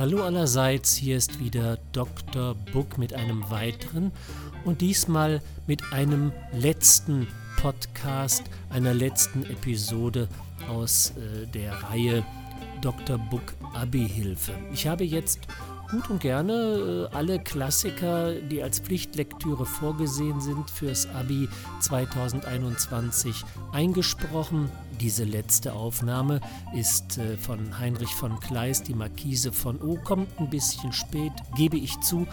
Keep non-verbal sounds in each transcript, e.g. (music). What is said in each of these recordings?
Hallo allerseits, hier ist wieder Dr. Book mit einem weiteren und diesmal mit einem letzten Podcast, einer letzten Episode aus äh, der Reihe Dr. Book Abi-Hilfe. Ich habe jetzt gut und gerne äh, alle Klassiker, die als Pflichtlektüre vorgesehen sind, fürs Abi 2021 eingesprochen. Diese letzte Aufnahme ist äh, von Heinrich von Kleist, die Markise von O, kommt ein bisschen spät, gebe ich zu.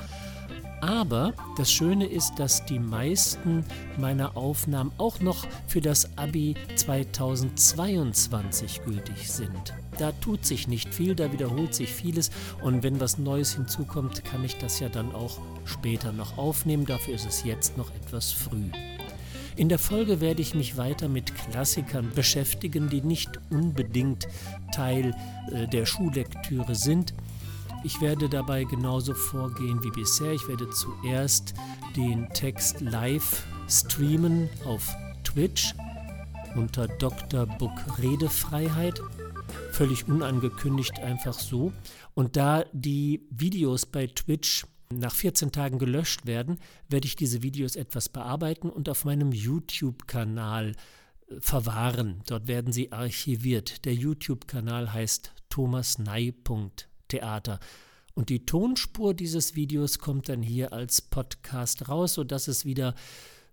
Aber das Schöne ist, dass die meisten meiner Aufnahmen auch noch für das Abi 2022 gültig sind. Da tut sich nicht viel, da wiederholt sich vieles und wenn was Neues hinzukommt, kann ich das ja dann auch später noch aufnehmen. Dafür ist es jetzt noch etwas früh. In der Folge werde ich mich weiter mit Klassikern beschäftigen, die nicht unbedingt Teil äh, der Schullektüre sind. Ich werde dabei genauso vorgehen wie bisher. Ich werde zuerst den Text live streamen auf Twitch unter Dr. Book Redefreiheit. Völlig unangekündigt einfach so. Und da die Videos bei Twitch nach 14 Tagen gelöscht werden, werde ich diese Videos etwas bearbeiten und auf meinem YouTube-Kanal äh, verwahren. Dort werden sie archiviert. Der YouTube-Kanal heißt thomasnei.de. Theater. Und die Tonspur dieses Videos kommt dann hier als Podcast raus, sodass es wieder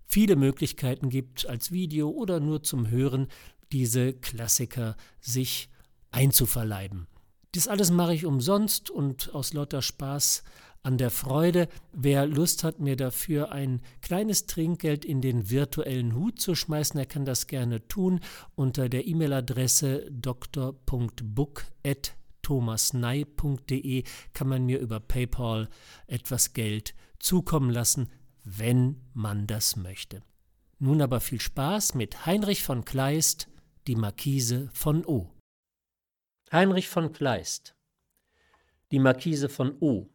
viele Möglichkeiten gibt, als Video oder nur zum Hören diese Klassiker sich einzuverleiben. Das alles mache ich umsonst und aus lauter Spaß an der Freude. Wer Lust hat, mir dafür ein kleines Trinkgeld in den virtuellen Hut zu schmeißen, der kann das gerne tun unter der E-Mail-Adresse dr.book@ thomasnei.de kann man mir über PayPal etwas Geld zukommen lassen, wenn man das möchte. Nun aber viel Spaß mit Heinrich von Kleist, die Markise von O. Heinrich von Kleist, die Markise von O.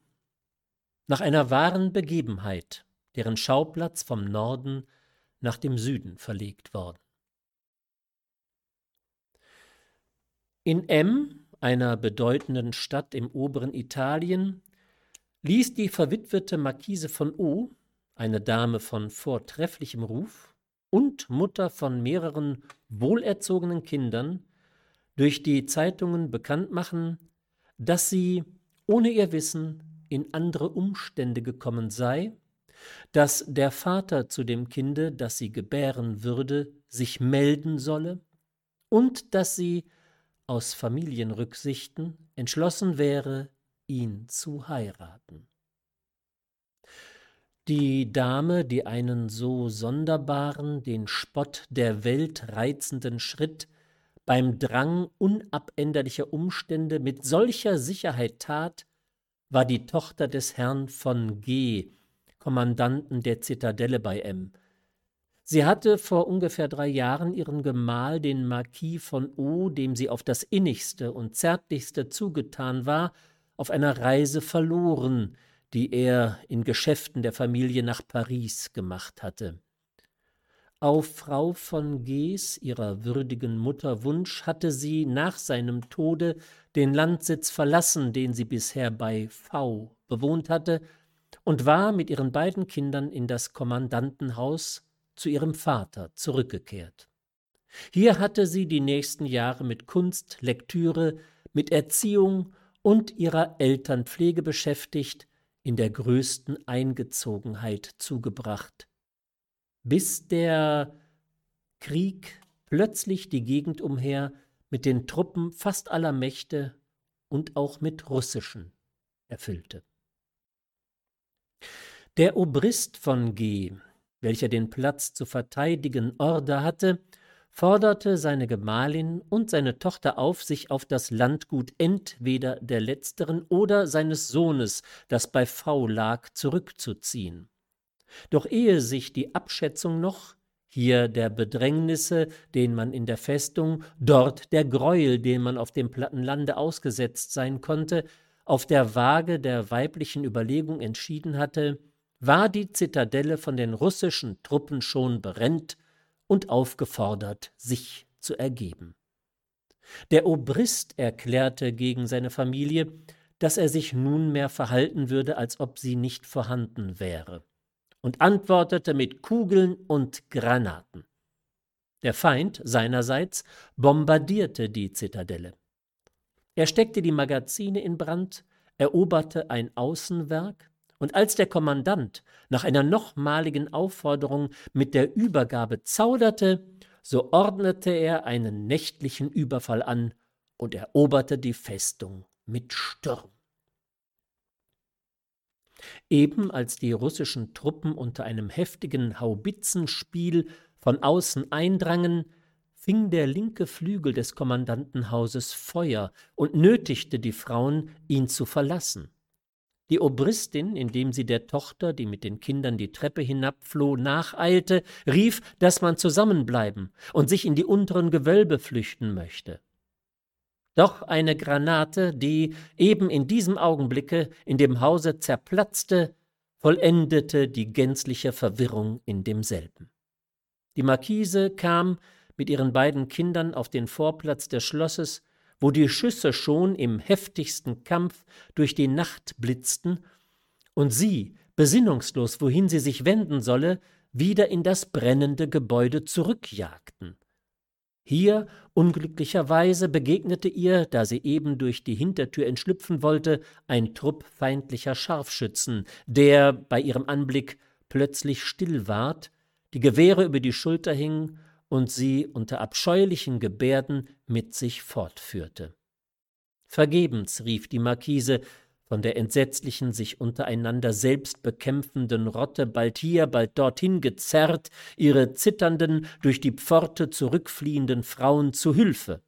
Nach einer wahren Begebenheit, deren Schauplatz vom Norden nach dem Süden verlegt worden. In M einer bedeutenden Stadt im oberen Italien, ließ die verwitwete Marquise von O, eine Dame von vortrefflichem Ruf und Mutter von mehreren wohlerzogenen Kindern, durch die Zeitungen bekannt machen, dass sie ohne ihr Wissen in andere Umstände gekommen sei, dass der Vater zu dem Kinde, das sie gebären würde, sich melden solle und dass sie aus Familienrücksichten entschlossen wäre, ihn zu heiraten. Die Dame, die einen so sonderbaren, den Spott der Welt reizenden Schritt beim Drang unabänderlicher Umstände mit solcher Sicherheit tat, war die Tochter des Herrn von G., Kommandanten der Zitadelle bei M., Sie hatte vor ungefähr drei Jahren ihren Gemahl, den Marquis von O., dem sie auf das innigste und zärtlichste zugetan war, auf einer Reise verloren, die er in Geschäften der Familie nach Paris gemacht hatte. Auf Frau von Gees, ihrer würdigen Mutter Wunsch, hatte sie nach seinem Tode den Landsitz verlassen, den sie bisher bei V bewohnt hatte, und war mit ihren beiden Kindern in das Kommandantenhaus zu ihrem Vater zurückgekehrt. Hier hatte sie die nächsten Jahre mit Kunst, Lektüre, mit Erziehung und ihrer Elternpflege beschäftigt, in der größten Eingezogenheit zugebracht, bis der Krieg plötzlich die Gegend umher mit den Truppen fast aller Mächte und auch mit russischen erfüllte. Der Obrist von G, welcher den Platz zu verteidigen Order hatte, forderte seine Gemahlin und seine Tochter auf, sich auf das Landgut entweder der letzteren oder seines Sohnes, das bei V lag, zurückzuziehen. Doch ehe sich die Abschätzung noch, hier der Bedrängnisse, den man in der Festung, dort der Greuel, den man auf dem platten Lande ausgesetzt sein konnte, auf der Waage der weiblichen Überlegung entschieden hatte, war die Zitadelle von den russischen Truppen schon berennt und aufgefordert, sich zu ergeben. Der Obrist erklärte gegen seine Familie, dass er sich nunmehr verhalten würde, als ob sie nicht vorhanden wäre, und antwortete mit Kugeln und Granaten. Der Feind seinerseits bombardierte die Zitadelle. Er steckte die Magazine in Brand, eroberte ein Außenwerk, und als der Kommandant nach einer nochmaligen Aufforderung mit der Übergabe zauderte, so ordnete er einen nächtlichen Überfall an und eroberte die Festung mit Sturm. Eben als die russischen Truppen unter einem heftigen Haubitzenspiel von außen eindrangen, fing der linke Flügel des Kommandantenhauses Feuer und nötigte die Frauen, ihn zu verlassen. Die Obristin, indem sie der Tochter, die mit den Kindern die Treppe hinabfloh, nacheilte, rief, dass man zusammenbleiben und sich in die unteren Gewölbe flüchten möchte. Doch eine Granate, die eben in diesem Augenblicke in dem Hause zerplatzte, vollendete die gänzliche Verwirrung in demselben. Die Marquise kam mit ihren beiden Kindern auf den Vorplatz des Schlosses, wo die Schüsse schon im heftigsten Kampf durch die Nacht blitzten und sie, besinnungslos, wohin sie sich wenden solle, wieder in das brennende Gebäude zurückjagten. Hier, unglücklicherweise, begegnete ihr, da sie eben durch die Hintertür entschlüpfen wollte, ein Trupp feindlicher Scharfschützen, der bei ihrem Anblick plötzlich still ward, die Gewehre über die Schulter hing und sie unter abscheulichen Gebärden mit sich fortführte. Vergebens rief die Marquise, von der entsetzlichen, sich untereinander selbst bekämpfenden Rotte bald hier, bald dorthin gezerrt, ihre zitternden, durch die Pforte zurückfliehenden Frauen zu Hülfe.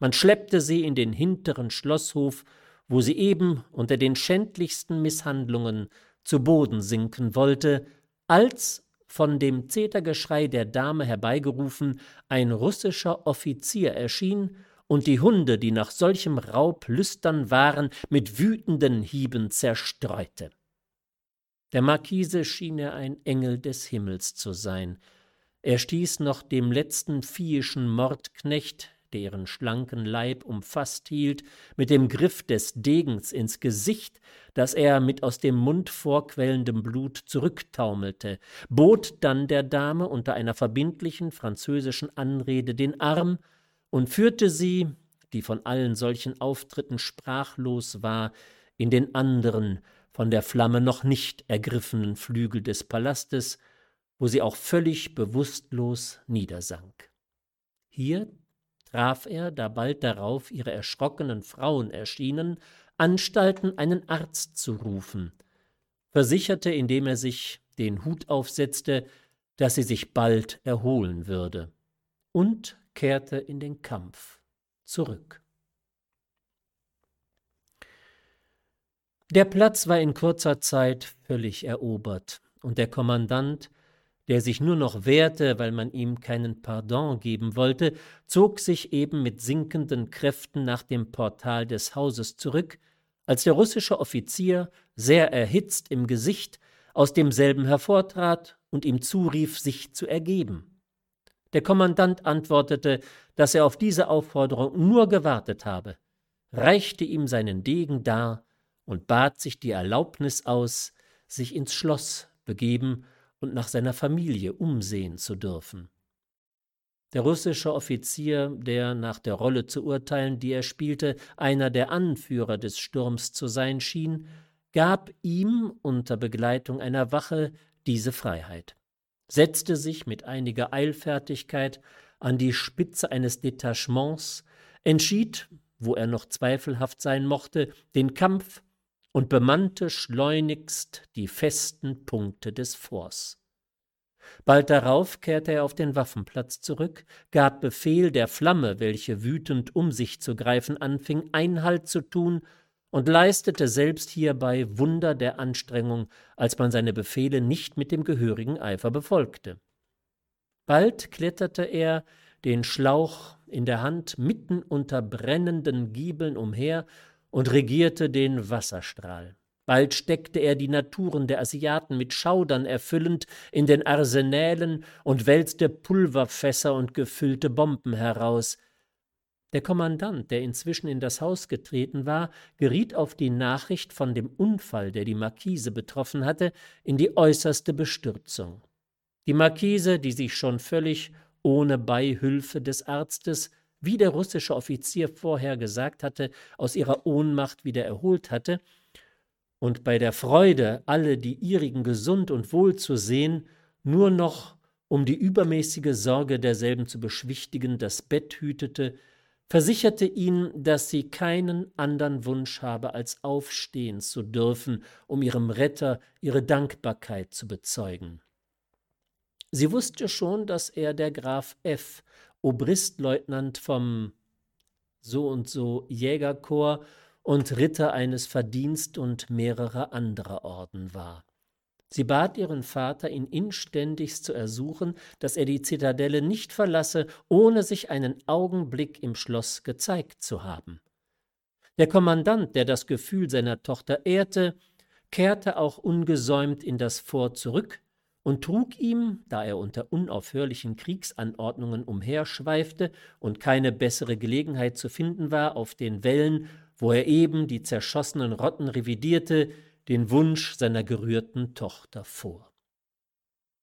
Man schleppte sie in den hinteren Schlosshof, wo sie eben unter den schändlichsten Misshandlungen zu Boden sinken wollte, als von dem Zetergeschrei der Dame herbeigerufen ein russischer Offizier erschien und die Hunde, die nach solchem Raub lüstern waren, mit wütenden Hieben zerstreute. Der Marquise schien er ein Engel des Himmels zu sein. Er stieß noch dem letzten viehischen Mordknecht, der ihren schlanken Leib umfasst hielt, mit dem Griff des Degens ins Gesicht, dass er mit aus dem Mund vorquellendem Blut zurücktaumelte, bot dann der Dame unter einer verbindlichen französischen Anrede den Arm und führte sie, die von allen solchen Auftritten sprachlos war, in den anderen, von der Flamme noch nicht ergriffenen Flügel des Palastes, wo sie auch völlig bewusstlos niedersank. Hier traf er, da bald darauf ihre erschrockenen Frauen erschienen, Anstalten, einen Arzt zu rufen, versicherte, indem er sich den Hut aufsetzte, dass sie sich bald erholen würde, und kehrte in den Kampf zurück. Der Platz war in kurzer Zeit völlig erobert, und der Kommandant, der sich nur noch wehrte, weil man ihm keinen Pardon geben wollte, zog sich eben mit sinkenden Kräften nach dem Portal des Hauses zurück, als der russische Offizier, sehr erhitzt im Gesicht, aus demselben hervortrat und ihm zurief, sich zu ergeben. Der Kommandant antwortete, dass er auf diese Aufforderung nur gewartet habe, reichte ihm seinen Degen dar und bat sich die Erlaubnis aus, sich ins Schloss begeben und nach seiner Familie umsehen zu dürfen. Der russische Offizier, der nach der Rolle zu urteilen, die er spielte, einer der Anführer des Sturms zu sein schien, gab ihm unter Begleitung einer Wache diese Freiheit setzte sich mit einiger Eilfertigkeit an die Spitze eines Detachements, entschied, wo er noch zweifelhaft sein mochte, den Kampf und bemannte schleunigst die festen Punkte des Forts. Bald darauf kehrte er auf den Waffenplatz zurück, gab Befehl, der Flamme, welche wütend um sich zu greifen anfing, Einhalt zu tun und leistete selbst hierbei Wunder der Anstrengung, als man seine Befehle nicht mit dem gehörigen Eifer befolgte. Bald kletterte er, den Schlauch in der Hand, mitten unter brennenden Giebeln umher und regierte den Wasserstrahl. Bald steckte er die Naturen der Asiaten mit Schaudern erfüllend in den Arsenälen und wälzte Pulverfässer und gefüllte Bomben heraus, Der Kommandant, der inzwischen in das Haus getreten war, geriet auf die Nachricht von dem Unfall, der die Markise betroffen hatte, in die äußerste Bestürzung. Die Markise, die sich schon völlig ohne Beihülfe des Arztes, wie der russische Offizier vorher gesagt hatte, aus ihrer Ohnmacht wieder erholt hatte, und bei der Freude, alle die ihrigen gesund und wohl zu sehen, nur noch, um die übermäßige Sorge derselben zu beschwichtigen, das Bett hütete, versicherte ihn, dass sie keinen andern Wunsch habe, als aufstehen zu dürfen, um ihrem Retter ihre Dankbarkeit zu bezeugen. Sie wusste schon, dass er der Graf F., Obristleutnant vom so und so Jägerkorps und Ritter eines Verdienst und mehrerer anderer Orden war. Sie bat ihren Vater, ihn inständigst zu ersuchen, dass er die Zitadelle nicht verlasse, ohne sich einen Augenblick im Schloss gezeigt zu haben. Der Kommandant, der das Gefühl seiner Tochter ehrte, kehrte auch ungesäumt in das Fort zurück und trug ihm, da er unter unaufhörlichen Kriegsanordnungen umherschweifte und keine bessere Gelegenheit zu finden war, auf den Wellen, wo er eben die zerschossenen Rotten revidierte, den Wunsch seiner gerührten Tochter vor.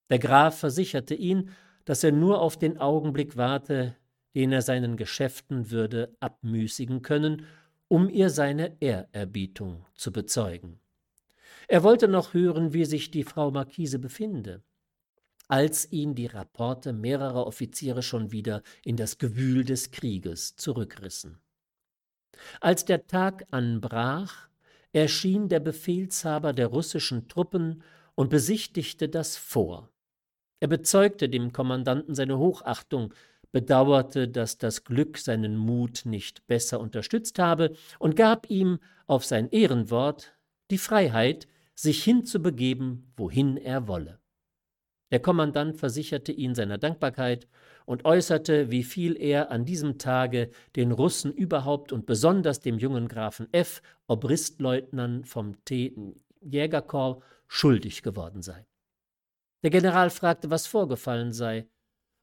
Der Graf versicherte ihn, dass er nur auf den Augenblick warte, den er seinen Geschäften würde abmüßigen können, um ihr seine Ehrerbietung zu bezeugen. Er wollte noch hören, wie sich die Frau Marquise befinde, als ihn die Rapporte mehrerer Offiziere schon wieder in das Gewühl des Krieges zurückrissen. Als der Tag anbrach, erschien der Befehlshaber der russischen Truppen und besichtigte das Fort. Er bezeugte dem Kommandanten seine Hochachtung, bedauerte, dass das Glück seinen Mut nicht besser unterstützt habe und gab ihm auf sein Ehrenwort die Freiheit, sich hinzubegeben, wohin er wolle. Der Kommandant versicherte ihn seiner Dankbarkeit und äußerte, wie viel er an diesem Tage den Russen überhaupt und besonders dem jungen Grafen F., Obristleutnant vom T. Jägerkorps, schuldig geworden sei. Der General fragte, was vorgefallen sei,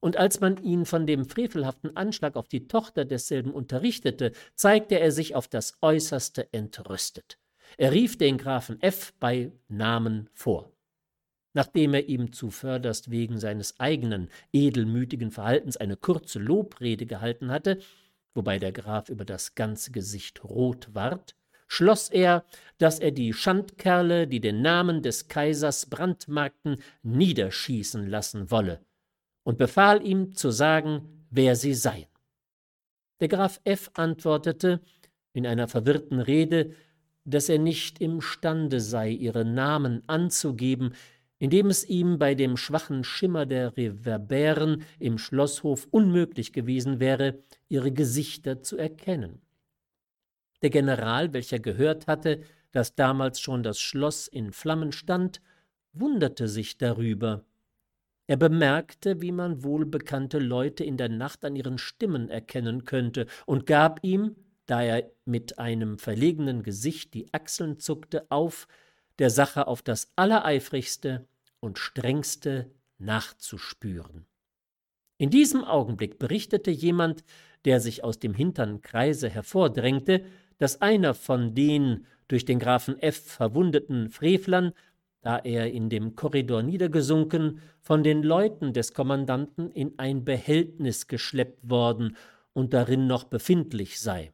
und als man ihn von dem frevelhaften Anschlag auf die Tochter desselben unterrichtete, zeigte er sich auf das äußerste entrüstet. Er rief den Grafen F. bei Namen vor. Nachdem er ihm zuvörderst wegen seines eigenen edelmütigen Verhaltens eine kurze Lobrede gehalten hatte, wobei der Graf über das ganze Gesicht rot ward, schloss er, dass er die Schandkerle, die den Namen des Kaisers brandmarkten, niederschießen lassen wolle, und befahl ihm zu sagen, wer sie seien. Der Graf F. antwortete in einer verwirrten Rede, dass er nicht imstande sei, ihre Namen anzugeben, indem es ihm bei dem schwachen Schimmer der Reverbären im Schlosshof unmöglich gewesen wäre, ihre Gesichter zu erkennen. Der General, welcher gehört hatte, dass damals schon das Schloss in Flammen stand, wunderte sich darüber. Er bemerkte, wie man wohlbekannte Leute in der Nacht an ihren Stimmen erkennen könnte, und gab ihm, da er mit einem verlegenen Gesicht die Achseln zuckte, auf, der Sache auf das allereifrigste und strengste nachzuspüren. In diesem Augenblick berichtete jemand, der sich aus dem hintern Kreise hervordrängte, dass einer von den durch den Grafen F. verwundeten Frevlern, da er in dem Korridor niedergesunken, von den Leuten des Kommandanten in ein Behältnis geschleppt worden und darin noch befindlich sei.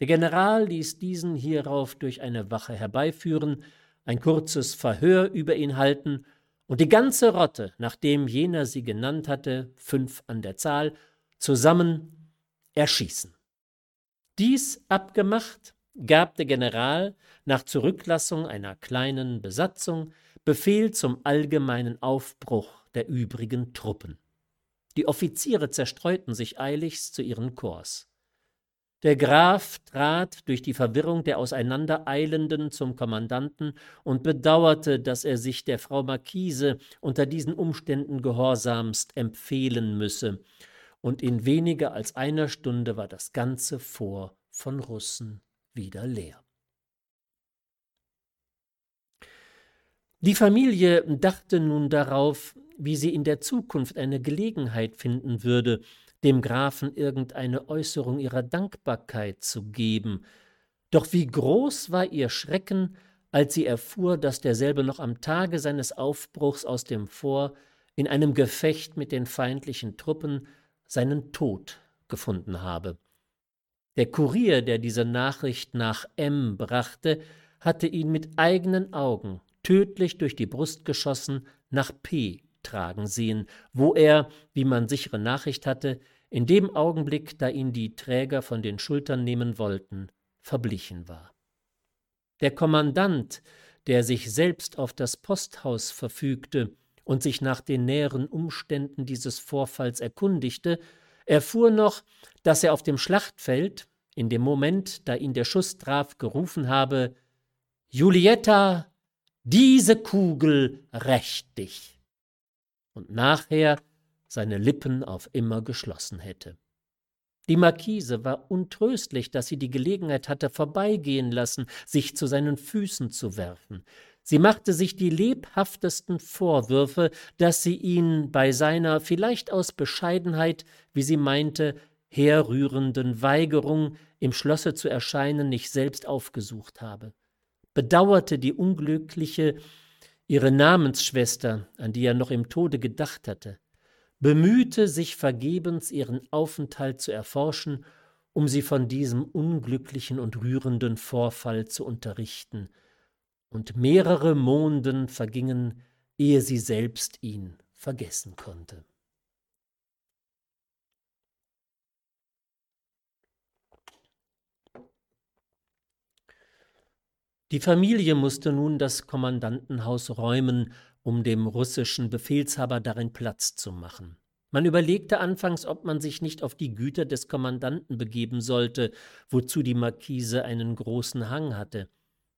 Der General ließ diesen hierauf durch eine Wache herbeiführen, ein kurzes Verhör über ihn halten und die ganze Rotte, nachdem jener sie genannt hatte, fünf an der Zahl, zusammen erschießen. Dies abgemacht, gab der General nach Zurücklassung einer kleinen Besatzung Befehl zum allgemeinen Aufbruch der übrigen Truppen. Die Offiziere zerstreuten sich eiligst zu ihren Korps. Der Graf trat durch die Verwirrung der Auseinandereilenden zum Kommandanten und bedauerte, dass er sich der Frau Marquise unter diesen Umständen gehorsamst empfehlen müsse, und in weniger als einer Stunde war das ganze Fort von Russen wieder leer. Die Familie dachte nun darauf, wie sie in der Zukunft eine Gelegenheit finden würde, dem Grafen irgendeine Äußerung ihrer Dankbarkeit zu geben. Doch wie groß war ihr Schrecken, als sie erfuhr, dass derselbe noch am Tage seines Aufbruchs aus dem Fort in einem Gefecht mit den feindlichen Truppen seinen Tod gefunden habe. Der Kurier, der diese Nachricht nach M brachte, hatte ihn mit eigenen Augen tödlich durch die Brust geschossen nach P tragen sehen, wo er, wie man sichere Nachricht hatte, in dem Augenblick, da ihn die Träger von den Schultern nehmen wollten, verblichen war. Der Kommandant, der sich selbst auf das Posthaus verfügte und sich nach den näheren Umständen dieses Vorfalls erkundigte, erfuhr noch, dass er auf dem Schlachtfeld, in dem Moment, da ihn der Schuss traf, gerufen habe Julietta, diese Kugel rächt dich. Und nachher seine Lippen auf immer geschlossen hätte. Die Marquise war untröstlich, dass sie die Gelegenheit hatte, vorbeigehen lassen, sich zu seinen Füßen zu werfen. Sie machte sich die lebhaftesten Vorwürfe, dass sie ihn bei seiner vielleicht aus Bescheidenheit, wie sie meinte, herrührenden Weigerung, im Schlosse zu erscheinen, nicht selbst aufgesucht habe, bedauerte die unglückliche ihre Namensschwester, an die er noch im Tode gedacht hatte, bemühte sich vergebens, ihren Aufenthalt zu erforschen, um sie von diesem unglücklichen und rührenden Vorfall zu unterrichten, und mehrere Monden vergingen, ehe sie selbst ihn vergessen konnte. Die Familie musste nun das Kommandantenhaus räumen, um dem russischen Befehlshaber darin Platz zu machen. Man überlegte anfangs, ob man sich nicht auf die Güter des Kommandanten begeben sollte, wozu die Markise einen großen Hang hatte.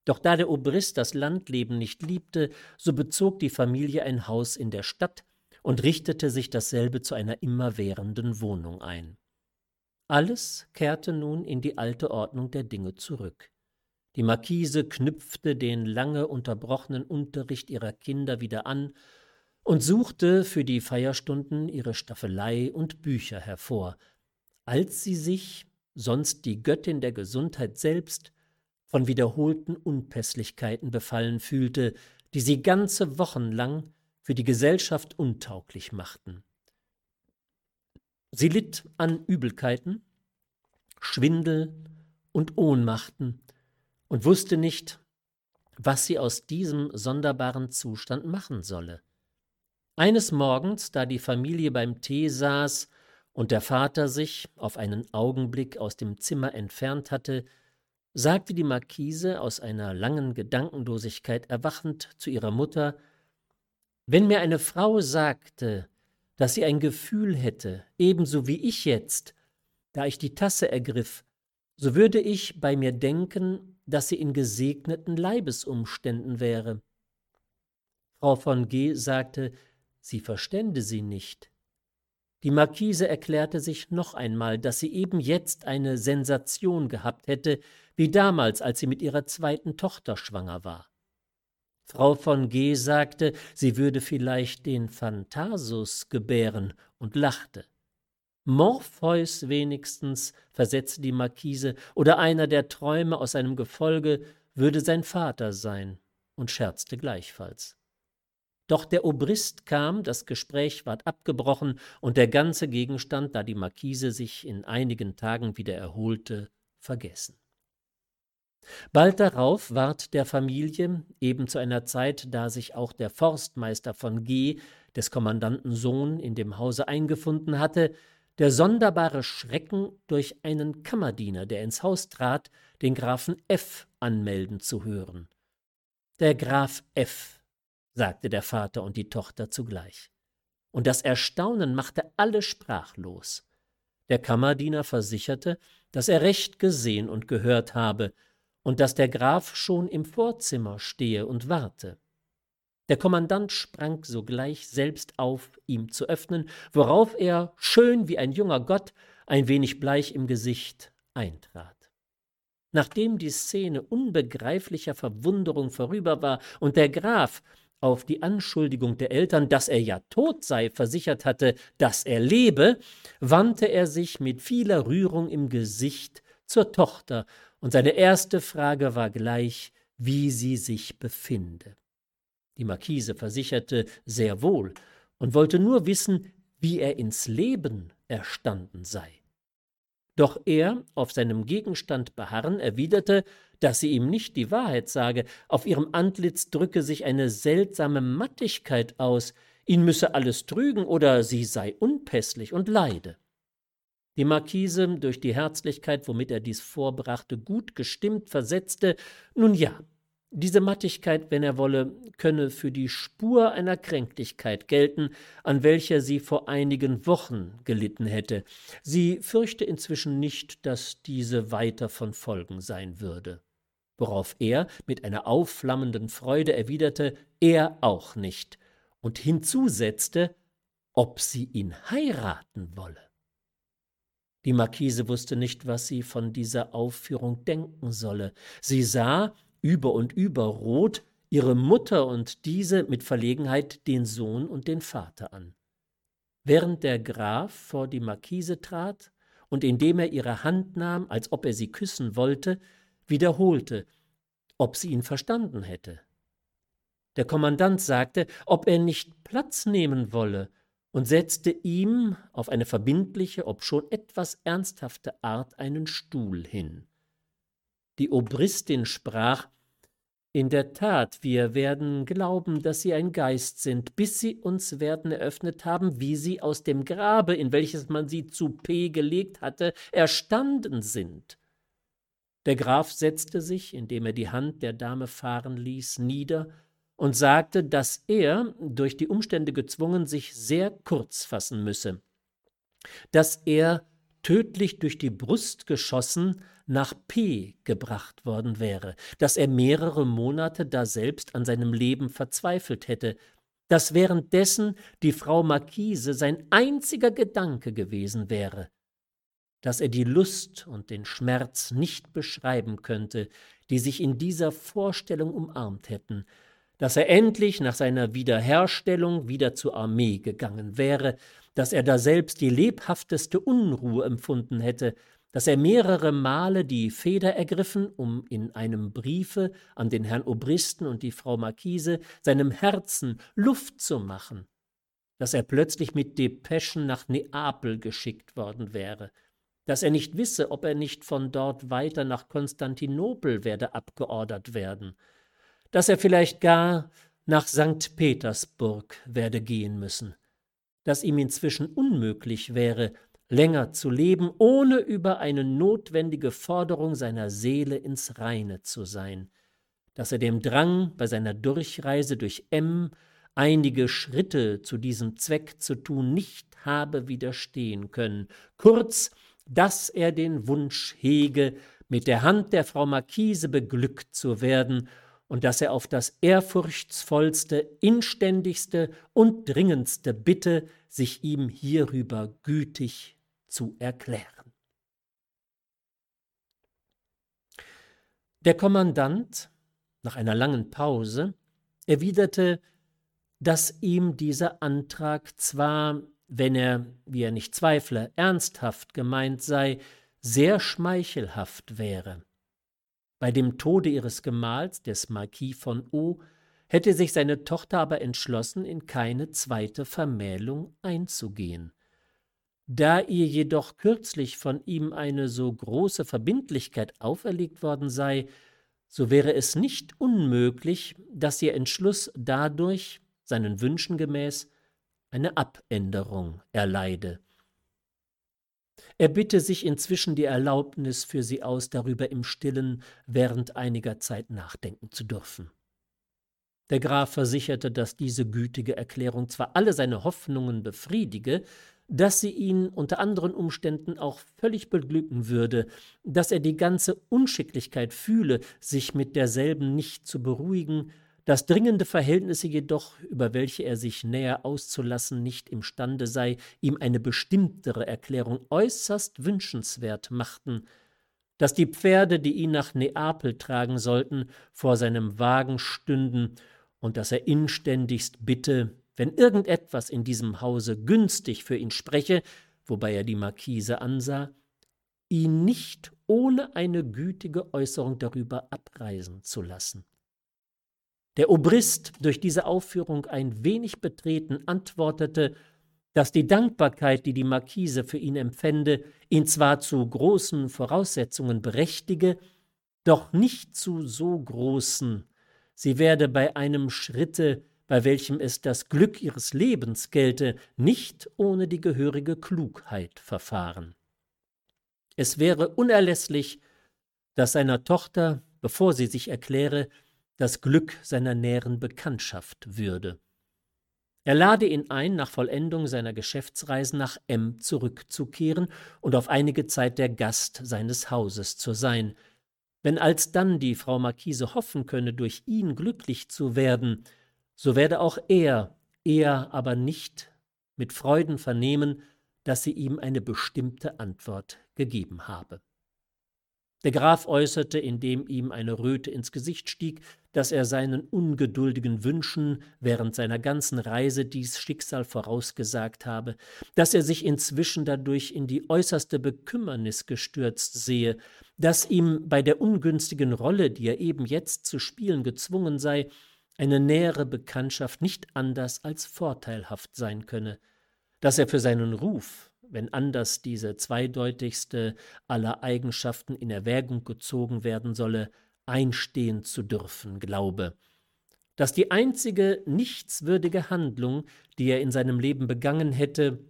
Doch da der Obrist das Landleben nicht liebte, so bezog die Familie ein Haus in der Stadt und richtete sich dasselbe zu einer immerwährenden Wohnung ein. Alles kehrte nun in die alte Ordnung der Dinge zurück. Die Markise knüpfte den lange unterbrochenen Unterricht ihrer Kinder wieder an und suchte für die Feierstunden ihre Staffelei und Bücher hervor, als sie sich, sonst die Göttin der Gesundheit selbst, von wiederholten Unpässlichkeiten befallen fühlte, die sie ganze Wochen lang für die Gesellschaft untauglich machten. Sie litt an Übelkeiten, Schwindel und Ohnmachten, und wusste nicht, was sie aus diesem sonderbaren Zustand machen solle. Eines Morgens, da die Familie beim Tee saß und der Vater sich auf einen Augenblick aus dem Zimmer entfernt hatte, sagte die Marquise aus einer langen Gedankenlosigkeit erwachend zu ihrer Mutter Wenn mir eine Frau sagte, dass sie ein Gefühl hätte, ebenso wie ich jetzt, da ich die Tasse ergriff, so würde ich bei mir denken, dass sie in gesegneten Leibesumständen wäre. Frau von G. sagte, sie verstände sie nicht. Die Marquise erklärte sich noch einmal, dass sie eben jetzt eine Sensation gehabt hätte, wie damals, als sie mit ihrer zweiten Tochter schwanger war. Frau von G. sagte, sie würde vielleicht den Phantasus gebären und lachte. Morpheus wenigstens, versetzte die Markise, oder einer der Träume aus seinem Gefolge würde sein Vater sein, und scherzte gleichfalls. Doch der Obrist kam, das Gespräch ward abgebrochen, und der ganze Gegenstand, da die Markise sich in einigen Tagen wieder erholte, vergessen. Bald darauf ward der Familie, eben zu einer Zeit, da sich auch der Forstmeister von G., des Kommandanten Sohn, in dem Hause eingefunden hatte, der sonderbare Schrecken, durch einen Kammerdiener, der ins Haus trat, den Grafen F. anmelden zu hören. Der Graf F., sagte der Vater und die Tochter zugleich. Und das Erstaunen machte alle sprachlos. Der Kammerdiener versicherte, dass er recht gesehen und gehört habe und dass der Graf schon im Vorzimmer stehe und warte. Der Kommandant sprang sogleich selbst auf, ihm zu öffnen, worauf er, schön wie ein junger Gott, ein wenig bleich im Gesicht, eintrat. Nachdem die Szene unbegreiflicher Verwunderung vorüber war und der Graf, auf die Anschuldigung der Eltern, dass er ja tot sei, versichert hatte, dass er lebe, wandte er sich mit vieler Rührung im Gesicht zur Tochter, und seine erste Frage war gleich, wie sie sich befinde. Die Marquise versicherte sehr wohl und wollte nur wissen, wie er ins Leben erstanden sei. Doch er, auf seinem Gegenstand beharren, erwiderte, dass sie ihm nicht die Wahrheit sage, auf ihrem Antlitz drücke sich eine seltsame Mattigkeit aus, ihn müsse alles trügen oder sie sei unpässlich und leide. Die Marquise, durch die Herzlichkeit, womit er dies vorbrachte, gut gestimmt, versetzte Nun ja, diese Mattigkeit, wenn er wolle, könne für die Spur einer Kränklichkeit gelten, an welcher sie vor einigen Wochen gelitten hätte. Sie fürchte inzwischen nicht, dass diese weiter von Folgen sein würde. Worauf er mit einer aufflammenden Freude erwiderte, er auch nicht, und hinzusetzte, ob sie ihn heiraten wolle. Die Marquise wusste nicht, was sie von dieser Aufführung denken solle. Sie sah, über und über rot, ihre Mutter und diese mit Verlegenheit den Sohn und den Vater an. Während der Graf vor die Marquise trat und indem er ihre Hand nahm, als ob er sie küssen wollte, wiederholte, ob sie ihn verstanden hätte. Der Kommandant sagte, ob er nicht Platz nehmen wolle, und setzte ihm auf eine verbindliche, obschon etwas ernsthafte Art einen Stuhl hin. Die Obristin sprach In der Tat, wir werden glauben, dass Sie ein Geist sind, bis Sie uns werden eröffnet haben, wie Sie aus dem Grabe, in welches man Sie zu P gelegt hatte, erstanden sind. Der Graf setzte sich, indem er die Hand der Dame fahren ließ, nieder und sagte, dass er, durch die Umstände gezwungen, sich sehr kurz fassen müsse, dass er tödlich durch die Brust geschossen nach P gebracht worden wäre, dass er mehrere Monate daselbst an seinem Leben verzweifelt hätte, dass währenddessen die Frau Marquise sein einziger Gedanke gewesen wäre, dass er die Lust und den Schmerz nicht beschreiben könnte, die sich in dieser Vorstellung umarmt hätten, dass er endlich nach seiner Wiederherstellung wieder zur Armee gegangen wäre, dass er daselbst die lebhafteste Unruhe empfunden hätte, dass er mehrere Male die Feder ergriffen, um in einem Briefe an den Herrn Obristen und die Frau Marquise seinem Herzen Luft zu machen, dass er plötzlich mit Depeschen nach Neapel geschickt worden wäre, dass er nicht wisse, ob er nicht von dort weiter nach Konstantinopel werde abgeordert werden, dass er vielleicht gar nach St. Petersburg werde gehen müssen, dass ihm inzwischen unmöglich wäre, länger zu leben, ohne über eine notwendige Forderung seiner Seele ins Reine zu sein, dass er dem Drang, bei seiner Durchreise durch M einige Schritte zu diesem Zweck zu tun, nicht habe widerstehen können, kurz, dass er den Wunsch hege, mit der Hand der Frau Marquise beglückt zu werden und dass er auf das ehrfurchtsvollste, inständigste und dringendste bitte, sich ihm hierüber gütig zu erklären. Der Kommandant, nach einer langen Pause, erwiderte, dass ihm dieser Antrag zwar, wenn er, wie er nicht zweifle, ernsthaft gemeint sei, sehr schmeichelhaft wäre, bei dem Tode ihres Gemahls, des Marquis von O., hätte sich seine Tochter aber entschlossen, in keine zweite Vermählung einzugehen. Da ihr jedoch kürzlich von ihm eine so große Verbindlichkeit auferlegt worden sei, so wäre es nicht unmöglich, dass ihr Entschluss dadurch, seinen Wünschen gemäß, eine Abänderung erleide. Er bitte sich inzwischen die Erlaubnis für sie aus, darüber im stillen während einiger Zeit nachdenken zu dürfen. Der Graf versicherte, dass diese gütige Erklärung zwar alle seine Hoffnungen befriedige, dass sie ihn unter anderen Umständen auch völlig beglücken würde, dass er die ganze Unschicklichkeit fühle, sich mit derselben nicht zu beruhigen, dass dringende Verhältnisse jedoch, über welche er sich näher auszulassen nicht imstande sei, ihm eine bestimmtere Erklärung äußerst wünschenswert machten, dass die Pferde, die ihn nach Neapel tragen sollten, vor seinem Wagen stünden und dass er inständigst bitte, wenn irgendetwas in diesem Hause günstig für ihn spreche, wobei er die Marquise ansah, ihn nicht ohne eine gütige Äußerung darüber abreisen zu lassen. Der Obrist, durch diese Aufführung ein wenig betreten, antwortete, dass die Dankbarkeit, die die Marquise für ihn empfände, ihn zwar zu großen Voraussetzungen berechtige, doch nicht zu so großen. Sie werde bei einem Schritte, bei welchem es das Glück ihres Lebens gelte, nicht ohne die gehörige Klugheit verfahren. Es wäre unerlässlich, dass seiner Tochter, bevor sie sich erkläre, das Glück seiner näheren Bekanntschaft würde. Er lade ihn ein, nach Vollendung seiner Geschäftsreisen nach M zurückzukehren und auf einige Zeit der Gast seines Hauses zu sein. Wenn alsdann die Frau Marquise hoffen könne, durch ihn glücklich zu werden, so werde auch er, er aber nicht mit Freuden vernehmen, dass sie ihm eine bestimmte Antwort gegeben habe. Der Graf äußerte, indem ihm eine Röte ins Gesicht stieg, dass er seinen ungeduldigen Wünschen während seiner ganzen Reise dies Schicksal vorausgesagt habe, dass er sich inzwischen dadurch in die äußerste Bekümmernis gestürzt sehe, dass ihm bei der ungünstigen Rolle, die er eben jetzt zu spielen gezwungen sei, eine nähere Bekanntschaft nicht anders als vorteilhaft sein könne, dass er für seinen Ruf, wenn anders diese zweideutigste aller Eigenschaften in Erwägung gezogen werden solle, einstehen zu dürfen glaube, dass die einzige nichtswürdige Handlung, die er in seinem Leben begangen hätte,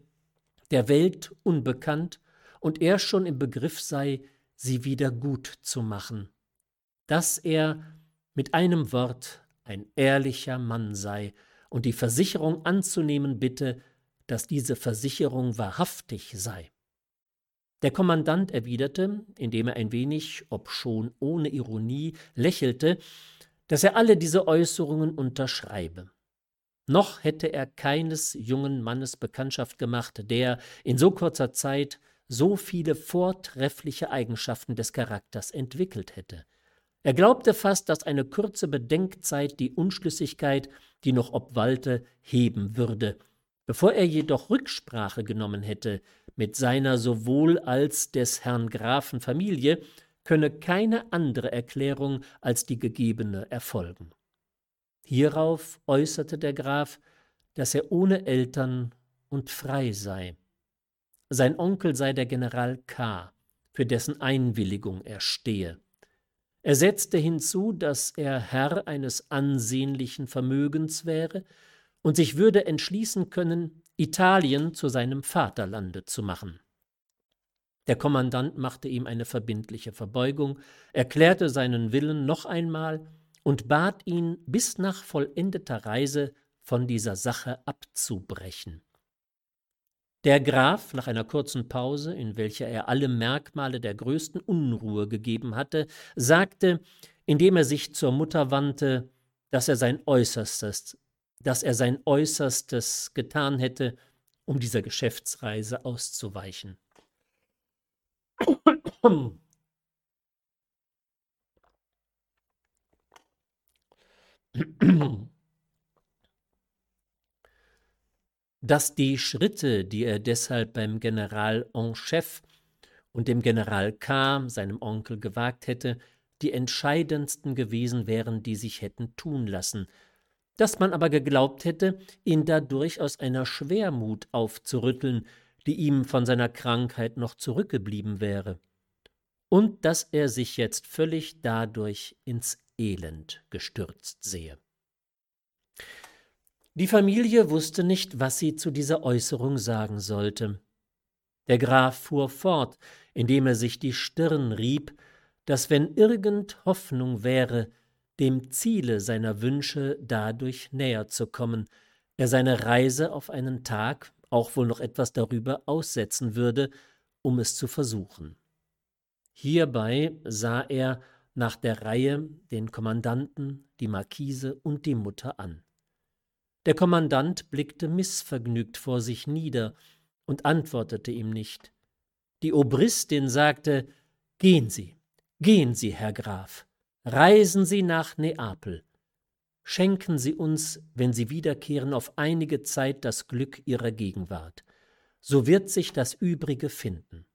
der Welt unbekannt und er schon im Begriff sei, sie wieder gut zu machen, dass er mit einem Wort ein ehrlicher Mann sei und die Versicherung anzunehmen bitte, dass diese Versicherung wahrhaftig sei. Der Kommandant erwiderte, indem er ein wenig, obschon ohne Ironie, lächelte, dass er alle diese Äußerungen unterschreibe. Noch hätte er keines jungen Mannes Bekanntschaft gemacht, der in so kurzer Zeit so viele vortreffliche Eigenschaften des Charakters entwickelt hätte. Er glaubte fast, dass eine kurze Bedenkzeit die Unschlüssigkeit, die noch obwalte, heben würde, Bevor er jedoch Rücksprache genommen hätte mit seiner sowohl als des Herrn Grafen Familie, könne keine andere Erklärung als die gegebene erfolgen. Hierauf äußerte der Graf, dass er ohne Eltern und frei sei. Sein Onkel sei der General K., für dessen Einwilligung er stehe. Er setzte hinzu, dass er Herr eines ansehnlichen Vermögens wäre, und sich würde entschließen können, Italien zu seinem Vaterlande zu machen. Der Kommandant machte ihm eine verbindliche Verbeugung, erklärte seinen Willen noch einmal und bat ihn, bis nach vollendeter Reise von dieser Sache abzubrechen. Der Graf, nach einer kurzen Pause, in welcher er alle Merkmale der größten Unruhe gegeben hatte, sagte, indem er sich zur Mutter wandte, dass er sein Äußerstes dass er sein Äußerstes getan hätte, um dieser Geschäftsreise auszuweichen. Dass die Schritte, die er deshalb beim General en chef und dem General K., seinem Onkel, gewagt hätte, die entscheidendsten gewesen wären, die sich hätten tun lassen, dass man aber geglaubt hätte, ihn dadurch aus einer Schwermut aufzurütteln, die ihm von seiner Krankheit noch zurückgeblieben wäre, und dass er sich jetzt völlig dadurch ins Elend gestürzt sehe. Die Familie wusste nicht, was sie zu dieser Äußerung sagen sollte. Der Graf fuhr fort, indem er sich die Stirn rieb, dass wenn irgend Hoffnung wäre, dem Ziele seiner Wünsche dadurch näher zu kommen, er seine Reise auf einen Tag, auch wohl noch etwas darüber aussetzen würde, um es zu versuchen. Hierbei sah er nach der Reihe den Kommandanten, die Markise und die Mutter an. Der Kommandant blickte missvergnügt vor sich nieder und antwortete ihm nicht. Die Obristin sagte Gehen Sie, gehen Sie, Herr Graf, Reisen Sie nach Neapel. Schenken Sie uns, wenn Sie wiederkehren, auf einige Zeit das Glück Ihrer Gegenwart. So wird sich das Übrige finden.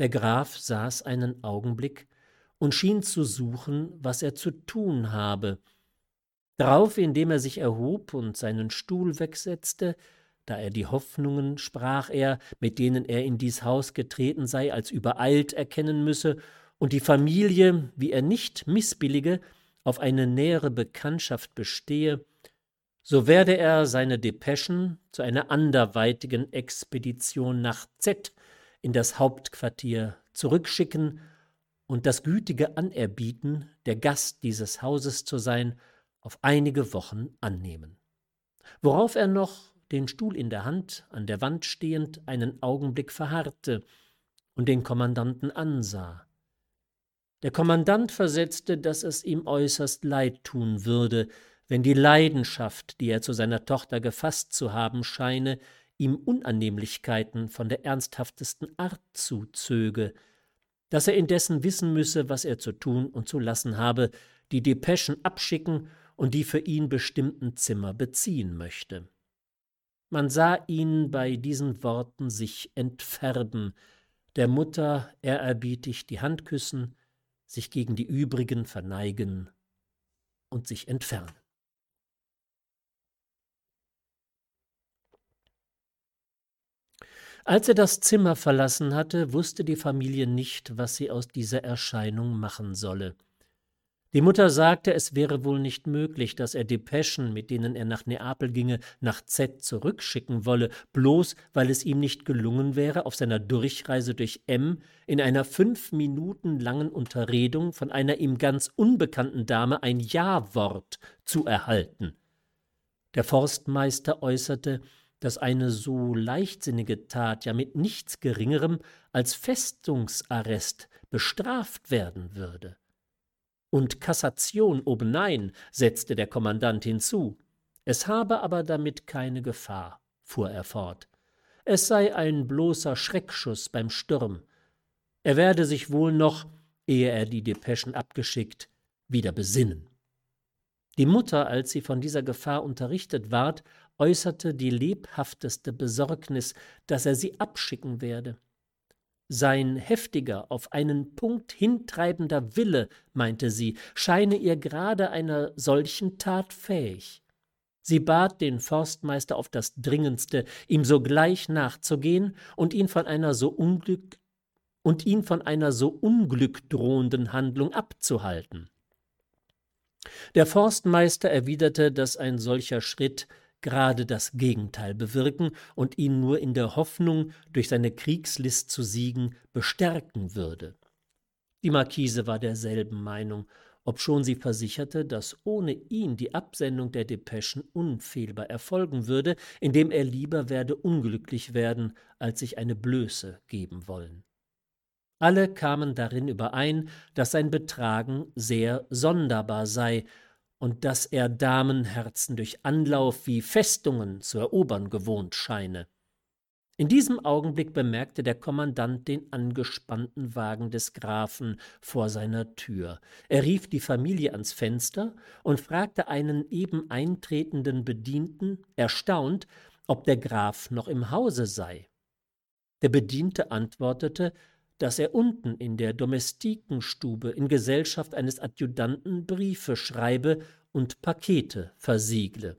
Der Graf saß einen Augenblick und schien zu suchen, was er zu tun habe. Darauf, indem er sich erhob und seinen Stuhl wegsetzte, da er die Hoffnungen, sprach er, mit denen er in dies Haus getreten sei, als übereilt erkennen müsse, und die Familie, wie er nicht missbillige, auf eine nähere Bekanntschaft bestehe, so werde er seine Depeschen zu einer anderweitigen Expedition nach Z in das Hauptquartier zurückschicken und das gütige Anerbieten, der Gast dieses Hauses zu sein, auf einige Wochen annehmen. Worauf er noch, den Stuhl in der Hand, an der Wand stehend, einen Augenblick verharrte und den Kommandanten ansah. Der Kommandant versetzte, dass es ihm äußerst leid tun würde, wenn die Leidenschaft, die er zu seiner Tochter gefasst zu haben scheine, ihm Unannehmlichkeiten von der ernsthaftesten Art zuzöge, dass er indessen wissen müsse, was er zu tun und zu lassen habe, die Depeschen abschicken und die für ihn bestimmten Zimmer beziehen möchte. Man sah ihn bei diesen Worten sich entfärben, der Mutter ehrerbietig die Hand küssen, sich gegen die übrigen verneigen und sich entfernen. Als er das Zimmer verlassen hatte, wusste die Familie nicht, was sie aus dieser Erscheinung machen solle. Die Mutter sagte, es wäre wohl nicht möglich, dass er Depeschen, mit denen er nach Neapel ginge, nach Z zurückschicken wolle, bloß weil es ihm nicht gelungen wäre, auf seiner Durchreise durch M in einer fünf Minuten langen Unterredung von einer ihm ganz unbekannten Dame ein Ja-Wort zu erhalten. Der Forstmeister äußerte, dass eine so leichtsinnige Tat ja mit nichts Geringerem als Festungsarrest bestraft werden würde. Und Kassation obenein, setzte der Kommandant hinzu. Es habe aber damit keine Gefahr, fuhr er fort. Es sei ein bloßer Schreckschuss beim Sturm. Er werde sich wohl noch, ehe er die Depeschen abgeschickt, wieder besinnen. Die Mutter, als sie von dieser Gefahr unterrichtet ward, äußerte die lebhafteste Besorgnis, dass er sie abschicken werde. Sein heftiger, auf einen Punkt hintreibender Wille, meinte sie, scheine ihr gerade einer solchen Tat fähig. Sie bat den Forstmeister auf das Dringendste, ihm sogleich nachzugehen und ihn von einer so Unglück und ihn von einer so unglückdrohenden Handlung abzuhalten. Der Forstmeister erwiderte, dass ein solcher Schritt gerade das Gegenteil bewirken und ihn nur in der Hoffnung, durch seine Kriegslist zu siegen, bestärken würde. Die Marquise war derselben Meinung, obschon sie versicherte, dass ohne ihn die Absendung der Depeschen unfehlbar erfolgen würde, indem er lieber werde unglücklich werden, als sich eine Blöße geben wollen. Alle kamen darin überein, dass sein Betragen sehr sonderbar sei und dass er Damenherzen durch Anlauf wie Festungen zu erobern gewohnt scheine. In diesem Augenblick bemerkte der Kommandant den angespannten Wagen des Grafen vor seiner Tür. Er rief die Familie ans Fenster und fragte einen eben eintretenden Bedienten, erstaunt, ob der Graf noch im Hause sei. Der Bediente antwortete, dass er unten in der Domestikenstube in Gesellschaft eines Adjutanten Briefe schreibe und Pakete versiegle.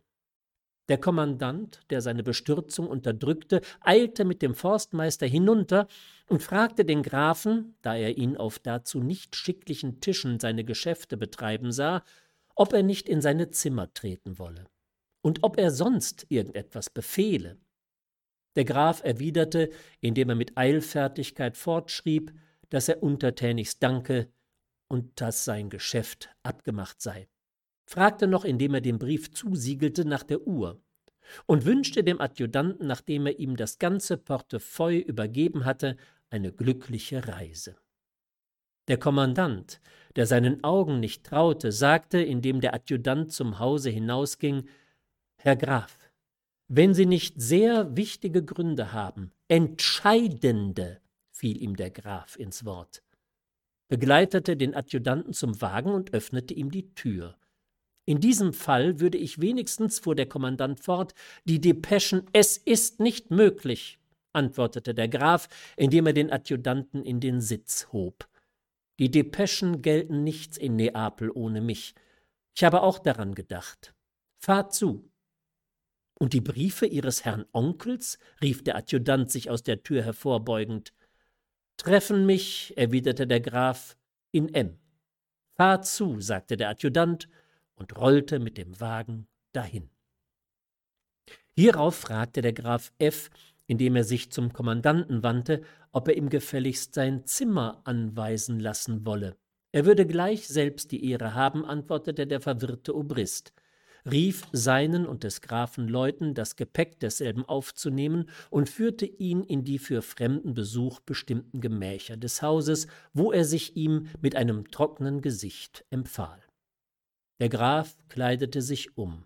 Der Kommandant, der seine Bestürzung unterdrückte, eilte mit dem Forstmeister hinunter und fragte den Grafen, da er ihn auf dazu nicht schicklichen Tischen seine Geschäfte betreiben sah, ob er nicht in seine Zimmer treten wolle und ob er sonst irgendetwas befehle. Der Graf erwiderte, indem er mit Eilfertigkeit fortschrieb, dass er untertänigst danke und dass sein Geschäft abgemacht sei, fragte noch, indem er den Brief zusiegelte, nach der Uhr und wünschte dem Adjutanten, nachdem er ihm das ganze Portefeuille übergeben hatte, eine glückliche Reise. Der Kommandant, der seinen Augen nicht traute, sagte, indem der Adjutant zum Hause hinausging Herr Graf, wenn Sie nicht sehr wichtige Gründe haben, entscheidende, fiel ihm der Graf ins Wort, begleitete den Adjutanten zum Wagen und öffnete ihm die Tür. In diesem Fall würde ich wenigstens, fuhr der Kommandant fort, die Depeschen Es ist nicht möglich, antwortete der Graf, indem er den Adjutanten in den Sitz hob. Die Depeschen gelten nichts in Neapel ohne mich. Ich habe auch daran gedacht. Fahrt zu. Und die Briefe Ihres Herrn Onkels? rief der Adjutant sich aus der Tür hervorbeugend. Treffen mich, erwiderte der Graf, in M. Fahr zu, sagte der Adjutant und rollte mit dem Wagen dahin. Hierauf fragte der Graf F., indem er sich zum Kommandanten wandte, ob er ihm gefälligst sein Zimmer anweisen lassen wolle. Er würde gleich selbst die Ehre haben, antwortete der verwirrte Obrist rief seinen und des Grafen Leuten, das Gepäck desselben aufzunehmen und führte ihn in die für fremden Besuch bestimmten Gemächer des Hauses, wo er sich ihm mit einem trockenen Gesicht empfahl. Der Graf kleidete sich um,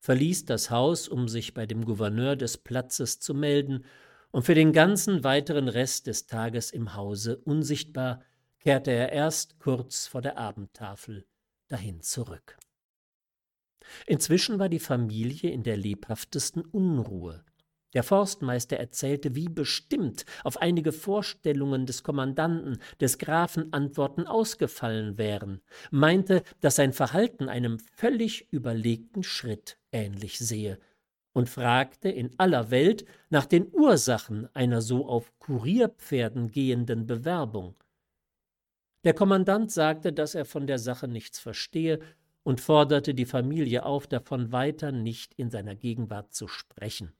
verließ das Haus, um sich bei dem Gouverneur des Platzes zu melden, und für den ganzen weiteren Rest des Tages im Hause unsichtbar kehrte er erst kurz vor der Abendtafel dahin zurück. Inzwischen war die Familie in der lebhaftesten Unruhe. Der Forstmeister erzählte, wie bestimmt auf einige Vorstellungen des Kommandanten, des Grafen Antworten ausgefallen wären, meinte, dass sein Verhalten einem völlig überlegten Schritt ähnlich sehe und fragte in aller Welt nach den Ursachen einer so auf Kurierpferden gehenden Bewerbung. Der Kommandant sagte, dass er von der Sache nichts verstehe und forderte die Familie auf, davon weiter nicht in seiner Gegenwart zu sprechen.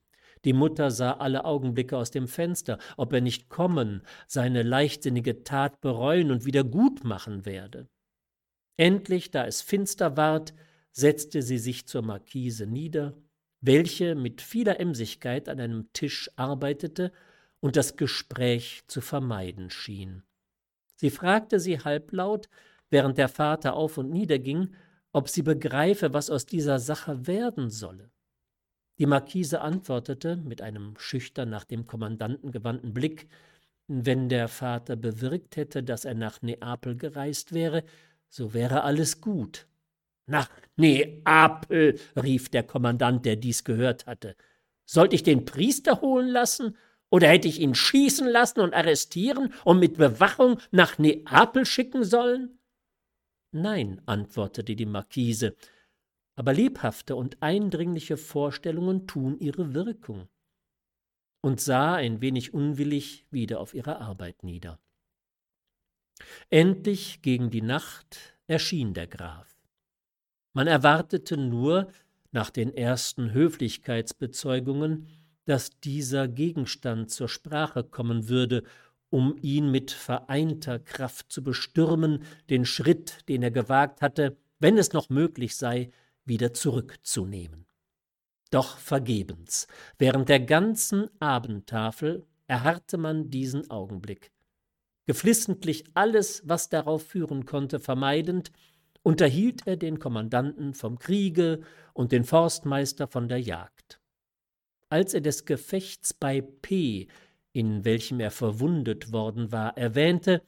Die Mutter sah alle Augenblicke aus dem Fenster, ob er nicht kommen, seine leichtsinnige Tat bereuen und wieder gut machen werde. Endlich, da es finster ward, setzte sie sich zur Markise nieder, welche mit vieler Emsigkeit an einem Tisch arbeitete und das Gespräch zu vermeiden schien. Sie fragte sie halblaut, während der Vater auf und nieder ging, ob sie begreife, was aus dieser Sache werden solle. Die Marquise antwortete mit einem schüchtern nach dem Kommandanten gewandten Blick, wenn der Vater bewirkt hätte, dass er nach Neapel gereist wäre, so wäre alles gut. Nach Neapel, rief der Kommandant, der dies gehört hatte. Sollte ich den Priester holen lassen? Oder hätte ich ihn schießen lassen und arrestieren und mit Bewachung nach Neapel schicken sollen? Nein, antwortete die Marquise, aber lebhafte und eindringliche Vorstellungen tun ihre Wirkung, und sah ein wenig unwillig wieder auf ihre Arbeit nieder. Endlich gegen die Nacht erschien der Graf. Man erwartete nur, nach den ersten Höflichkeitsbezeugungen, dass dieser Gegenstand zur Sprache kommen würde um ihn mit vereinter Kraft zu bestürmen, den Schritt, den er gewagt hatte, wenn es noch möglich sei, wieder zurückzunehmen. Doch vergebens. Während der ganzen Abendtafel erharrte man diesen Augenblick. Geflissentlich alles, was darauf führen konnte, vermeidend, unterhielt er den Kommandanten vom Kriege und den Forstmeister von der Jagd. Als er des Gefechts bei P in welchem er verwundet worden war, erwähnte,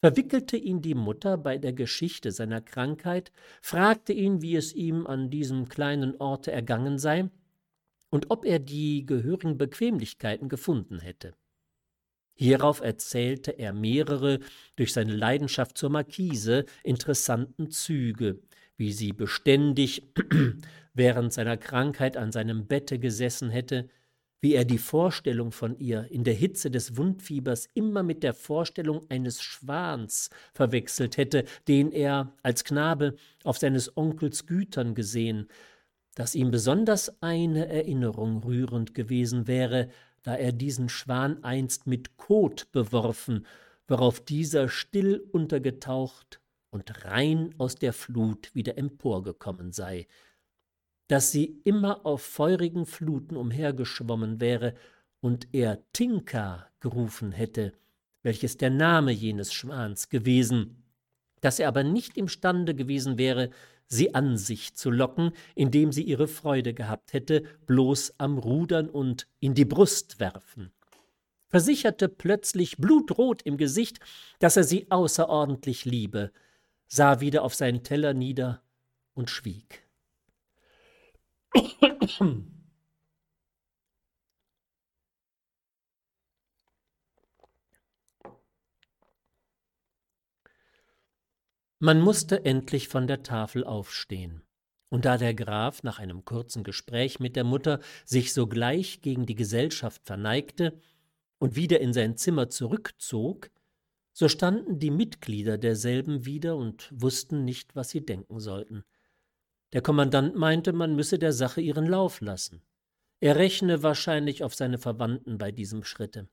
verwickelte ihn die Mutter bei der Geschichte seiner Krankheit, fragte ihn, wie es ihm an diesem kleinen Orte ergangen sei und ob er die gehörigen Bequemlichkeiten gefunden hätte. Hierauf erzählte er mehrere durch seine Leidenschaft zur Markise interessanten Züge, wie sie beständig (clears throat) während seiner Krankheit an seinem Bette gesessen hätte, wie er die Vorstellung von ihr in der Hitze des Wundfiebers immer mit der Vorstellung eines Schwans verwechselt hätte, den er als Knabe auf seines Onkels Gütern gesehen, dass ihm besonders eine Erinnerung rührend gewesen wäre, da er diesen Schwan einst mit Kot beworfen, worauf dieser still untergetaucht und rein aus der Flut wieder emporgekommen sei dass sie immer auf feurigen Fluten umhergeschwommen wäre und er Tinka gerufen hätte, welches der Name jenes Schwans gewesen, dass er aber nicht imstande gewesen wäre, sie an sich zu locken, indem sie ihre Freude gehabt hätte, bloß am Rudern und in die Brust werfen. Versicherte plötzlich blutrot im Gesicht, dass er sie außerordentlich liebe, sah wieder auf seinen Teller nieder und schwieg. (coughs) Man musste endlich von der Tafel aufstehen. Und da der Graf nach einem kurzen Gespräch mit der Mutter sich sogleich gegen die Gesellschaft verneigte und wieder in sein Zimmer zurückzog, so standen die Mitglieder derselben wieder und wussten nicht, was sie denken sollten. Der Kommandant meinte, man müsse der Sache ihren Lauf lassen. Er rechne wahrscheinlich auf seine Verwandten bei diesem Schritte.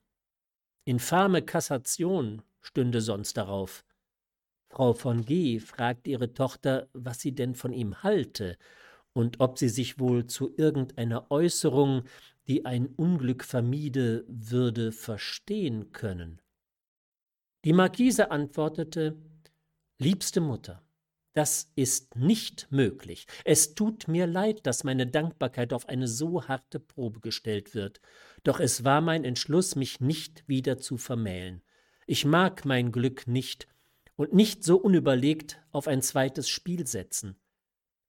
Infame Kassation stünde sonst darauf. Frau von G. fragte ihre Tochter, was sie denn von ihm halte und ob sie sich wohl zu irgendeiner Äußerung, die ein Unglück vermiede, würde verstehen können. Die Marquise antwortete Liebste Mutter, das ist nicht möglich. Es tut mir leid, dass meine Dankbarkeit auf eine so harte Probe gestellt wird, doch es war mein Entschluss, mich nicht wieder zu vermählen. Ich mag mein Glück nicht und nicht so unüberlegt auf ein zweites Spiel setzen.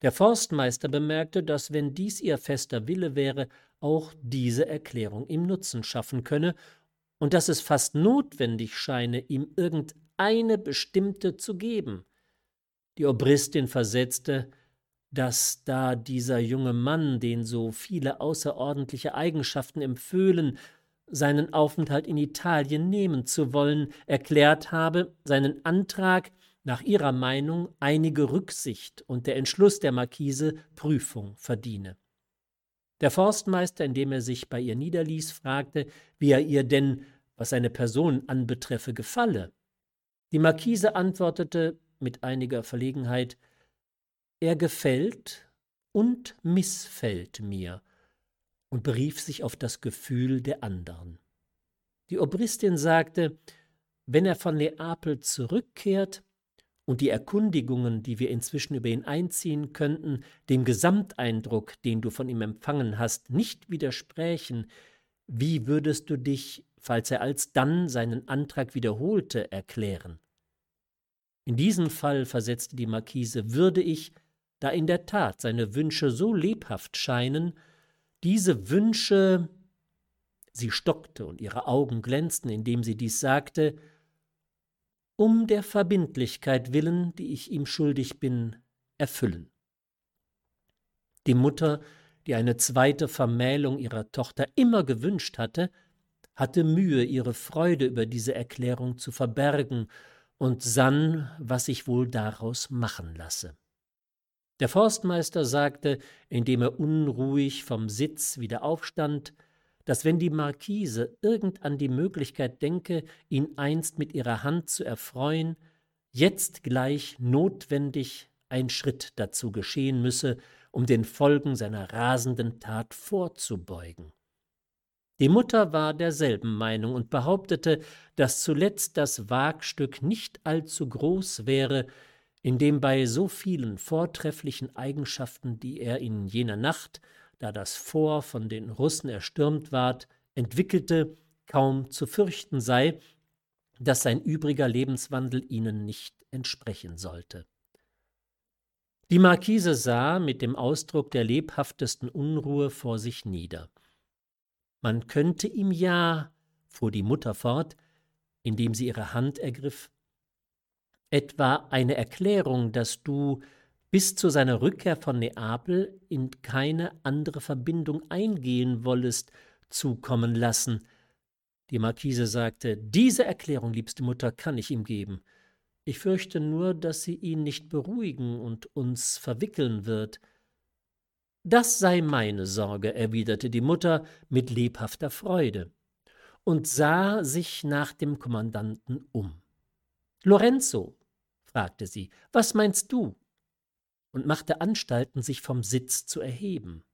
Der Forstmeister bemerkte, dass, wenn dies ihr fester Wille wäre, auch diese Erklärung ihm Nutzen schaffen könne und dass es fast notwendig scheine, ihm irgendeine bestimmte zu geben. Die Obristin versetzte, dass da dieser junge Mann, den so viele außerordentliche Eigenschaften empföhlen, seinen Aufenthalt in Italien nehmen zu wollen, erklärt habe, seinen Antrag nach ihrer Meinung einige Rücksicht und der Entschluss der Marquise Prüfung verdiene. Der Forstmeister, indem er sich bei ihr niederließ, fragte, wie er ihr denn, was seine Person anbetreffe, gefalle. Die Marquise antwortete mit einiger Verlegenheit, er gefällt und missfällt mir, und berief sich auf das Gefühl der anderen. Die Obristin sagte, wenn er von Neapel zurückkehrt und die Erkundigungen, die wir inzwischen über ihn einziehen könnten, dem Gesamteindruck, den du von ihm empfangen hast, nicht widersprächen, wie würdest du dich, falls er alsdann seinen Antrag wiederholte, erklären? In diesem Fall, versetzte die Marquise, würde ich, da in der Tat seine Wünsche so lebhaft scheinen, diese Wünsche, sie stockte und ihre Augen glänzten, indem sie dies sagte, um der Verbindlichkeit willen, die ich ihm schuldig bin, erfüllen. Die Mutter, die eine zweite Vermählung ihrer Tochter immer gewünscht hatte, hatte Mühe, ihre Freude über diese Erklärung zu verbergen und sann, was sich wohl daraus machen lasse. Der Forstmeister sagte, indem er unruhig vom Sitz wieder aufstand, dass wenn die Marquise irgend an die Möglichkeit denke, ihn einst mit ihrer Hand zu erfreuen, jetzt gleich notwendig ein Schritt dazu geschehen müsse, um den Folgen seiner rasenden Tat vorzubeugen. Die Mutter war derselben Meinung und behauptete, dass zuletzt das Wagstück nicht allzu groß wäre, in dem bei so vielen vortrefflichen Eigenschaften, die er in jener Nacht, da das Fort von den Russen erstürmt ward, entwickelte, kaum zu fürchten sei, dass sein übriger Lebenswandel ihnen nicht entsprechen sollte. Die Marquise sah mit dem Ausdruck der lebhaftesten Unruhe vor sich nieder. Man könnte ihm ja, fuhr die Mutter fort, indem sie ihre Hand ergriff, etwa eine Erklärung, dass du bis zu seiner Rückkehr von Neapel in keine andere Verbindung eingehen wollest, zukommen lassen. Die Marquise sagte, diese Erklärung, liebste Mutter, kann ich ihm geben. Ich fürchte nur, dass sie ihn nicht beruhigen und uns verwickeln wird. Das sei meine Sorge, erwiderte die Mutter mit lebhafter Freude und sah sich nach dem Kommandanten um. Lorenzo, fragte sie, was meinst du? und machte Anstalten, sich vom Sitz zu erheben.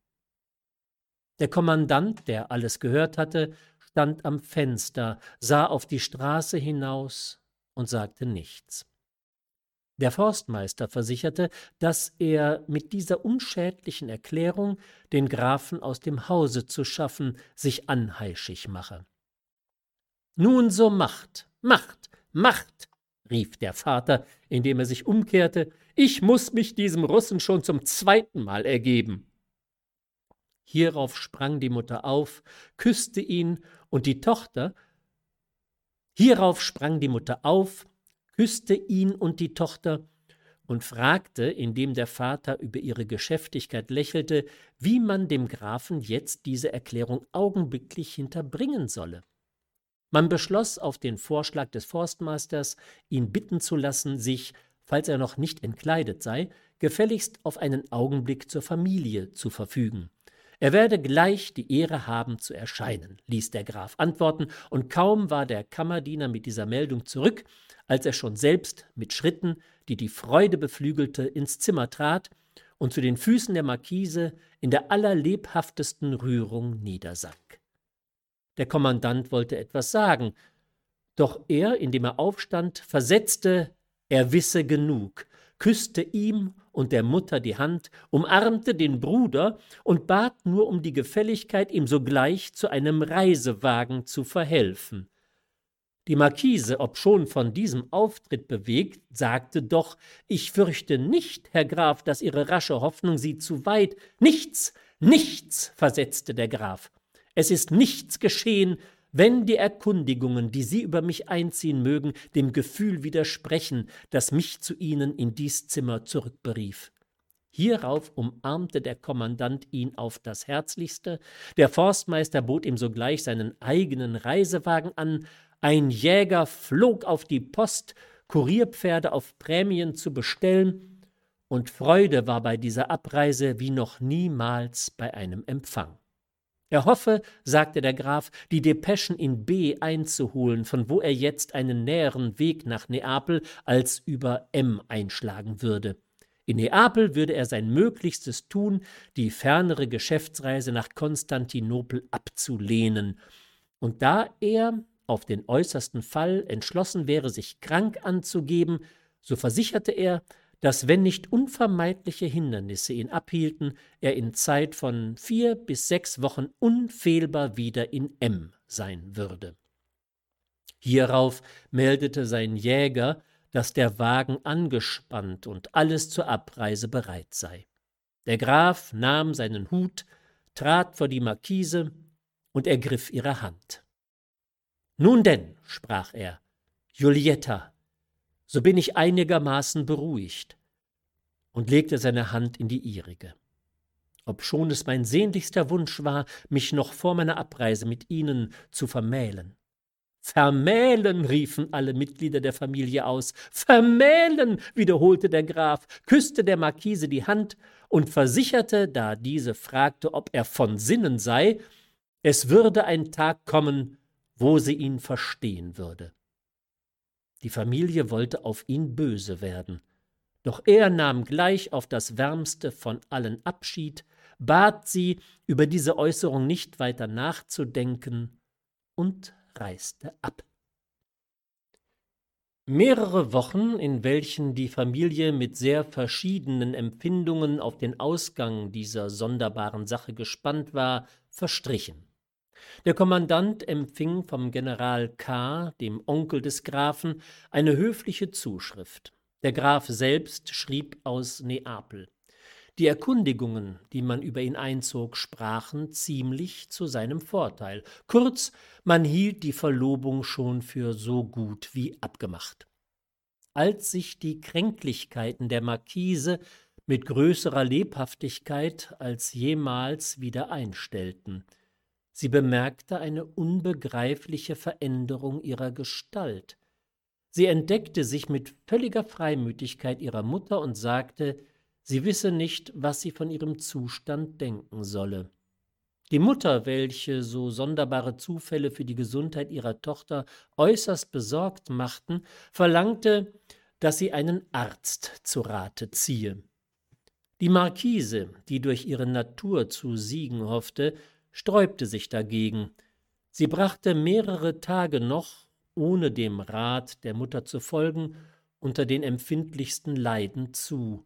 Der Kommandant, der alles gehört hatte, stand am Fenster, sah auf die Straße hinaus und sagte nichts. Der Forstmeister versicherte, dass er mit dieser unschädlichen Erklärung, den Grafen aus dem Hause zu schaffen, sich anheischig mache. Nun so macht, macht, macht, rief der Vater, indem er sich umkehrte, ich muss mich diesem Russen schon zum zweiten Mal ergeben. Hierauf sprang die Mutter auf, küsste ihn, und die Tochter Hierauf sprang die Mutter auf, küsste ihn und die Tochter und fragte, indem der Vater über ihre Geschäftigkeit lächelte, wie man dem Grafen jetzt diese Erklärung augenblicklich hinterbringen solle. Man beschloss auf den Vorschlag des Forstmeisters, ihn bitten zu lassen, sich, falls er noch nicht entkleidet sei, gefälligst auf einen Augenblick zur Familie zu verfügen. Er werde gleich die Ehre haben zu erscheinen, ließ der Graf antworten, und kaum war der Kammerdiener mit dieser Meldung zurück, als er schon selbst mit Schritten, die die Freude beflügelte, ins Zimmer trat und zu den Füßen der Markise in der allerlebhaftesten Rührung niedersank. Der Kommandant wollte etwas sagen, doch er, indem er aufstand, versetzte, er wisse genug, küsste ihm und der Mutter die Hand, umarmte den Bruder und bat nur um die Gefälligkeit, ihm sogleich zu einem Reisewagen zu verhelfen. Die Marquise, obschon von diesem Auftritt bewegt, sagte doch, ich fürchte nicht, Herr Graf, dass Ihre rasche Hoffnung Sie zu weit. Nichts, nichts, versetzte der Graf. Es ist nichts geschehen, wenn die Erkundigungen, die Sie über mich einziehen mögen, dem Gefühl widersprechen, das mich zu Ihnen in dies Zimmer zurückberief. Hierauf umarmte der Kommandant ihn auf das Herzlichste, der Forstmeister bot ihm sogleich seinen eigenen Reisewagen an, ein Jäger flog auf die Post, Kurierpferde auf Prämien zu bestellen, und Freude war bei dieser Abreise wie noch niemals bei einem Empfang. Er hoffe, sagte der Graf, die Depeschen in B einzuholen, von wo er jetzt einen näheren Weg nach Neapel als über M einschlagen würde. In Neapel würde er sein Möglichstes tun, die fernere Geschäftsreise nach Konstantinopel abzulehnen. Und da er auf den äußersten Fall entschlossen wäre, sich krank anzugeben, so versicherte er, dass wenn nicht unvermeidliche Hindernisse ihn abhielten, er in Zeit von vier bis sechs Wochen unfehlbar wieder in M sein würde. Hierauf meldete sein Jäger, dass der Wagen angespannt und alles zur Abreise bereit sei. Der Graf nahm seinen Hut, trat vor die Markise und ergriff ihre Hand. Nun denn, sprach er, Julietta, so bin ich einigermaßen beruhigt und legte seine Hand in die ihrige. Obschon es mein sehnlichster Wunsch war, mich noch vor meiner Abreise mit ihnen zu vermählen. Vermählen, riefen alle Mitglieder der Familie aus. Vermählen, wiederholte der Graf, küsste der Marquise die Hand und versicherte, da diese fragte, ob er von Sinnen sei, es würde ein Tag kommen, wo sie ihn verstehen würde. Die Familie wollte auf ihn böse werden. Doch er nahm gleich auf das wärmste von allen Abschied, bat sie, über diese Äußerung nicht weiter nachzudenken und reiste ab. Mehrere Wochen, in welchen die Familie mit sehr verschiedenen Empfindungen auf den Ausgang dieser sonderbaren Sache gespannt war, verstrichen. Der Kommandant empfing vom General K., dem Onkel des Grafen, eine höfliche Zuschrift. Der Graf selbst schrieb aus Neapel. Die Erkundigungen, die man über ihn einzog, sprachen ziemlich zu seinem Vorteil. Kurz, man hielt die Verlobung schon für so gut wie abgemacht. Als sich die Kränklichkeiten der Marquise mit größerer Lebhaftigkeit als jemals wieder einstellten, Sie bemerkte eine unbegreifliche Veränderung ihrer Gestalt. Sie entdeckte sich mit völliger Freimütigkeit ihrer Mutter und sagte, sie wisse nicht, was sie von ihrem Zustand denken solle. Die Mutter, welche so sonderbare Zufälle für die Gesundheit ihrer Tochter äußerst besorgt machten, verlangte, dass sie einen Arzt zu Rate ziehe. Die Marquise, die durch ihre Natur zu siegen hoffte, sträubte sich dagegen. Sie brachte mehrere Tage noch, ohne dem Rat der Mutter zu folgen, unter den empfindlichsten Leiden zu,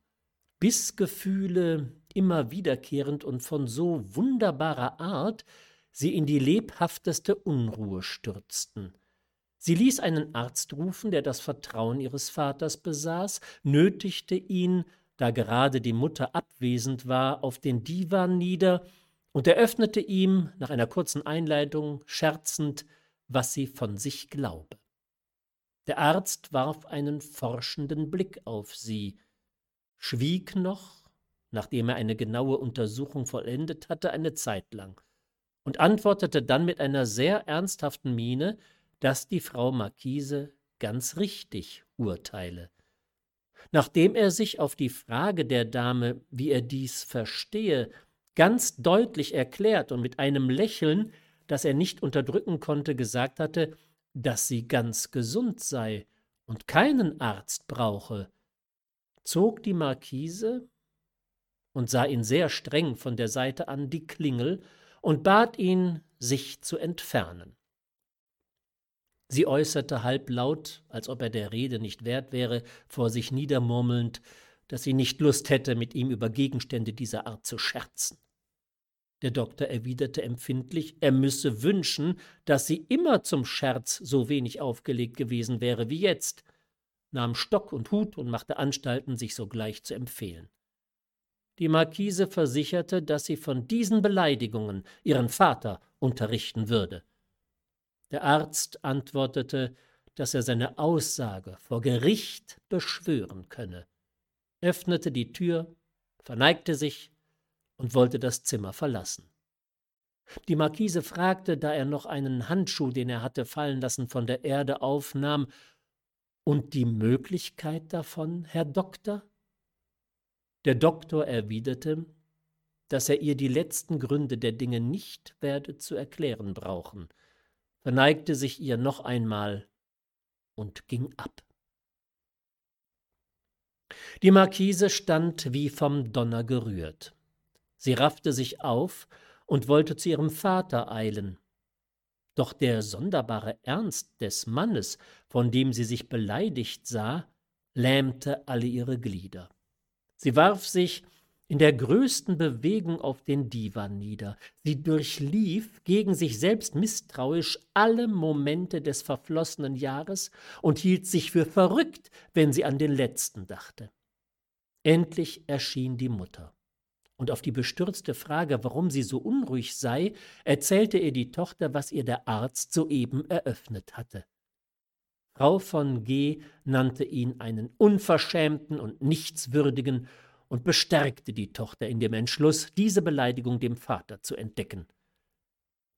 bis Gefühle immer wiederkehrend und von so wunderbarer Art sie in die lebhafteste Unruhe stürzten. Sie ließ einen Arzt rufen, der das Vertrauen ihres Vaters besaß, nötigte ihn, da gerade die Mutter abwesend war, auf den Divan nieder und eröffnete ihm nach einer kurzen Einleitung scherzend, was sie von sich glaube. Der Arzt warf einen forschenden Blick auf sie, schwieg noch, nachdem er eine genaue Untersuchung vollendet hatte, eine Zeit lang, und antwortete dann mit einer sehr ernsthaften Miene, dass die Frau Marquise ganz richtig urteile. Nachdem er sich auf die Frage der Dame, wie er dies verstehe, ganz deutlich erklärt und mit einem Lächeln, das er nicht unterdrücken konnte, gesagt hatte, dass sie ganz gesund sei und keinen Arzt brauche, zog die Marquise und sah ihn sehr streng von der Seite an die Klingel und bat ihn, sich zu entfernen. Sie äußerte halblaut, als ob er der Rede nicht wert wäre, vor sich niedermurmelnd, dass sie nicht Lust hätte, mit ihm über Gegenstände dieser Art zu scherzen. Der Doktor erwiderte empfindlich, er müsse wünschen, dass sie immer zum Scherz so wenig aufgelegt gewesen wäre wie jetzt, nahm Stock und Hut und machte Anstalten, sich sogleich zu empfehlen. Die Marquise versicherte, dass sie von diesen Beleidigungen ihren Vater unterrichten würde. Der Arzt antwortete, dass er seine Aussage vor Gericht beschwören könne, öffnete die Tür, verneigte sich und wollte das Zimmer verlassen. Die Marquise fragte, da er noch einen Handschuh, den er hatte fallen lassen, von der Erde aufnahm, und die Möglichkeit davon, Herr Doktor? Der Doktor erwiderte, dass er ihr die letzten Gründe der Dinge nicht werde zu erklären brauchen, verneigte sich ihr noch einmal und ging ab. Die Marquise stand wie vom Donner gerührt. Sie raffte sich auf und wollte zu ihrem Vater eilen. Doch der sonderbare Ernst des Mannes, von dem sie sich beleidigt sah, lähmte alle ihre Glieder. Sie warf sich in der größten Bewegung auf den Divan nieder. Sie durchlief, gegen sich selbst misstrauisch, alle Momente des verflossenen Jahres und hielt sich für verrückt, wenn sie an den letzten dachte. Endlich erschien die Mutter. Und auf die bestürzte Frage, warum sie so unruhig sei, erzählte ihr die Tochter, was ihr der Arzt soeben eröffnet hatte. Frau von G. nannte ihn einen unverschämten und nichtswürdigen und bestärkte die Tochter in dem Entschluss, diese Beleidigung dem Vater zu entdecken.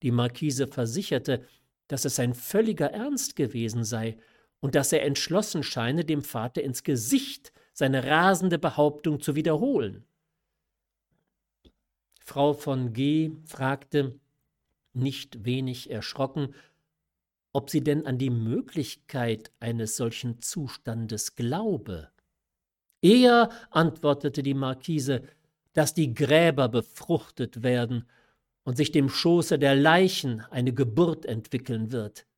Die Marquise versicherte, dass es sein völliger Ernst gewesen sei und dass er entschlossen scheine, dem Vater ins Gesicht seine rasende Behauptung zu wiederholen. Frau von G. fragte, nicht wenig erschrocken, ob sie denn an die Möglichkeit eines solchen Zustandes glaube. Eher, antwortete die Marquise, dass die Gräber befruchtet werden und sich dem Schoße der Leichen eine Geburt entwickeln wird.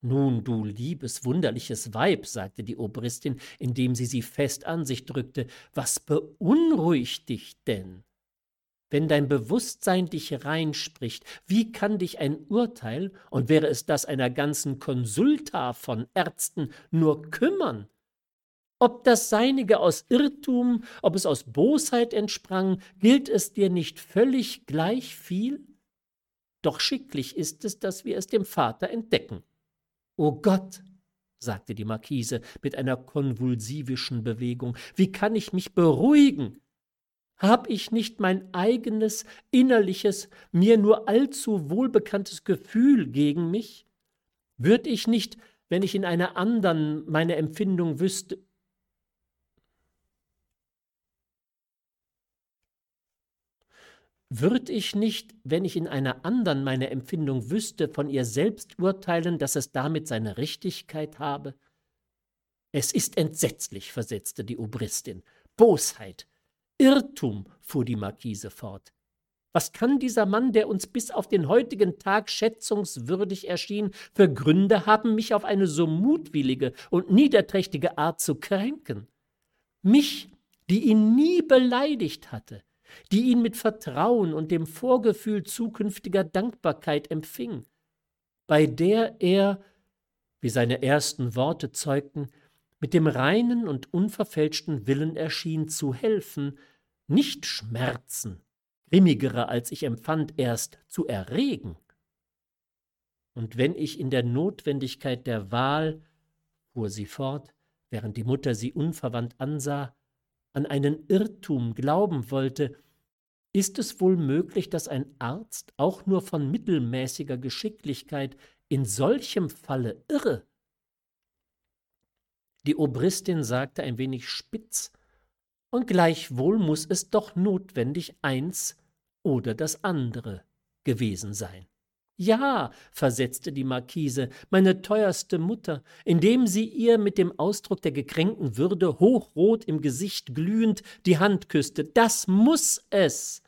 Nun, du liebes, wunderliches Weib, sagte die Obristin, indem sie sie fest an sich drückte, was beunruhigt dich denn? Wenn dein Bewusstsein dich reinspricht, wie kann dich ein Urteil, und wäre es das einer ganzen Konsulta von Ärzten, nur kümmern? Ob das Seinige aus Irrtum, ob es aus Bosheit entsprang, gilt es dir nicht völlig gleich viel? Doch schicklich ist es, dass wir es dem Vater entdecken. O Gott, sagte die Marquise mit einer konvulsivischen Bewegung, wie kann ich mich beruhigen? Hab ich nicht mein eigenes, innerliches, mir nur allzu wohlbekanntes Gefühl gegen mich? Würd ich nicht, wenn ich in einer anderen meine Empfindung wüsste, Würd ich nicht, wenn ich in einer anderen meine Empfindung wüsste, von ihr selbst urteilen, dass es damit seine Richtigkeit habe? Es ist entsetzlich, versetzte die Obristin. Bosheit, Irrtum, fuhr die Marquise fort. Was kann dieser Mann, der uns bis auf den heutigen Tag schätzungswürdig erschien, für Gründe haben, mich auf eine so mutwillige und niederträchtige Art zu kränken? Mich, die ihn nie beleidigt hatte, die ihn mit Vertrauen und dem Vorgefühl zukünftiger Dankbarkeit empfing, bei der er, wie seine ersten Worte zeugten, mit dem reinen und unverfälschten Willen erschien zu helfen, nicht Schmerzen, grimmigere, als ich empfand, erst zu erregen. Und wenn ich in der Notwendigkeit der Wahl, fuhr sie fort, während die Mutter sie unverwandt ansah, an einen Irrtum glauben wollte, ist es wohl möglich, dass ein Arzt auch nur von mittelmäßiger Geschicklichkeit in solchem Falle irre? Die Obristin sagte ein wenig spitz, und gleichwohl muss es doch notwendig eins oder das andere gewesen sein. Ja, versetzte die Marquise, meine teuerste Mutter, indem sie ihr mit dem Ausdruck der gekränkten Würde hochrot im Gesicht glühend die Hand küsste. Das muss es.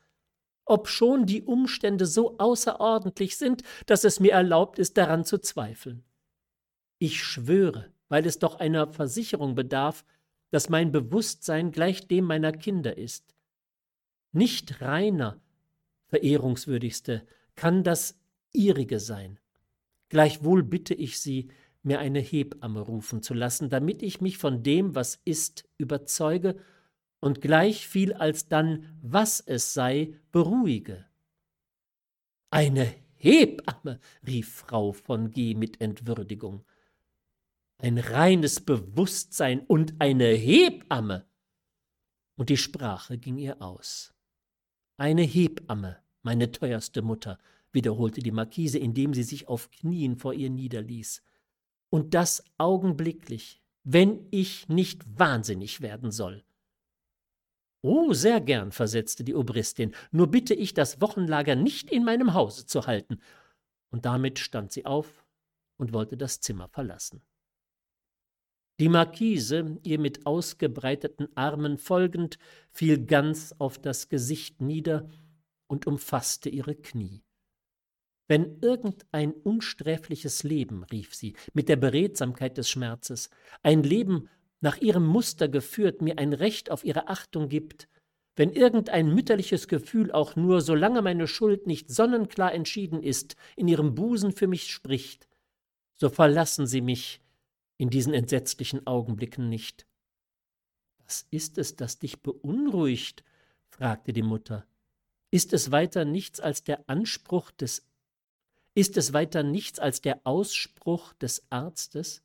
Obschon die Umstände so außerordentlich sind, dass es mir erlaubt ist, daran zu zweifeln. Ich schwöre, weil es doch einer Versicherung bedarf, dass mein Bewusstsein gleich dem meiner Kinder ist. Nicht reiner, verehrungswürdigste, kann das ihrige sein. Gleichwohl bitte ich Sie, mir eine Hebamme rufen zu lassen, damit ich mich von dem, was ist, überzeuge und gleich viel alsdann, was es sei, beruhige. Eine Hebamme, rief Frau von G. mit Entwürdigung ein reines Bewusstsein und eine Hebamme. Und die Sprache ging ihr aus. Eine Hebamme, meine teuerste Mutter, wiederholte die Marquise, indem sie sich auf Knien vor ihr niederließ. Und das augenblicklich, wenn ich nicht wahnsinnig werden soll. Oh, sehr gern, versetzte die Obristin, nur bitte ich, das Wochenlager nicht in meinem Hause zu halten. Und damit stand sie auf und wollte das Zimmer verlassen. Die Marquise, ihr mit ausgebreiteten Armen folgend, fiel ganz auf das Gesicht nieder und umfasste ihre Knie. Wenn irgendein unsträfliches Leben, rief sie, mit der Beredsamkeit des Schmerzes, ein Leben nach ihrem Muster geführt, mir ein Recht auf ihre Achtung gibt, wenn irgendein mütterliches Gefühl auch nur, solange meine Schuld nicht sonnenklar entschieden ist, in ihrem Busen für mich spricht, so verlassen Sie mich, in diesen entsetzlichen Augenblicken nicht. Was ist es, das dich beunruhigt? fragte die Mutter. Ist es weiter nichts als der Anspruch des ist es weiter nichts als der Ausspruch des Arztes?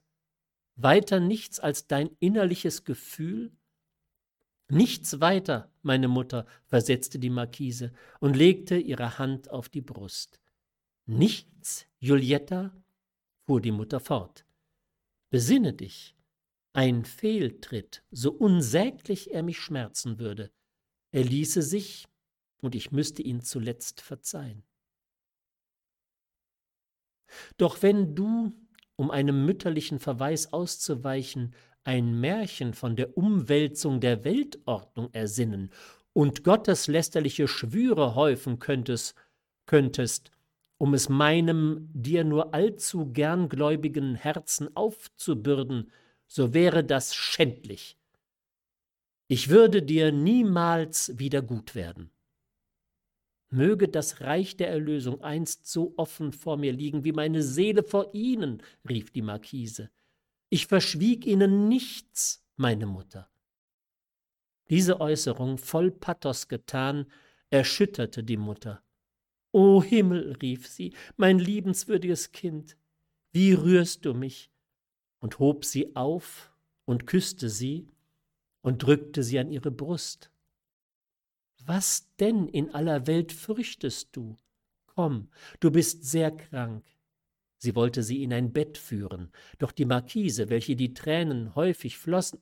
Weiter nichts als dein innerliches Gefühl? Nichts weiter, meine Mutter, versetzte die Marquise und legte ihre Hand auf die Brust. Nichts, Julietta? fuhr die Mutter fort. Besinne dich, ein Fehltritt, so unsäglich er mich schmerzen würde, er ließe sich, und ich müsste ihn zuletzt verzeihen. Doch wenn du, um einem mütterlichen Verweis auszuweichen, ein Märchen von der Umwälzung der Weltordnung ersinnen und gotteslästerliche Schwüre häufen könntest, könntest um es meinem dir nur allzu gerngläubigen Herzen aufzubürden, so wäre das schändlich. Ich würde dir niemals wieder gut werden. Möge das Reich der Erlösung einst so offen vor mir liegen wie meine Seele vor Ihnen, rief die Marquise. Ich verschwieg Ihnen nichts, meine Mutter. Diese Äußerung, voll Pathos getan, erschütterte die Mutter. O Himmel, rief sie, mein liebenswürdiges Kind, wie rührst du mich? und hob sie auf und küsste sie und drückte sie an ihre Brust. Was denn in aller Welt fürchtest du? Komm, du bist sehr krank. Sie wollte sie in ein Bett führen, doch die Marquise, welche die Tränen häufig flossen,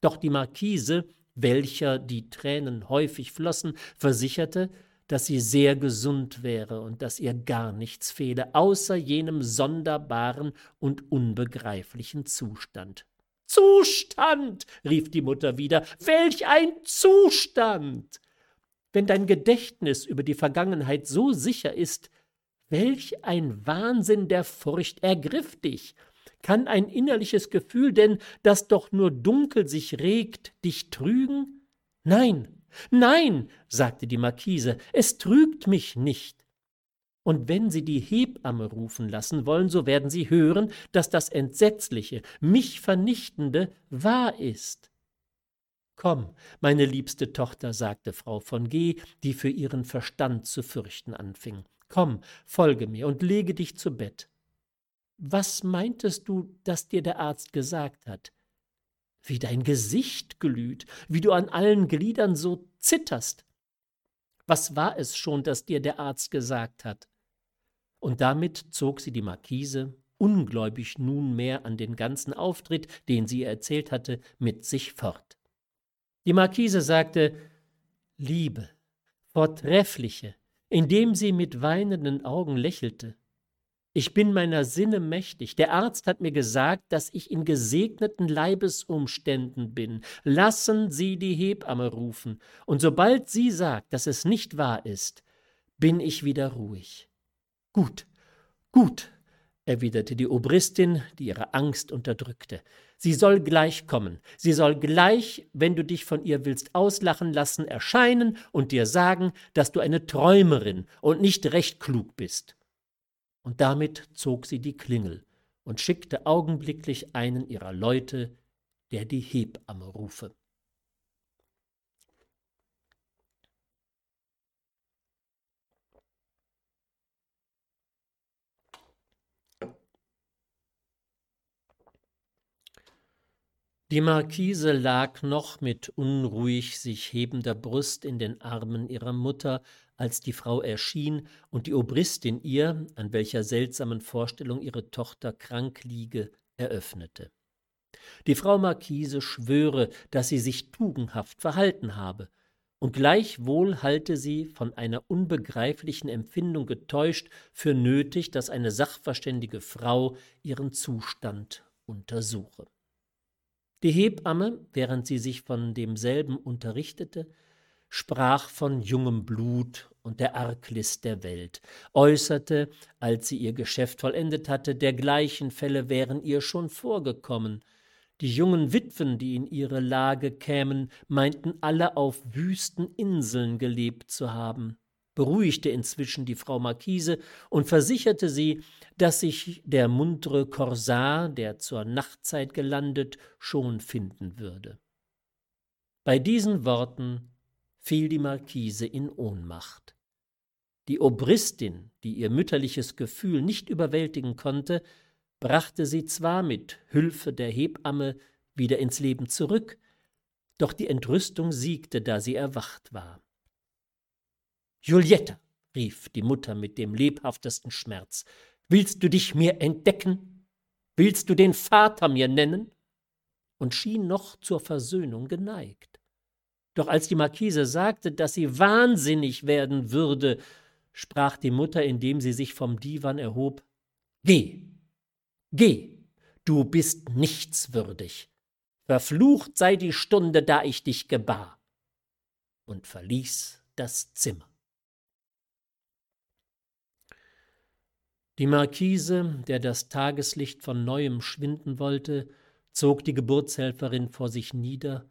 doch die Marquise, welcher die Tränen häufig flossen, versicherte, dass sie sehr gesund wäre und dass ihr gar nichts fehle, außer jenem sonderbaren und unbegreiflichen Zustand. Zustand, rief die Mutter wieder, welch ein Zustand. Wenn dein Gedächtnis über die Vergangenheit so sicher ist, welch ein Wahnsinn der Furcht ergriff dich. Kann ein innerliches Gefühl denn, das doch nur dunkel sich regt, dich trügen? Nein, Nein, sagte die Marquise, es trügt mich nicht. Und wenn Sie die Hebamme rufen lassen wollen, so werden Sie hören, dass das Entsetzliche, mich Vernichtende wahr ist. Komm, meine liebste Tochter, sagte Frau von G., die für ihren Verstand zu fürchten anfing. Komm, folge mir und lege dich zu Bett. Was meintest du, dass dir der Arzt gesagt hat? Wie dein Gesicht glüht, wie du an allen Gliedern so zitterst. Was war es schon, das dir der Arzt gesagt hat? Und damit zog sie die Markise, ungläubig nunmehr an den ganzen Auftritt, den sie ihr erzählt hatte, mit sich fort. Die Markise sagte Liebe, vortreffliche, indem sie mit weinenden Augen lächelte. Ich bin meiner Sinne mächtig. Der Arzt hat mir gesagt, dass ich in gesegneten Leibesumständen bin. Lassen Sie die Hebamme rufen, und sobald sie sagt, dass es nicht wahr ist, bin ich wieder ruhig. Gut, gut, erwiderte die Obristin, die ihre Angst unterdrückte. Sie soll gleich kommen. Sie soll gleich, wenn du dich von ihr willst auslachen lassen, erscheinen und dir sagen, dass du eine Träumerin und nicht recht klug bist. Und damit zog sie die Klingel und schickte augenblicklich einen ihrer Leute, der die Hebamme rufe. Die Marquise lag noch mit unruhig sich hebender Brust in den Armen ihrer Mutter, als die Frau erschien und die Obristin ihr, an welcher seltsamen Vorstellung ihre Tochter krank liege, eröffnete. Die Frau Marquise schwöre, dass sie sich tugendhaft verhalten habe, und gleichwohl halte sie, von einer unbegreiflichen Empfindung getäuscht, für nötig, dass eine sachverständige Frau ihren Zustand untersuche. Die Hebamme, während sie sich von demselben unterrichtete, sprach von jungem Blut und der Arglist der Welt, äußerte, als sie ihr Geschäft vollendet hatte, dergleichen Fälle wären ihr schon vorgekommen. Die jungen Witwen, die in ihre Lage kämen, meinten alle auf wüsten Inseln gelebt zu haben beruhigte inzwischen die Frau Marquise und versicherte sie, dass sich der muntere Korsar, der zur Nachtzeit gelandet, schon finden würde. Bei diesen Worten fiel die Marquise in Ohnmacht. Die Obristin, die ihr mütterliches Gefühl nicht überwältigen konnte, brachte sie zwar mit Hülfe der Hebamme wieder ins Leben zurück, doch die Entrüstung siegte, da sie erwacht war. Juliette, rief die Mutter mit dem lebhaftesten Schmerz, willst du dich mir entdecken? Willst du den Vater mir nennen? und schien noch zur Versöhnung geneigt. Doch als die Marquise sagte, dass sie wahnsinnig werden würde, sprach die Mutter, indem sie sich vom Divan erhob Geh, geh, du bist nichtswürdig. Verflucht sei die Stunde, da ich dich gebar, und verließ das Zimmer. Die Marquise, der das Tageslicht von neuem schwinden wollte, zog die Geburtshelferin vor sich nieder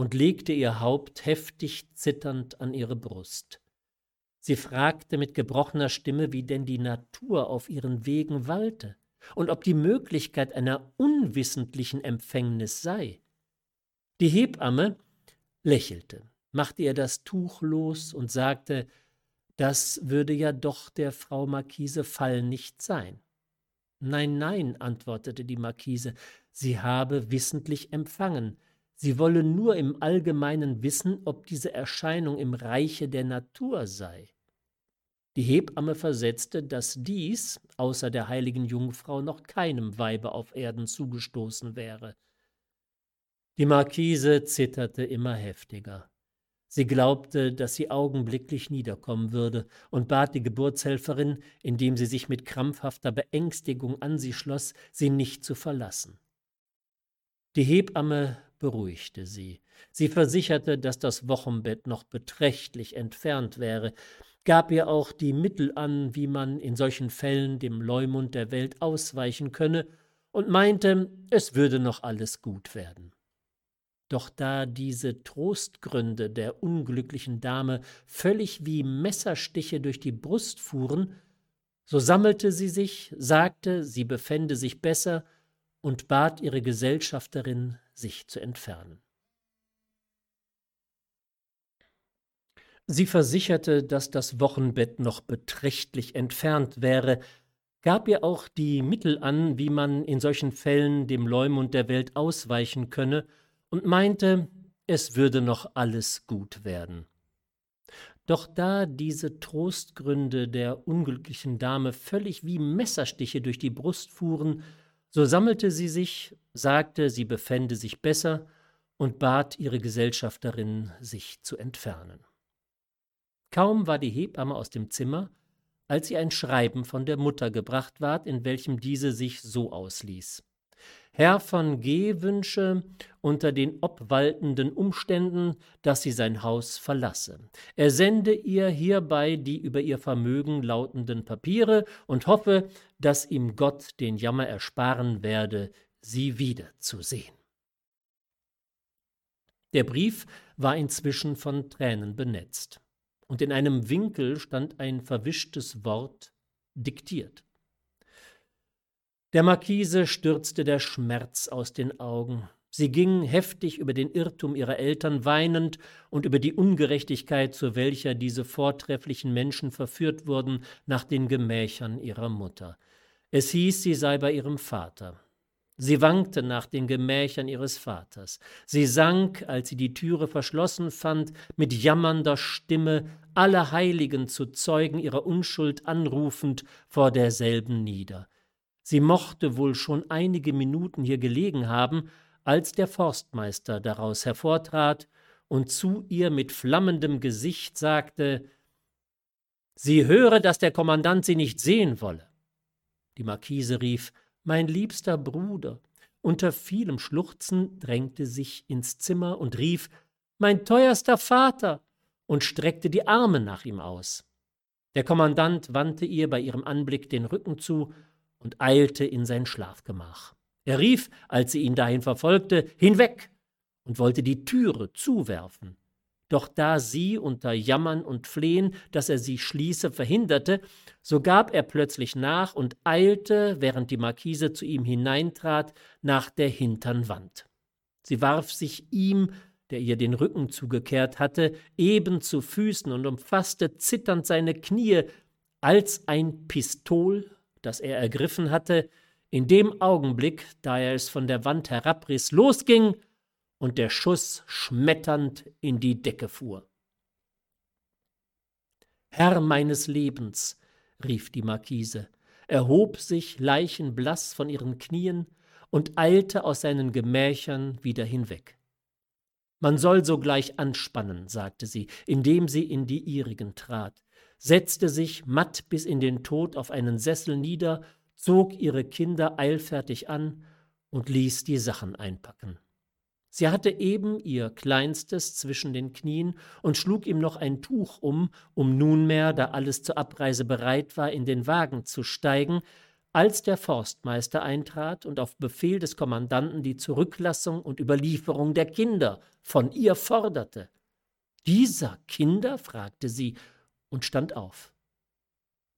und legte ihr Haupt heftig zitternd an ihre Brust. Sie fragte mit gebrochener Stimme, wie denn die Natur auf ihren Wegen walte und ob die Möglichkeit einer unwissentlichen Empfängnis sei. Die Hebamme lächelte, machte ihr das Tuch los und sagte, das würde ja doch der Frau Marquise Fall nicht sein. Nein, nein, antwortete die Marquise, sie habe wissentlich empfangen. Sie wolle nur im Allgemeinen wissen, ob diese Erscheinung im Reiche der Natur sei. Die Hebamme versetzte, dass dies außer der heiligen Jungfrau noch keinem Weibe auf Erden zugestoßen wäre. Die Marquise zitterte immer heftiger. Sie glaubte, dass sie augenblicklich niederkommen würde und bat die Geburtshelferin, indem sie sich mit krampfhafter Beängstigung an sie schloss, sie nicht zu verlassen. Die Hebamme beruhigte sie. Sie versicherte, dass das Wochenbett noch beträchtlich entfernt wäre, gab ihr auch die Mittel an, wie man in solchen Fällen dem Leumund der Welt ausweichen könne, und meinte, es würde noch alles gut werden. Doch da diese Trostgründe der unglücklichen Dame völlig wie Messerstiche durch die Brust fuhren, so sammelte sie sich, sagte, sie befände sich besser und bat ihre Gesellschafterin, sich zu entfernen. Sie versicherte, dass das Wochenbett noch beträchtlich entfernt wäre, gab ihr auch die Mittel an, wie man in solchen Fällen dem Leumund der Welt ausweichen könne, und meinte, es würde noch alles gut werden. Doch da diese Trostgründe der unglücklichen Dame völlig wie Messerstiche durch die Brust fuhren, so sammelte sie sich, sagte, sie befände sich besser und bat ihre Gesellschafterin, sich zu entfernen. Kaum war die Hebamme aus dem Zimmer, als ihr ein Schreiben von der Mutter gebracht ward, in welchem diese sich so ausließ. Herr von G. wünsche unter den obwaltenden Umständen, dass sie sein Haus verlasse. Er sende ihr hierbei die über ihr Vermögen lautenden Papiere und hoffe, dass ihm Gott den Jammer ersparen werde, sie wiederzusehen. Der Brief war inzwischen von Tränen benetzt und in einem Winkel stand ein verwischtes Wort diktiert. Der Marquise stürzte der Schmerz aus den Augen. Sie ging heftig über den Irrtum ihrer Eltern weinend und über die Ungerechtigkeit, zu welcher diese vortrefflichen Menschen verführt wurden, nach den Gemächern ihrer Mutter. Es hieß, sie sei bei ihrem Vater. Sie wankte nach den Gemächern ihres Vaters. Sie sank, als sie die Türe verschlossen fand, mit jammernder Stimme, alle Heiligen zu Zeugen ihrer Unschuld anrufend, vor derselben nieder. Sie mochte wohl schon einige Minuten hier gelegen haben, als der Forstmeister daraus hervortrat und zu ihr mit flammendem Gesicht sagte Sie höre, dass der Kommandant sie nicht sehen wolle. Die Marquise rief mein liebster Bruder. Unter vielem Schluchzen drängte sich ins Zimmer und rief Mein teuerster Vater und streckte die Arme nach ihm aus. Der Kommandant wandte ihr bei ihrem Anblick den Rücken zu und eilte in sein Schlafgemach. Er rief, als sie ihn dahin verfolgte, Hinweg und wollte die Türe zuwerfen. Doch da sie unter Jammern und Flehen, dass er sie schließe, verhinderte, so gab er plötzlich nach und eilte, während die Markise zu ihm hineintrat, nach der hintern Wand. Sie warf sich ihm, der ihr den Rücken zugekehrt hatte, eben zu Füßen und umfasste zitternd seine Knie, als ein Pistol, das er ergriffen hatte, in dem Augenblick, da er es von der Wand herabriss, losging und der Schuss schmetternd in die Decke fuhr. Herr meines Lebens, rief die Markise, erhob sich leichenblaß von ihren Knien und eilte aus seinen Gemächern wieder hinweg. Man soll sogleich anspannen, sagte sie, indem sie in die ihrigen trat, setzte sich matt bis in den Tod auf einen Sessel nieder, zog ihre Kinder eilfertig an und ließ die Sachen einpacken. Sie hatte eben ihr Kleinstes zwischen den Knien und schlug ihm noch ein Tuch um, um nunmehr, da alles zur Abreise bereit war, in den Wagen zu steigen, als der Forstmeister eintrat und auf Befehl des Kommandanten die Zurücklassung und Überlieferung der Kinder von ihr forderte. Dieser Kinder? fragte sie und stand auf.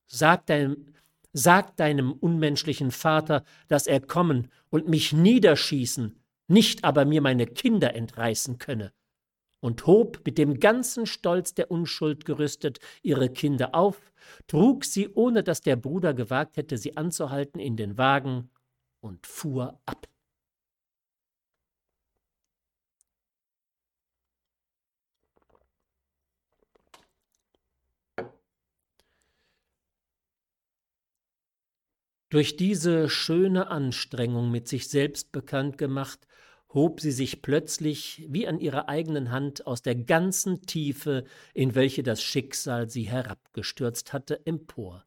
Sag deinem, sag deinem unmenschlichen Vater, dass er kommen und mich niederschießen, nicht aber mir meine Kinder entreißen könne, und hob mit dem ganzen Stolz der Unschuld gerüstet ihre Kinder auf, trug sie, ohne dass der Bruder gewagt hätte, sie anzuhalten, in den Wagen und fuhr ab. Durch diese schöne Anstrengung mit sich selbst bekannt gemacht, hob sie sich plötzlich wie an ihrer eigenen Hand aus der ganzen Tiefe, in welche das Schicksal sie herabgestürzt hatte, empor.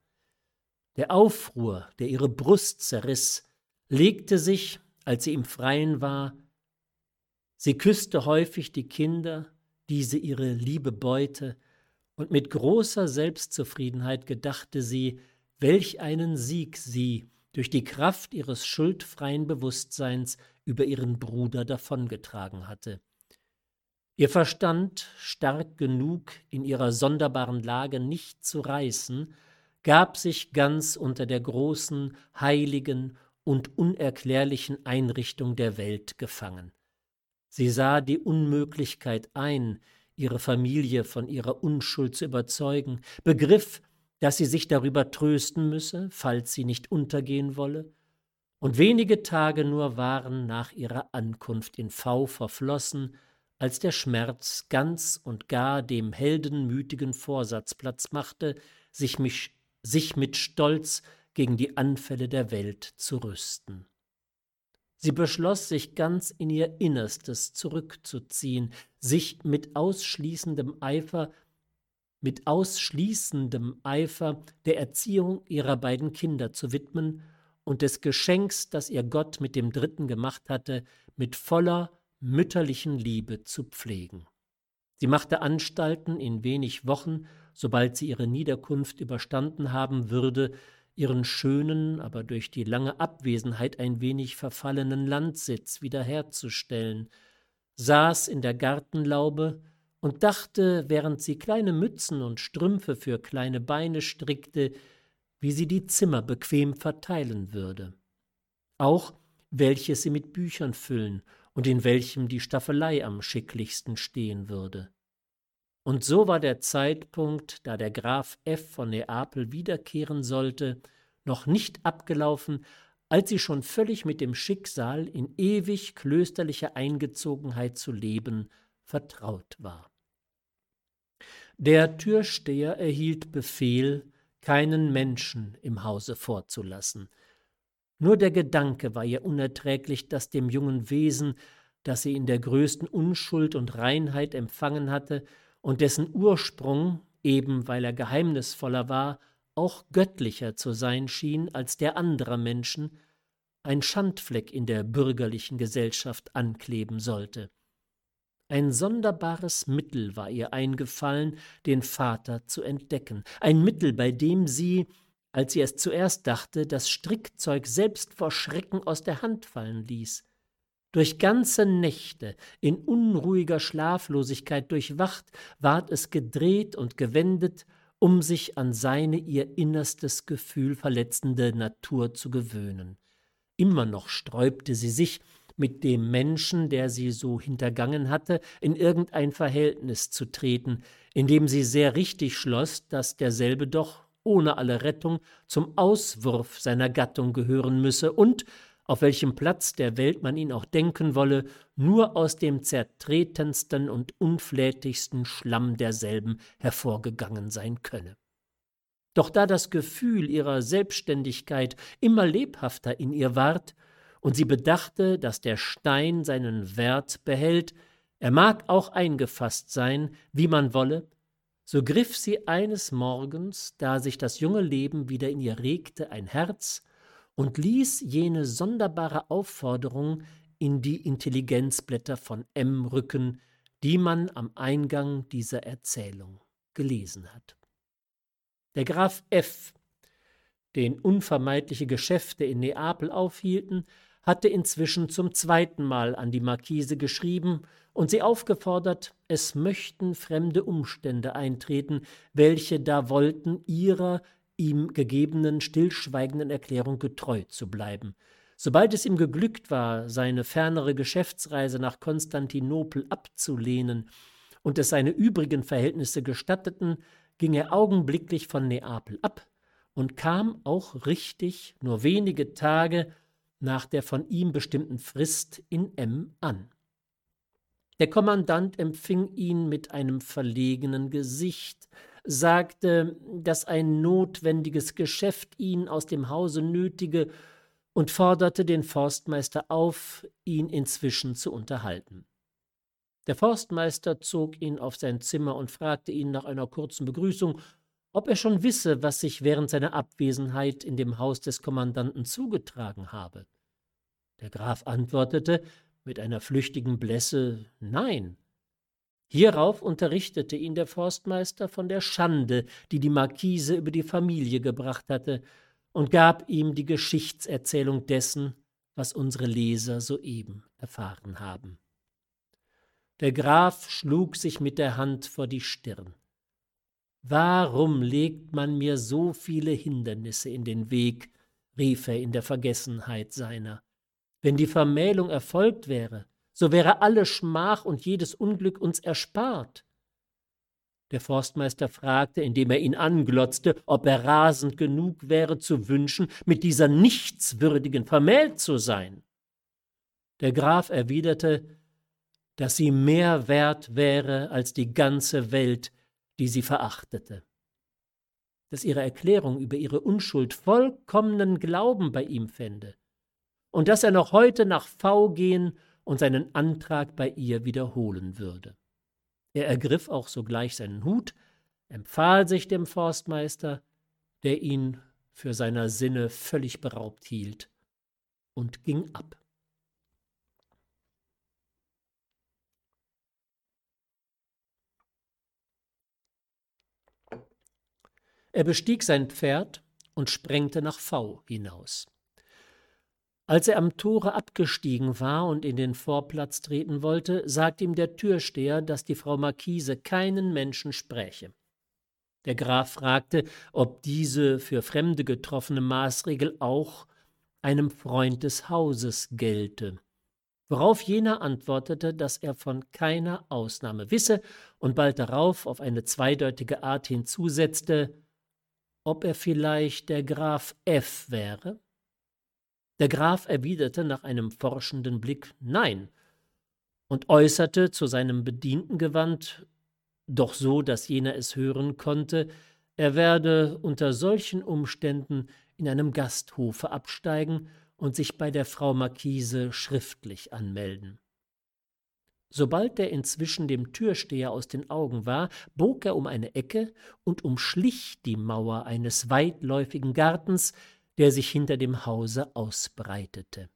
Der Aufruhr, der ihre Brust zerriss, legte sich, als sie im Freien war. Sie küsste häufig die Kinder, diese ihre liebe Beute, und mit großer Selbstzufriedenheit gedachte sie, welch einen Sieg sie durch die Kraft ihres schuldfreien Bewusstseins über ihren Bruder davongetragen hatte. Ihr Verstand, stark genug, in ihrer sonderbaren Lage nicht zu reißen, gab sich ganz unter der großen, heiligen und unerklärlichen Einrichtung der Welt gefangen. Sie sah die Unmöglichkeit ein, ihre Familie von ihrer Unschuld zu überzeugen, begriff, dass sie sich darüber trösten müsse, falls sie nicht untergehen wolle, und wenige Tage nur waren nach ihrer Ankunft in V verflossen, als der Schmerz ganz und gar dem heldenmütigen Vorsatz Platz machte, sich, mich, sich mit Stolz gegen die Anfälle der Welt zu rüsten. Sie beschloss, sich ganz in ihr Innerstes zurückzuziehen, sich mit ausschließendem Eifer mit ausschließendem Eifer der Erziehung ihrer beiden Kinder zu widmen und des Geschenks, das ihr Gott mit dem Dritten gemacht hatte, mit voller mütterlichen Liebe zu pflegen. Sie machte Anstalten, in wenig Wochen, sobald sie ihre Niederkunft überstanden haben würde, ihren schönen, aber durch die lange Abwesenheit ein wenig verfallenen Landsitz wiederherzustellen, saß in der Gartenlaube und dachte, während sie kleine Mützen und Strümpfe für kleine Beine strickte, wie sie die Zimmer bequem verteilen würde. Auch welches sie mit Büchern füllen und in welchem die Staffelei am schicklichsten stehen würde. Und so war der Zeitpunkt, da der Graf F. von Neapel wiederkehren sollte, noch nicht abgelaufen, als sie schon völlig mit dem Schicksal in ewig klösterlicher Eingezogenheit zu leben vertraut war. Der Türsteher erhielt Befehl, keinen Menschen im Hause vorzulassen, nur der Gedanke war ihr unerträglich, dass dem jungen Wesen, das sie in der größten Unschuld und Reinheit empfangen hatte und dessen Ursprung, eben weil er geheimnisvoller war, auch göttlicher zu sein schien als der anderer Menschen, ein Schandfleck in der bürgerlichen Gesellschaft ankleben sollte. Ein sonderbares Mittel war ihr eingefallen, den Vater zu entdecken, ein Mittel, bei dem sie, als sie es zuerst dachte, das Strickzeug selbst vor Schrecken aus der Hand fallen ließ. Durch ganze Nächte, in unruhiger Schlaflosigkeit durchwacht, ward es gedreht und gewendet, um sich an seine ihr innerstes Gefühl verletzende Natur zu gewöhnen. Immer noch sträubte sie sich, mit dem Menschen, der sie so hintergangen hatte, in irgendein Verhältnis zu treten, indem sie sehr richtig schloss, dass derselbe doch ohne alle Rettung zum Auswurf seiner Gattung gehören müsse und, auf welchem Platz der Welt man ihn auch denken wolle, nur aus dem zertretensten und unflätigsten Schlamm derselben hervorgegangen sein könne. Doch da das Gefühl ihrer Selbstständigkeit immer lebhafter in ihr ward, und sie bedachte, dass der Stein seinen Wert behält, er mag auch eingefasst sein, wie man wolle, so griff sie eines Morgens, da sich das junge Leben wieder in ihr regte, ein Herz und ließ jene sonderbare Aufforderung in die Intelligenzblätter von M rücken, die man am Eingang dieser Erzählung gelesen hat. Der Graf F., den unvermeidliche Geschäfte in Neapel aufhielten, hatte inzwischen zum zweiten Mal an die Marquise geschrieben und sie aufgefordert, es möchten fremde Umstände eintreten, welche da wollten, ihrer ihm gegebenen stillschweigenden Erklärung getreu zu bleiben. Sobald es ihm geglückt war, seine fernere Geschäftsreise nach Konstantinopel abzulehnen und es seine übrigen Verhältnisse gestatteten, ging er augenblicklich von Neapel ab und kam auch richtig nur wenige Tage nach der von ihm bestimmten Frist in M an. Der Kommandant empfing ihn mit einem verlegenen Gesicht, sagte, dass ein notwendiges Geschäft ihn aus dem Hause nötige und forderte den Forstmeister auf, ihn inzwischen zu unterhalten. Der Forstmeister zog ihn auf sein Zimmer und fragte ihn nach einer kurzen Begrüßung, ob er schon wisse, was sich während seiner Abwesenheit in dem Haus des Kommandanten zugetragen habe. Der Graf antwortete mit einer flüchtigen Blässe Nein. Hierauf unterrichtete ihn der Forstmeister von der Schande, die die Marquise über die Familie gebracht hatte, und gab ihm die Geschichtserzählung dessen, was unsere Leser soeben erfahren haben. Der Graf schlug sich mit der Hand vor die Stirn. Warum legt man mir so viele Hindernisse in den Weg? rief er in der Vergessenheit seiner. Wenn die Vermählung erfolgt wäre, so wäre alle Schmach und jedes Unglück uns erspart. Der Forstmeister fragte, indem er ihn anglotzte, ob er rasend genug wäre zu wünschen, mit dieser Nichtswürdigen vermählt zu sein. Der Graf erwiderte, dass sie mehr wert wäre als die ganze Welt, die sie verachtete, dass ihre Erklärung über ihre Unschuld vollkommenen Glauben bei ihm fände und dass er noch heute nach V gehen und seinen Antrag bei ihr wiederholen würde. Er ergriff auch sogleich seinen Hut, empfahl sich dem Forstmeister, der ihn für seiner Sinne völlig beraubt hielt, und ging ab. Er bestieg sein Pferd und sprengte nach V hinaus. Als er am Tore abgestiegen war und in den Vorplatz treten wollte, sagte ihm der Türsteher, dass die Frau Marquise keinen Menschen spräche. Der Graf fragte, ob diese für Fremde getroffene Maßregel auch einem Freund des Hauses gelte, worauf jener antwortete, dass er von keiner Ausnahme wisse und bald darauf auf eine zweideutige Art hinzusetzte, ob er vielleicht der Graf F wäre? Der Graf erwiderte nach einem forschenden Blick Nein und äußerte zu seinem Bedienten gewandt, doch so, dass jener es hören konnte, er werde unter solchen Umständen in einem Gasthofe absteigen und sich bei der Frau Marquise schriftlich anmelden. Sobald er inzwischen dem Türsteher aus den Augen war, bog er um eine Ecke und umschlich die Mauer eines weitläufigen Gartens, der sich hinter dem Hause ausbreitete.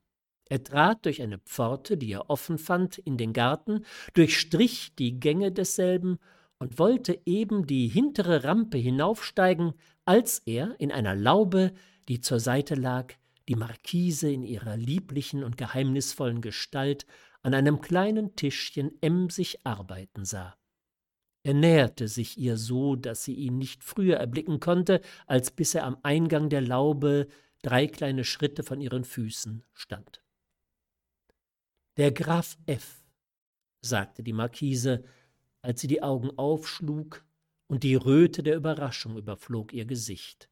Er trat durch eine Pforte, die er offen fand, in den Garten, durchstrich die Gänge desselben und wollte eben die hintere Rampe hinaufsteigen, als er in einer Laube, die zur Seite lag, die Markise in ihrer lieblichen und geheimnisvollen Gestalt an einem kleinen Tischchen emsig arbeiten sah. Er näherte sich ihr so, dass sie ihn nicht früher erblicken konnte, als bis er am Eingang der Laube drei kleine Schritte von ihren Füßen stand. Der Graf F., sagte die Marquise, als sie die Augen aufschlug, und die Röte der Überraschung überflog ihr Gesicht.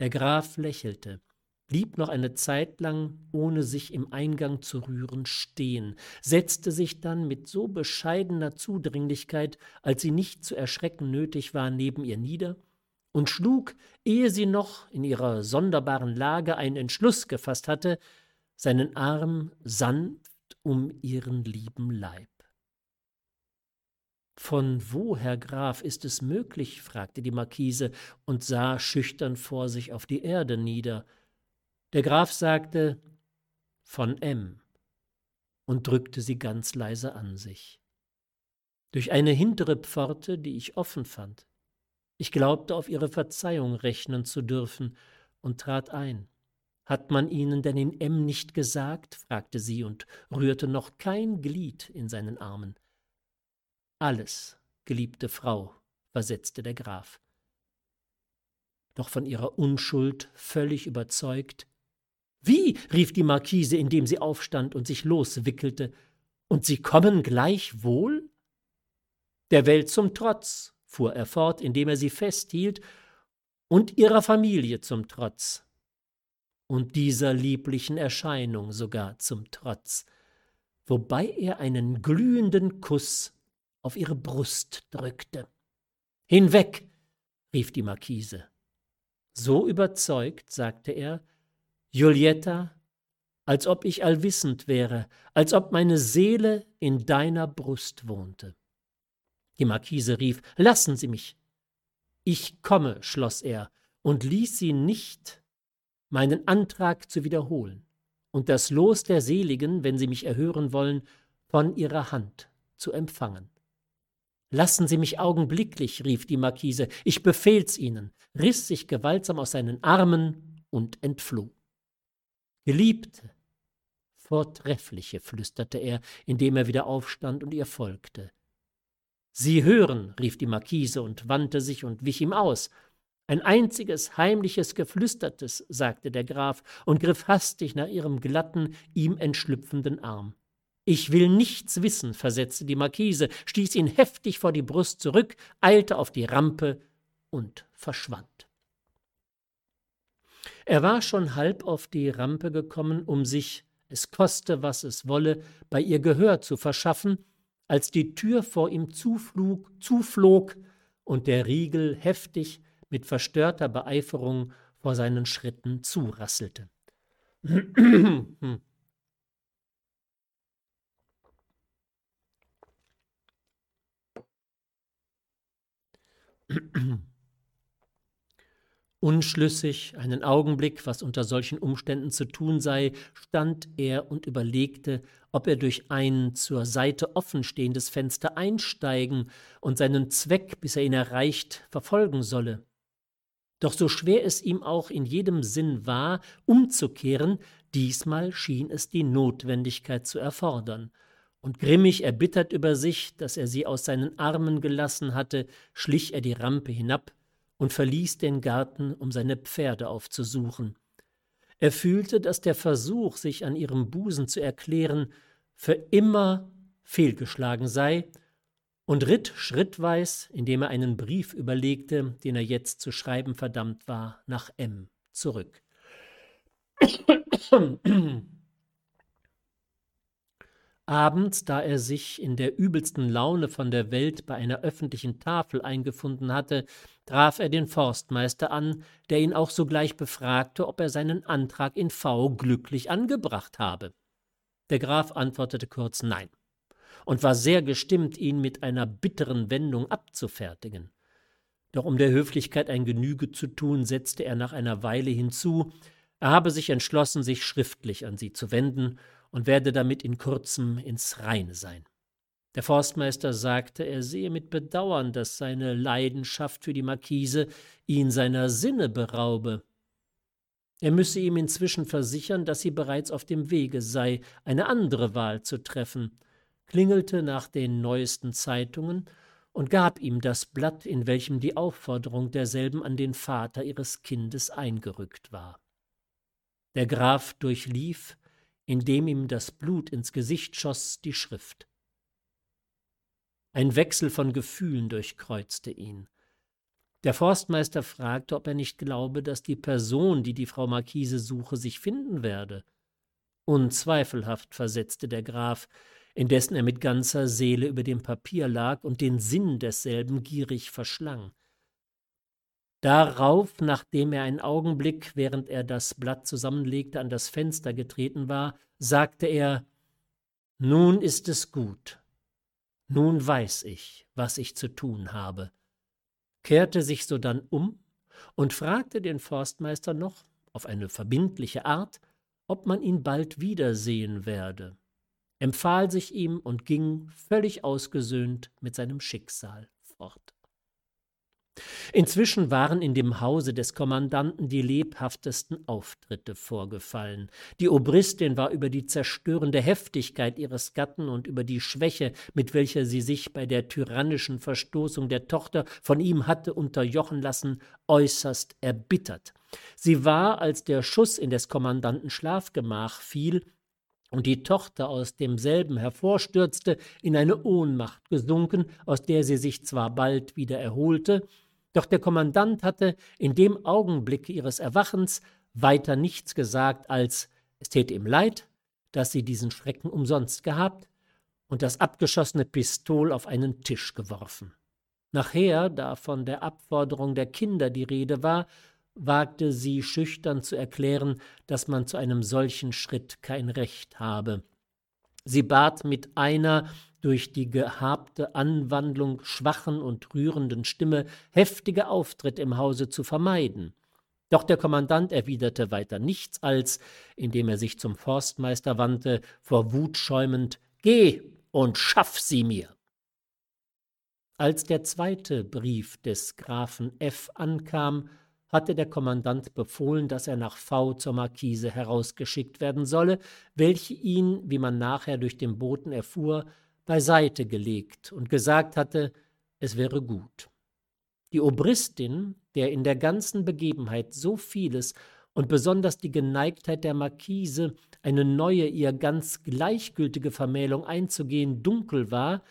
Der Graf lächelte blieb noch eine Zeit lang, ohne sich im Eingang zu rühren, stehen, setzte sich dann mit so bescheidener Zudringlichkeit, als sie nicht zu erschrecken nötig war, neben ihr nieder und schlug, ehe sie noch in ihrer sonderbaren Lage einen Entschluss gefasst hatte, seinen Arm sanft um ihren lieben Leib. Von wo, Herr Graf, ist es möglich? fragte die Marquise und sah schüchtern vor sich auf die Erde nieder. Der Graf sagte von M und drückte sie ganz leise an sich. Durch eine hintere Pforte, die ich offen fand. Ich glaubte, auf ihre Verzeihung rechnen zu dürfen und trat ein. Hat man Ihnen denn in M nicht gesagt? fragte sie und rührte noch kein Glied in seinen Armen. Alles, geliebte Frau, versetzte der Graf. Doch von ihrer Unschuld völlig überzeugt, wie? rief die Marquise, indem sie aufstand und sich loswickelte. Und Sie kommen gleichwohl? Der Welt zum Trotz, fuhr er fort, indem er sie festhielt, und ihrer Familie zum Trotz, und dieser lieblichen Erscheinung sogar zum Trotz, wobei er einen glühenden Kuss auf ihre Brust drückte. Hinweg, rief die Marquise. So überzeugt, sagte er, Julietta, als ob ich allwissend wäre, als ob meine Seele in deiner Brust wohnte. Die Marquise rief, Lassen Sie mich. Ich komme, schloss er, und ließ sie nicht, meinen Antrag zu wiederholen und das Los der Seligen, wenn sie mich erhören wollen, von ihrer Hand zu empfangen. Lassen Sie mich augenblicklich, rief die Marquise, ich befehl's Ihnen, riss sich gewaltsam aus seinen Armen und entfloh. Geliebte, Vortreffliche, flüsterte er, indem er wieder aufstand und ihr folgte. Sie hören, rief die Marquise und wandte sich und wich ihm aus. Ein einziges heimliches Geflüstertes, sagte der Graf und griff hastig nach ihrem glatten, ihm entschlüpfenden Arm. Ich will nichts wissen, versetzte die Markise, stieß ihn heftig vor die Brust zurück, eilte auf die Rampe und verschwand. Er war schon halb auf die Rampe gekommen, um sich, es koste, was es wolle, bei ihr Gehör zu verschaffen, als die Tür vor ihm zuflog, zuflog und der Riegel heftig mit verstörter Beeiferung vor seinen Schritten zurasselte. (clears throat) Unschlüssig, einen Augenblick, was unter solchen Umständen zu tun sei, stand er und überlegte, ob er durch ein zur Seite offenstehendes Fenster einsteigen und seinen Zweck, bis er ihn erreicht, verfolgen solle. Doch so schwer es ihm auch in jedem Sinn war, umzukehren, diesmal schien es die Notwendigkeit zu erfordern. Und grimmig erbittert über sich, dass er sie aus seinen Armen gelassen hatte, schlich er die Rampe hinab und verließ den Garten, um seine Pferde aufzusuchen. Er fühlte, dass der Versuch, sich an ihrem Busen zu erklären, für immer fehlgeschlagen sei und ritt schrittweis, indem er einen Brief überlegte, den er jetzt zu schreiben verdammt war, nach M zurück. Abends, da er sich in der übelsten Laune von der Welt bei einer öffentlichen Tafel eingefunden hatte, traf er den Forstmeister an, der ihn auch sogleich befragte, ob er seinen Antrag in V glücklich angebracht habe. Der Graf antwortete kurz Nein und war sehr gestimmt, ihn mit einer bitteren Wendung abzufertigen. Doch um der Höflichkeit ein Genüge zu tun, setzte er nach einer Weile hinzu, er habe sich entschlossen, sich schriftlich an sie zu wenden und werde damit in kurzem ins Reine sein. Der Forstmeister sagte, er sehe mit Bedauern, dass seine Leidenschaft für die Markise ihn seiner Sinne beraube. Er müsse ihm inzwischen versichern, dass sie bereits auf dem Wege sei, eine andere Wahl zu treffen, klingelte nach den neuesten Zeitungen und gab ihm das Blatt, in welchem die Aufforderung derselben an den Vater ihres Kindes eingerückt war. Der Graf durchlief, indem ihm das Blut ins Gesicht schoss, die Schrift. Ein Wechsel von Gefühlen durchkreuzte ihn. Der Forstmeister fragte, ob er nicht glaube, dass die Person, die die Frau Marquise suche, sich finden werde. Unzweifelhaft, versetzte der Graf, indessen er mit ganzer Seele über dem Papier lag und den Sinn desselben gierig verschlang. Darauf, nachdem er einen Augenblick, während er das Blatt zusammenlegte, an das Fenster getreten war, sagte er Nun ist es gut, nun weiß ich, was ich zu tun habe, kehrte sich sodann um und fragte den Forstmeister noch, auf eine verbindliche Art, ob man ihn bald wiedersehen werde. Empfahl sich ihm und ging völlig ausgesöhnt mit seinem Schicksal fort. Inzwischen waren in dem Hause des Kommandanten die lebhaftesten Auftritte vorgefallen. Die Obristin war über die zerstörende Heftigkeit ihres Gatten und über die Schwäche, mit welcher sie sich bei der tyrannischen Verstoßung der Tochter von ihm hatte unterjochen lassen, äußerst erbittert. Sie war, als der Schuss in des Kommandanten Schlafgemach fiel, und die Tochter aus demselben hervorstürzte, in eine Ohnmacht gesunken, aus der sie sich zwar bald wieder erholte, doch der Kommandant hatte in dem Augenblicke ihres Erwachens weiter nichts gesagt als es täte ihm leid, dass sie diesen Schrecken umsonst gehabt und das abgeschossene Pistol auf einen Tisch geworfen. Nachher, da von der Abforderung der Kinder die Rede war, wagte sie schüchtern zu erklären, dass man zu einem solchen Schritt kein Recht habe. Sie bat mit einer durch die gehabte Anwandlung schwachen und rührenden Stimme heftige Auftritt im Hause zu vermeiden. Doch der Kommandant erwiderte weiter nichts als, indem er sich zum Forstmeister wandte, vor Wut schäumend Geh und schaff sie mir. Als der zweite Brief des Grafen F ankam, hatte der Kommandant befohlen, dass er nach V zur Markise herausgeschickt werden solle, welche ihn, wie man nachher durch den Boten erfuhr, beiseite gelegt und gesagt hatte, es wäre gut. Die Obristin, der in der ganzen Begebenheit so vieles und besonders die Geneigtheit der Marquise, eine neue, ihr ganz gleichgültige Vermählung einzugehen, dunkel war,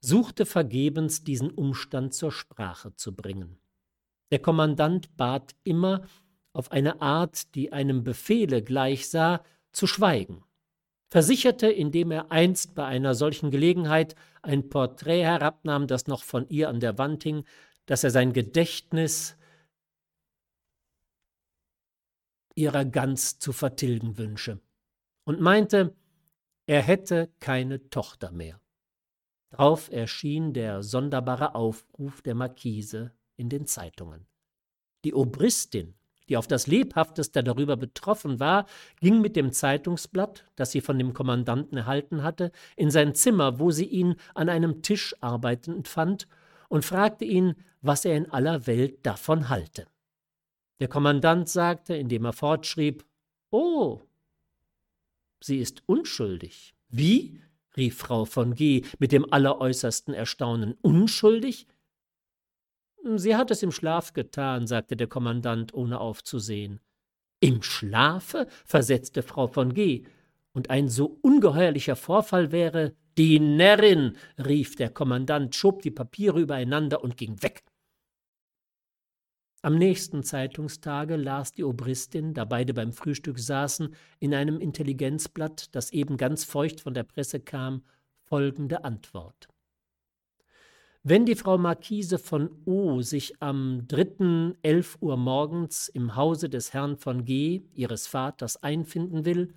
suchte vergebens diesen Umstand zur Sprache zu bringen. Der Kommandant bat immer, auf eine Art, die einem Befehle gleichsah, zu schweigen, versicherte, indem er einst bei einer solchen Gelegenheit ein Porträt herabnahm, das noch von ihr an der Wand hing, dass er sein Gedächtnis ihrer ganz zu vertilgen wünsche, und meinte, er hätte keine Tochter mehr. Drauf erschien der sonderbare Aufruf der Marquise in den Zeitungen. Die Obristin, die auf das lebhafteste darüber betroffen war, ging mit dem Zeitungsblatt, das sie von dem Kommandanten erhalten hatte, in sein Zimmer, wo sie ihn an einem Tisch arbeitend fand, und fragte ihn, was er in aller Welt davon halte. Der Kommandant sagte, indem er fortschrieb, Oh, sie ist unschuldig. Wie? rief Frau von G. mit dem alleräußersten Erstaunen. Unschuldig? Sie hat es im Schlaf getan, sagte der Kommandant, ohne aufzusehen. Im Schlafe? versetzte Frau von G. Und ein so ungeheuerlicher Vorfall wäre. Die Närrin, rief der Kommandant, schob die Papiere übereinander und ging weg. Am nächsten Zeitungstage las die Obristin, da beide beim Frühstück saßen, in einem Intelligenzblatt, das eben ganz feucht von der Presse kam, folgende Antwort. Wenn die Frau Marquise von O sich am 3. 11 Uhr morgens im Hause des Herrn von G, ihres Vaters, einfinden will,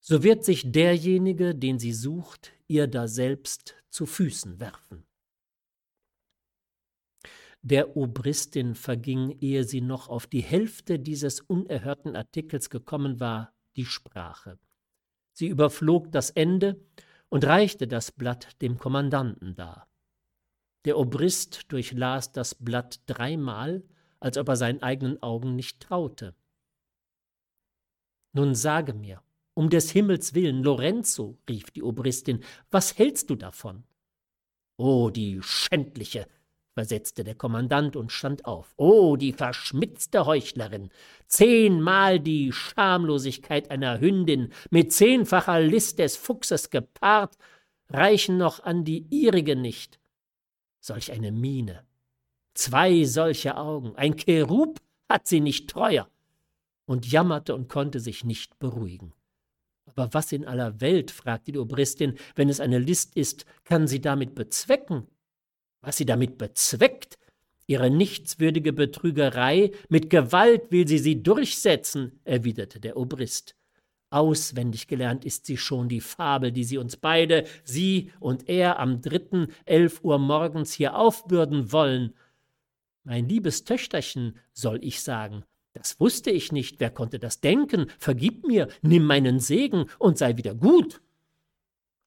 so wird sich derjenige, den sie sucht, ihr daselbst zu Füßen werfen. Der Obristin verging, ehe sie noch auf die Hälfte dieses unerhörten Artikels gekommen war, die Sprache. Sie überflog das Ende und reichte das Blatt dem Kommandanten dar. Der Obrist durchlas das Blatt dreimal, als ob er seinen eigenen Augen nicht traute. Nun sage mir, um des Himmels willen, Lorenzo, rief die Obristin, was hältst du davon? Oh, die schändliche, versetzte der Kommandant und stand auf. Oh, die verschmitzte Heuchlerin! Zehnmal die Schamlosigkeit einer Hündin mit zehnfacher List des Fuchses gepaart, reichen noch an die ihrige nicht. Solch eine Miene, zwei solche Augen, ein Cherub hat sie nicht treuer, und jammerte und konnte sich nicht beruhigen. Aber was in aller Welt, fragte die Obristin, wenn es eine List ist, kann sie damit bezwecken? Was sie damit bezweckt, ihre nichtswürdige Betrügerei, mit Gewalt will sie sie durchsetzen, erwiderte der Obrist. Auswendig gelernt ist sie schon die Fabel, die sie uns beide, sie und er, am dritten elf Uhr morgens hier aufbürden wollen. Mein liebes Töchterchen, soll ich sagen, das wusste ich nicht, wer konnte das denken? Vergib mir, nimm meinen Segen und sei wieder gut.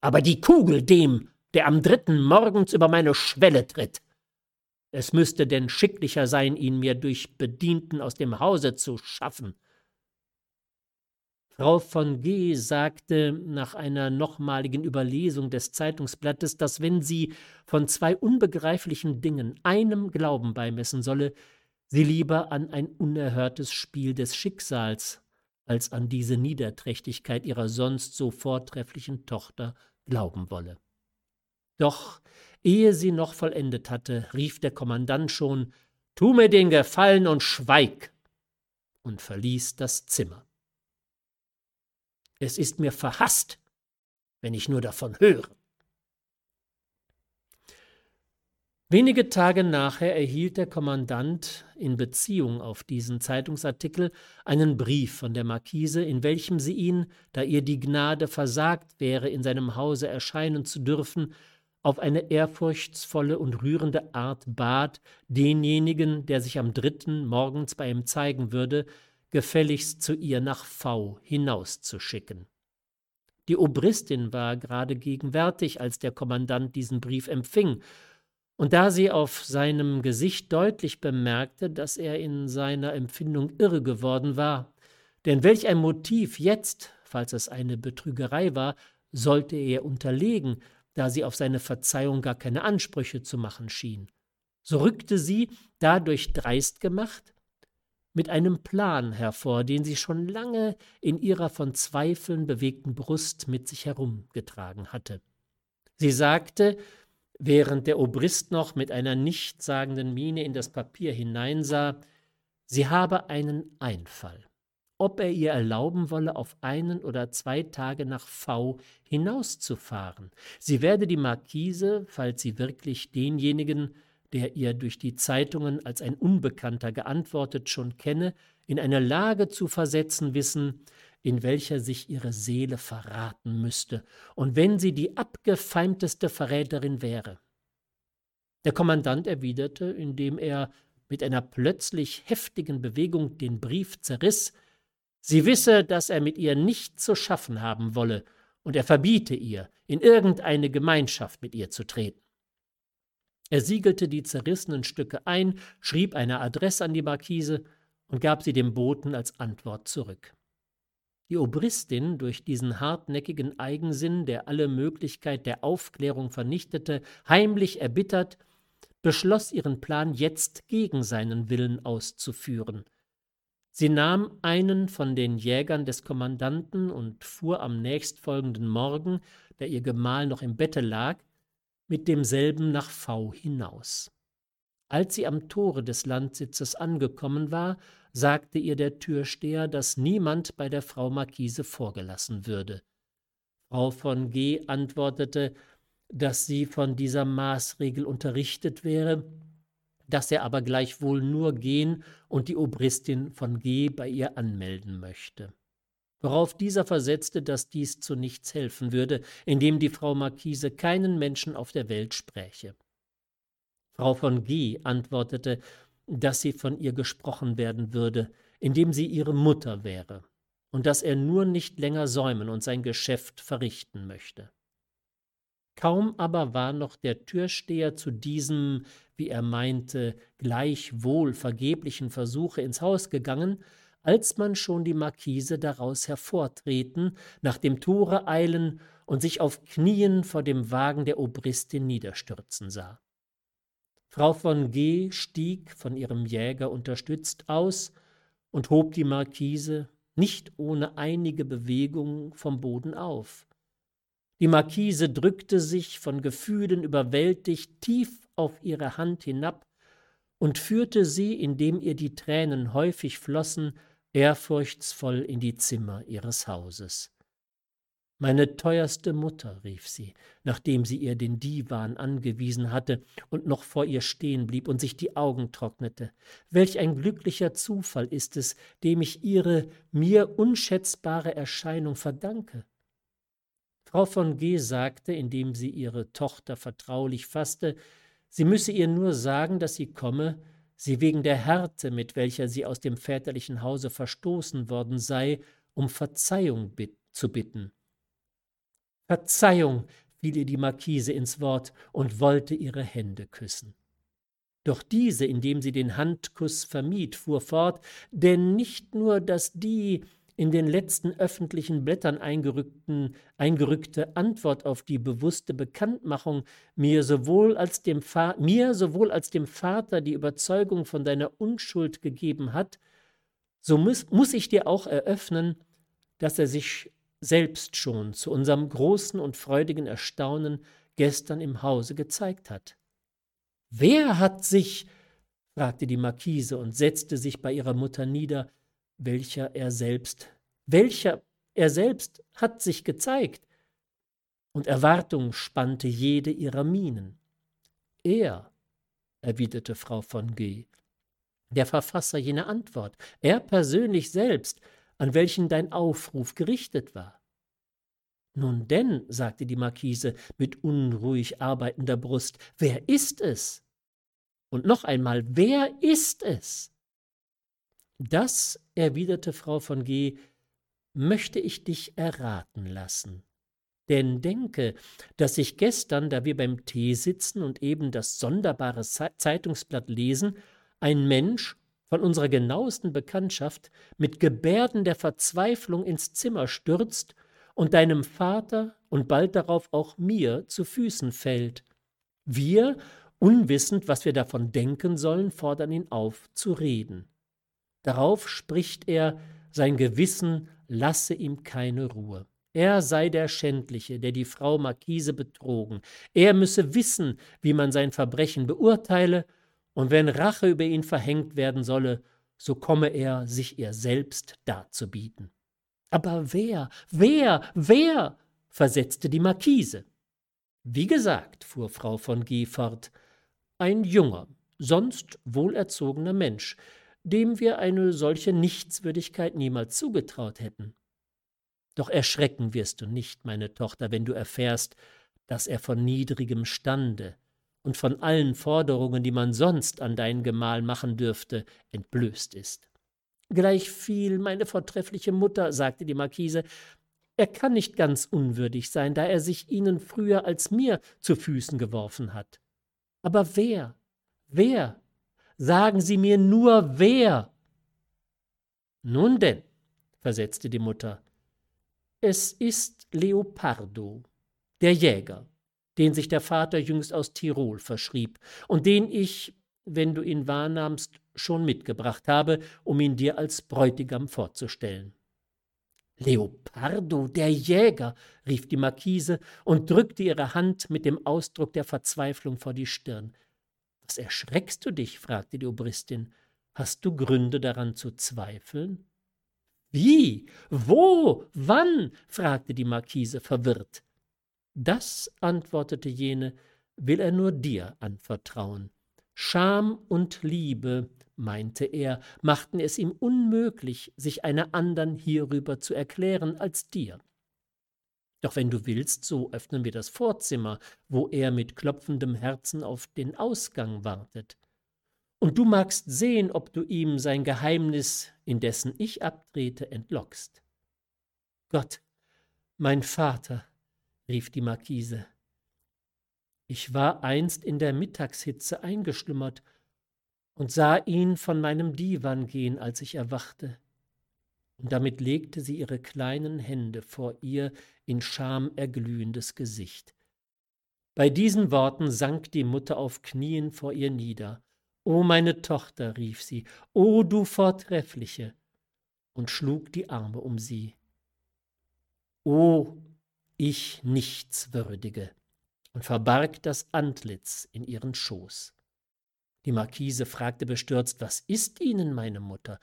Aber die Kugel dem, der am dritten morgens über meine Schwelle tritt. Es müsste denn schicklicher sein, ihn mir durch Bedienten aus dem Hause zu schaffen. Frau von G. sagte nach einer nochmaligen Überlesung des Zeitungsblattes, dass wenn sie von zwei unbegreiflichen Dingen einem Glauben beimessen solle, sie lieber an ein unerhörtes Spiel des Schicksals als an diese Niederträchtigkeit ihrer sonst so vortrefflichen Tochter glauben wolle. Doch ehe sie noch vollendet hatte, rief der Kommandant schon Tu mir den Gefallen und schweig und verließ das Zimmer. Es ist mir verhasst, wenn ich nur davon höre. Wenige Tage nachher erhielt der Kommandant in Beziehung auf diesen Zeitungsartikel einen Brief von der Marquise, in welchem sie ihn, da ihr die Gnade versagt wäre, in seinem Hause erscheinen zu dürfen, auf eine ehrfurchtsvolle und rührende Art bat, denjenigen, der sich am dritten morgens bei ihm zeigen würde, gefälligst zu ihr nach V hinauszuschicken. Die Obristin war gerade gegenwärtig, als der Kommandant diesen Brief empfing, und da sie auf seinem Gesicht deutlich bemerkte, dass er in seiner Empfindung irre geworden war, denn welch ein Motiv jetzt, falls es eine Betrügerei war, sollte er unterlegen, da sie auf seine Verzeihung gar keine Ansprüche zu machen schien. So rückte sie, dadurch dreist gemacht, mit einem Plan hervor, den sie schon lange in ihrer von Zweifeln bewegten Brust mit sich herumgetragen hatte. Sie sagte, während der Obrist noch mit einer nichtssagenden Miene in das Papier hineinsah, sie habe einen Einfall, ob er ihr erlauben wolle, auf einen oder zwei Tage nach V hinauszufahren. Sie werde die Marquise, falls sie wirklich denjenigen der ihr durch die Zeitungen als ein Unbekannter geantwortet schon kenne, in eine Lage zu versetzen wissen, in welcher sich ihre Seele verraten müsste, und wenn sie die abgefeimteste Verräterin wäre. Der Kommandant erwiderte, indem er mit einer plötzlich heftigen Bewegung den Brief zerriss, sie wisse, dass er mit ihr nichts zu schaffen haben wolle, und er verbiete ihr, in irgendeine Gemeinschaft mit ihr zu treten. Er siegelte die zerrissenen Stücke ein, schrieb eine Adresse an die Markise und gab sie dem Boten als Antwort zurück. Die Obristin, durch diesen hartnäckigen Eigensinn, der alle Möglichkeit der Aufklärung vernichtete, heimlich erbittert, beschloss ihren Plan jetzt gegen seinen Willen auszuführen. Sie nahm einen von den Jägern des Kommandanten und fuhr am nächstfolgenden Morgen, da ihr Gemahl noch im Bette lag, mit demselben nach V hinaus. Als sie am Tore des Landsitzes angekommen war, sagte ihr der Türsteher, dass niemand bei der Frau Marquise vorgelassen würde. Frau von G. antwortete, dass sie von dieser Maßregel unterrichtet wäre, dass er aber gleichwohl nur gehen und die Obristin von G. bei ihr anmelden möchte worauf dieser versetzte, dass dies zu nichts helfen würde, indem die Frau Marquise keinen Menschen auf der Welt spräche. Frau von G. antwortete, dass sie von ihr gesprochen werden würde, indem sie ihre Mutter wäre, und dass er nur nicht länger säumen und sein Geschäft verrichten möchte. Kaum aber war noch der Türsteher zu diesem, wie er meinte, gleichwohl vergeblichen Versuche ins Haus gegangen, als man schon die Markise daraus hervortreten, nach dem Tore eilen und sich auf Knien vor dem Wagen der Obristin niederstürzen sah. Frau von G. stieg von ihrem Jäger unterstützt aus und hob die Markise nicht ohne einige Bewegung vom Boden auf. Die Markise drückte sich von Gefühlen überwältigt tief auf ihre Hand hinab und führte sie, indem ihr die Tränen häufig flossen, ehrfurchtsvoll in die Zimmer ihres Hauses. Meine teuerste Mutter, rief sie, nachdem sie ihr den Divan angewiesen hatte und noch vor ihr stehen blieb und sich die Augen trocknete. Welch ein glücklicher Zufall ist es, dem ich ihre mir unschätzbare Erscheinung verdanke. Frau von G. sagte, indem sie ihre Tochter vertraulich fasste, sie müsse ihr nur sagen, dass sie komme, sie wegen der Härte, mit welcher sie aus dem väterlichen Hause verstoßen worden sei, um Verzeihung bit zu bitten. Verzeihung, fiel ihr die Markise ins Wort und wollte ihre Hände küssen. Doch diese, indem sie den Handkuss vermied, fuhr fort, denn nicht nur, dass die, in den letzten öffentlichen Blättern eingerückte Antwort auf die bewusste Bekanntmachung mir sowohl, als dem mir sowohl als dem Vater die Überzeugung von deiner Unschuld gegeben hat, so muss, muss ich dir auch eröffnen, dass er sich selbst schon zu unserem großen und freudigen Erstaunen gestern im Hause gezeigt hat. Wer hat sich, fragte die Marquise und setzte sich bei ihrer Mutter nieder, welcher er selbst, welcher er selbst hat sich gezeigt, und Erwartung spannte jede ihrer Mienen. Er, erwiderte Frau von G., der Verfasser jener Antwort, er persönlich selbst, an welchen dein Aufruf gerichtet war. Nun denn, sagte die Marquise mit unruhig arbeitender Brust, wer ist es? Und noch einmal, wer ist es? Das, erwiderte Frau von G., möchte ich dich erraten lassen. Denn denke, dass ich gestern, da wir beim Tee sitzen und eben das sonderbare Zeitungsblatt lesen, ein Mensch von unserer genauesten Bekanntschaft mit Gebärden der Verzweiflung ins Zimmer stürzt und deinem Vater und bald darauf auch mir zu Füßen fällt. Wir, unwissend, was wir davon denken sollen, fordern ihn auf, zu reden. Darauf spricht er, sein Gewissen lasse ihm keine Ruhe. Er sei der Schändliche, der die Frau Marquise betrogen. Er müsse wissen, wie man sein Verbrechen beurteile, und wenn Rache über ihn verhängt werden solle, so komme er, sich ihr selbst darzubieten. Aber wer, wer, wer? versetzte die Marquise. Wie gesagt, fuhr Frau von G. fort, ein junger, sonst wohlerzogener Mensch, dem wir eine solche Nichtswürdigkeit niemals zugetraut hätten. Doch erschrecken wirst du nicht, meine Tochter, wenn du erfährst, dass er von niedrigem Stande und von allen Forderungen, die man sonst an dein Gemahl machen dürfte, entblößt ist. Gleichviel, meine vortreffliche Mutter, sagte die Marquise, er kann nicht ganz unwürdig sein, da er sich ihnen früher als mir zu Füßen geworfen hat. Aber wer, wer? Sagen Sie mir nur wer. Nun denn, versetzte die Mutter, es ist Leopardo, der Jäger, den sich der Vater jüngst aus Tirol verschrieb und den ich, wenn du ihn wahrnahmst, schon mitgebracht habe, um ihn dir als Bräutigam vorzustellen. Leopardo, der Jäger, rief die Marquise und drückte ihre Hand mit dem Ausdruck der Verzweiflung vor die Stirn. Was erschreckst du dich? fragte die Obristin. Hast du Gründe daran zu zweifeln? Wie? Wo? Wann? fragte die Marquise verwirrt. Das, antwortete jene, will er nur dir anvertrauen. Scham und Liebe, meinte er, machten es ihm unmöglich, sich einer andern hierüber zu erklären als dir. Doch wenn du willst, so öffnen wir das Vorzimmer, wo er mit klopfendem Herzen auf den Ausgang wartet und du magst sehen, ob du ihm sein Geheimnis, indessen ich abtrete, entlockst. Gott, mein Vater, rief die Marquise, ich war einst in der Mittagshitze eingeschlummert und sah ihn von meinem Divan gehen, als ich erwachte. Und damit legte sie ihre kleinen Hände vor ihr in Scham erglühendes Gesicht. Bei diesen Worten sank die Mutter auf Knien vor ihr nieder O meine Tochter, rief sie, o du Vortreffliche, und schlug die Arme um sie. O ich Nichtswürdige, und verbarg das Antlitz in ihren Schoß. Die Marquise fragte bestürzt, was ist Ihnen, meine Mutter?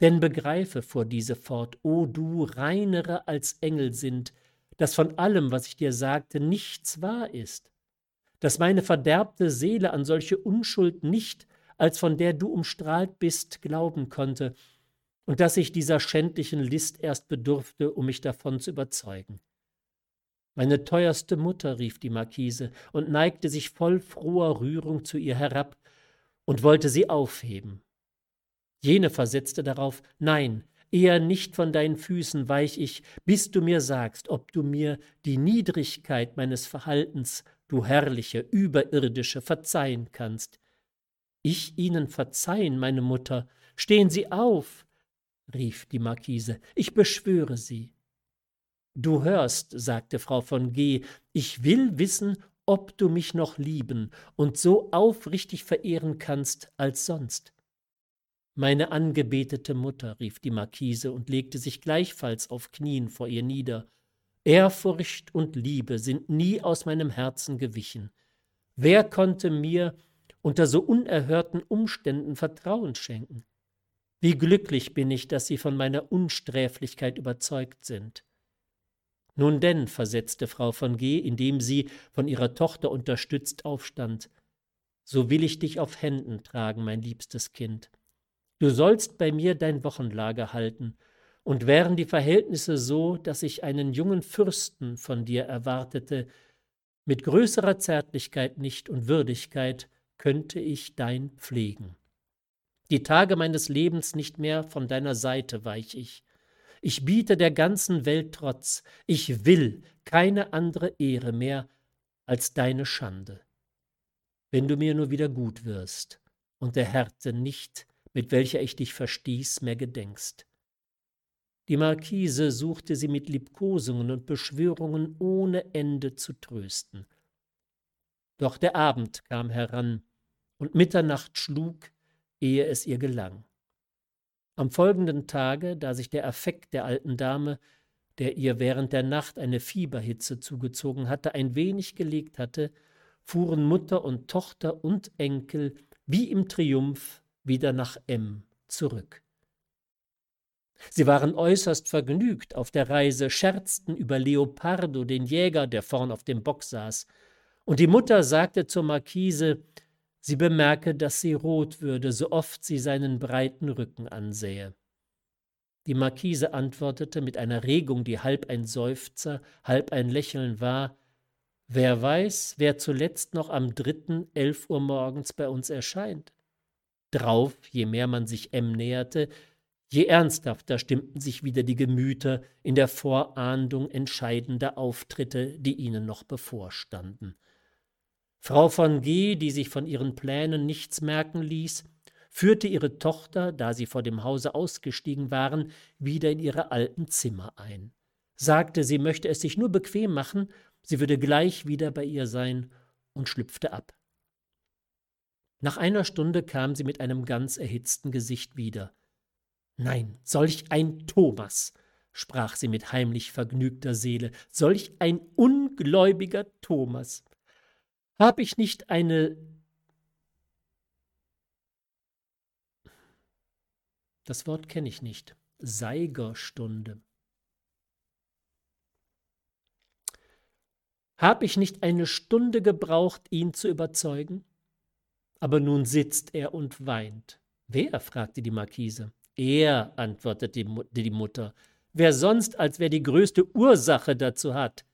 Denn begreife, fuhr diese fort, o du reinere als Engel sind, dass von allem, was ich dir sagte, nichts wahr ist dass meine verderbte Seele an solche Unschuld nicht, als von der du umstrahlt bist, glauben konnte, und dass ich dieser schändlichen List erst bedurfte, um mich davon zu überzeugen. Meine teuerste Mutter, rief die Marquise und neigte sich voll froher Rührung zu ihr herab und wollte sie aufheben. Jene versetzte darauf Nein, eher nicht von deinen Füßen weich ich, bis du mir sagst, ob du mir die Niedrigkeit meines Verhaltens du herrliche, überirdische, verzeihen kannst. Ich Ihnen verzeihen, meine Mutter, stehen Sie auf, rief die Marquise, ich beschwöre Sie. Du hörst, sagte Frau von G., ich will wissen, ob du mich noch lieben und so aufrichtig verehren kannst als sonst. Meine angebetete Mutter, rief die Marquise und legte sich gleichfalls auf Knien vor ihr nieder. Ehrfurcht und Liebe sind nie aus meinem Herzen gewichen. Wer konnte mir unter so unerhörten Umständen Vertrauen schenken? Wie glücklich bin ich, dass Sie von meiner Unsträflichkeit überzeugt sind. Nun denn, versetzte Frau von G., indem sie, von ihrer Tochter unterstützt, aufstand, so will ich dich auf Händen tragen, mein liebstes Kind. Du sollst bei mir dein Wochenlager halten und wären die Verhältnisse so, dass ich einen jungen Fürsten von dir erwartete, mit größerer Zärtlichkeit nicht und Würdigkeit könnte ich dein pflegen. Die Tage meines Lebens nicht mehr von deiner Seite weich ich. Ich biete der ganzen Welt Trotz, ich will keine andere Ehre mehr als deine Schande. Wenn du mir nur wieder gut wirst und der Härte nicht, mit welcher ich dich verstieß, mehr gedenkst. Die Marquise suchte sie mit Liebkosungen und Beschwörungen ohne Ende zu trösten. Doch der Abend kam heran, und Mitternacht schlug, ehe es ihr gelang. Am folgenden Tage, da sich der Affekt der alten Dame, der ihr während der Nacht eine Fieberhitze zugezogen hatte, ein wenig gelegt hatte, fuhren Mutter und Tochter und Enkel wie im Triumph wieder nach M zurück. Sie waren äußerst vergnügt auf der Reise, scherzten über Leopardo, den Jäger, der vorn auf dem Bock saß, und die Mutter sagte zur Markise, sie bemerke, dass sie rot würde, so oft sie seinen breiten Rücken ansähe. Die Markise antwortete mit einer Regung, die halb ein Seufzer, halb ein Lächeln war, Wer weiß, wer zuletzt noch am dritten elf Uhr morgens bei uns erscheint. Drauf, je mehr man sich M näherte, je ernsthafter stimmten sich wieder die Gemüter in der Vorahndung entscheidender Auftritte, die ihnen noch bevorstanden. Frau von G., die sich von ihren Plänen nichts merken ließ, führte ihre Tochter, da sie vor dem Hause ausgestiegen waren, wieder in ihre alten Zimmer ein, sagte, sie möchte es sich nur bequem machen, sie würde gleich wieder bei ihr sein und schlüpfte ab. Nach einer Stunde kam sie mit einem ganz erhitzten Gesicht wieder. Nein, solch ein Thomas, sprach sie mit heimlich vergnügter Seele, solch ein ungläubiger Thomas. Hab ich nicht eine Das Wort kenne ich nicht. Seigerstunde. Hab ich nicht eine Stunde gebraucht, ihn zu überzeugen? Aber nun sitzt er und weint. Wer? fragte die Markise. Er, antwortete die Mutter. Wer sonst, als wer die größte Ursache dazu hat?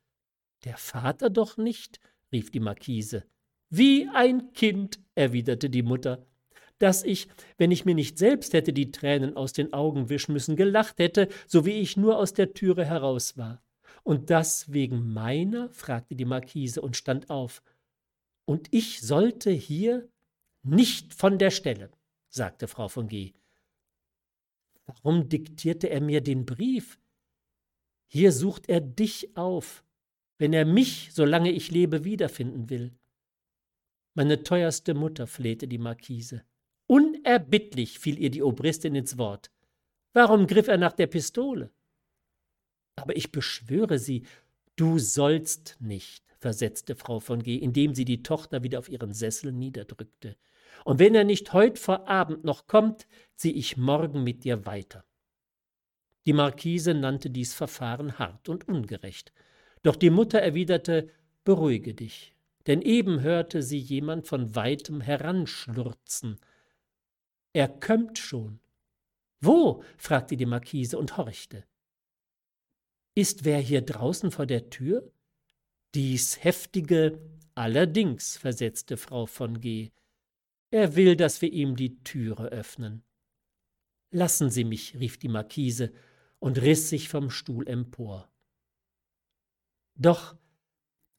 Der Vater doch nicht, rief die Markise. Wie ein Kind, erwiderte die Mutter. Dass ich, wenn ich mir nicht selbst hätte die Tränen aus den Augen wischen müssen, gelacht hätte, so wie ich nur aus der Türe heraus war. Und das wegen meiner? fragte die Markise und stand auf. Und ich sollte hier nicht von der Stelle, sagte Frau von G. Warum diktierte er mir den Brief? Hier sucht er dich auf, wenn er mich, solange ich lebe, wiederfinden will. Meine teuerste Mutter, flehte die Markise. Unerbittlich fiel ihr die Obristin ins Wort. Warum griff er nach der Pistole? Aber ich beschwöre Sie, du sollst nicht, versetzte Frau von G., indem sie die Tochter wieder auf ihren Sessel niederdrückte. Und wenn er nicht heut vor Abend noch kommt, zieh ich morgen mit dir weiter. Die Marquise nannte dies Verfahren hart und ungerecht. Doch die Mutter erwiderte, beruhige dich, denn eben hörte sie jemand von weitem heranschlurzen. Er kömmt schon. Wo? fragte die Marquise und horchte. Ist wer hier draußen vor der Tür? Dies heftige allerdings, versetzte Frau von G. Er will, dass wir ihm die Türe öffnen. Lassen Sie mich, rief die Markise und riss sich vom Stuhl empor. Doch,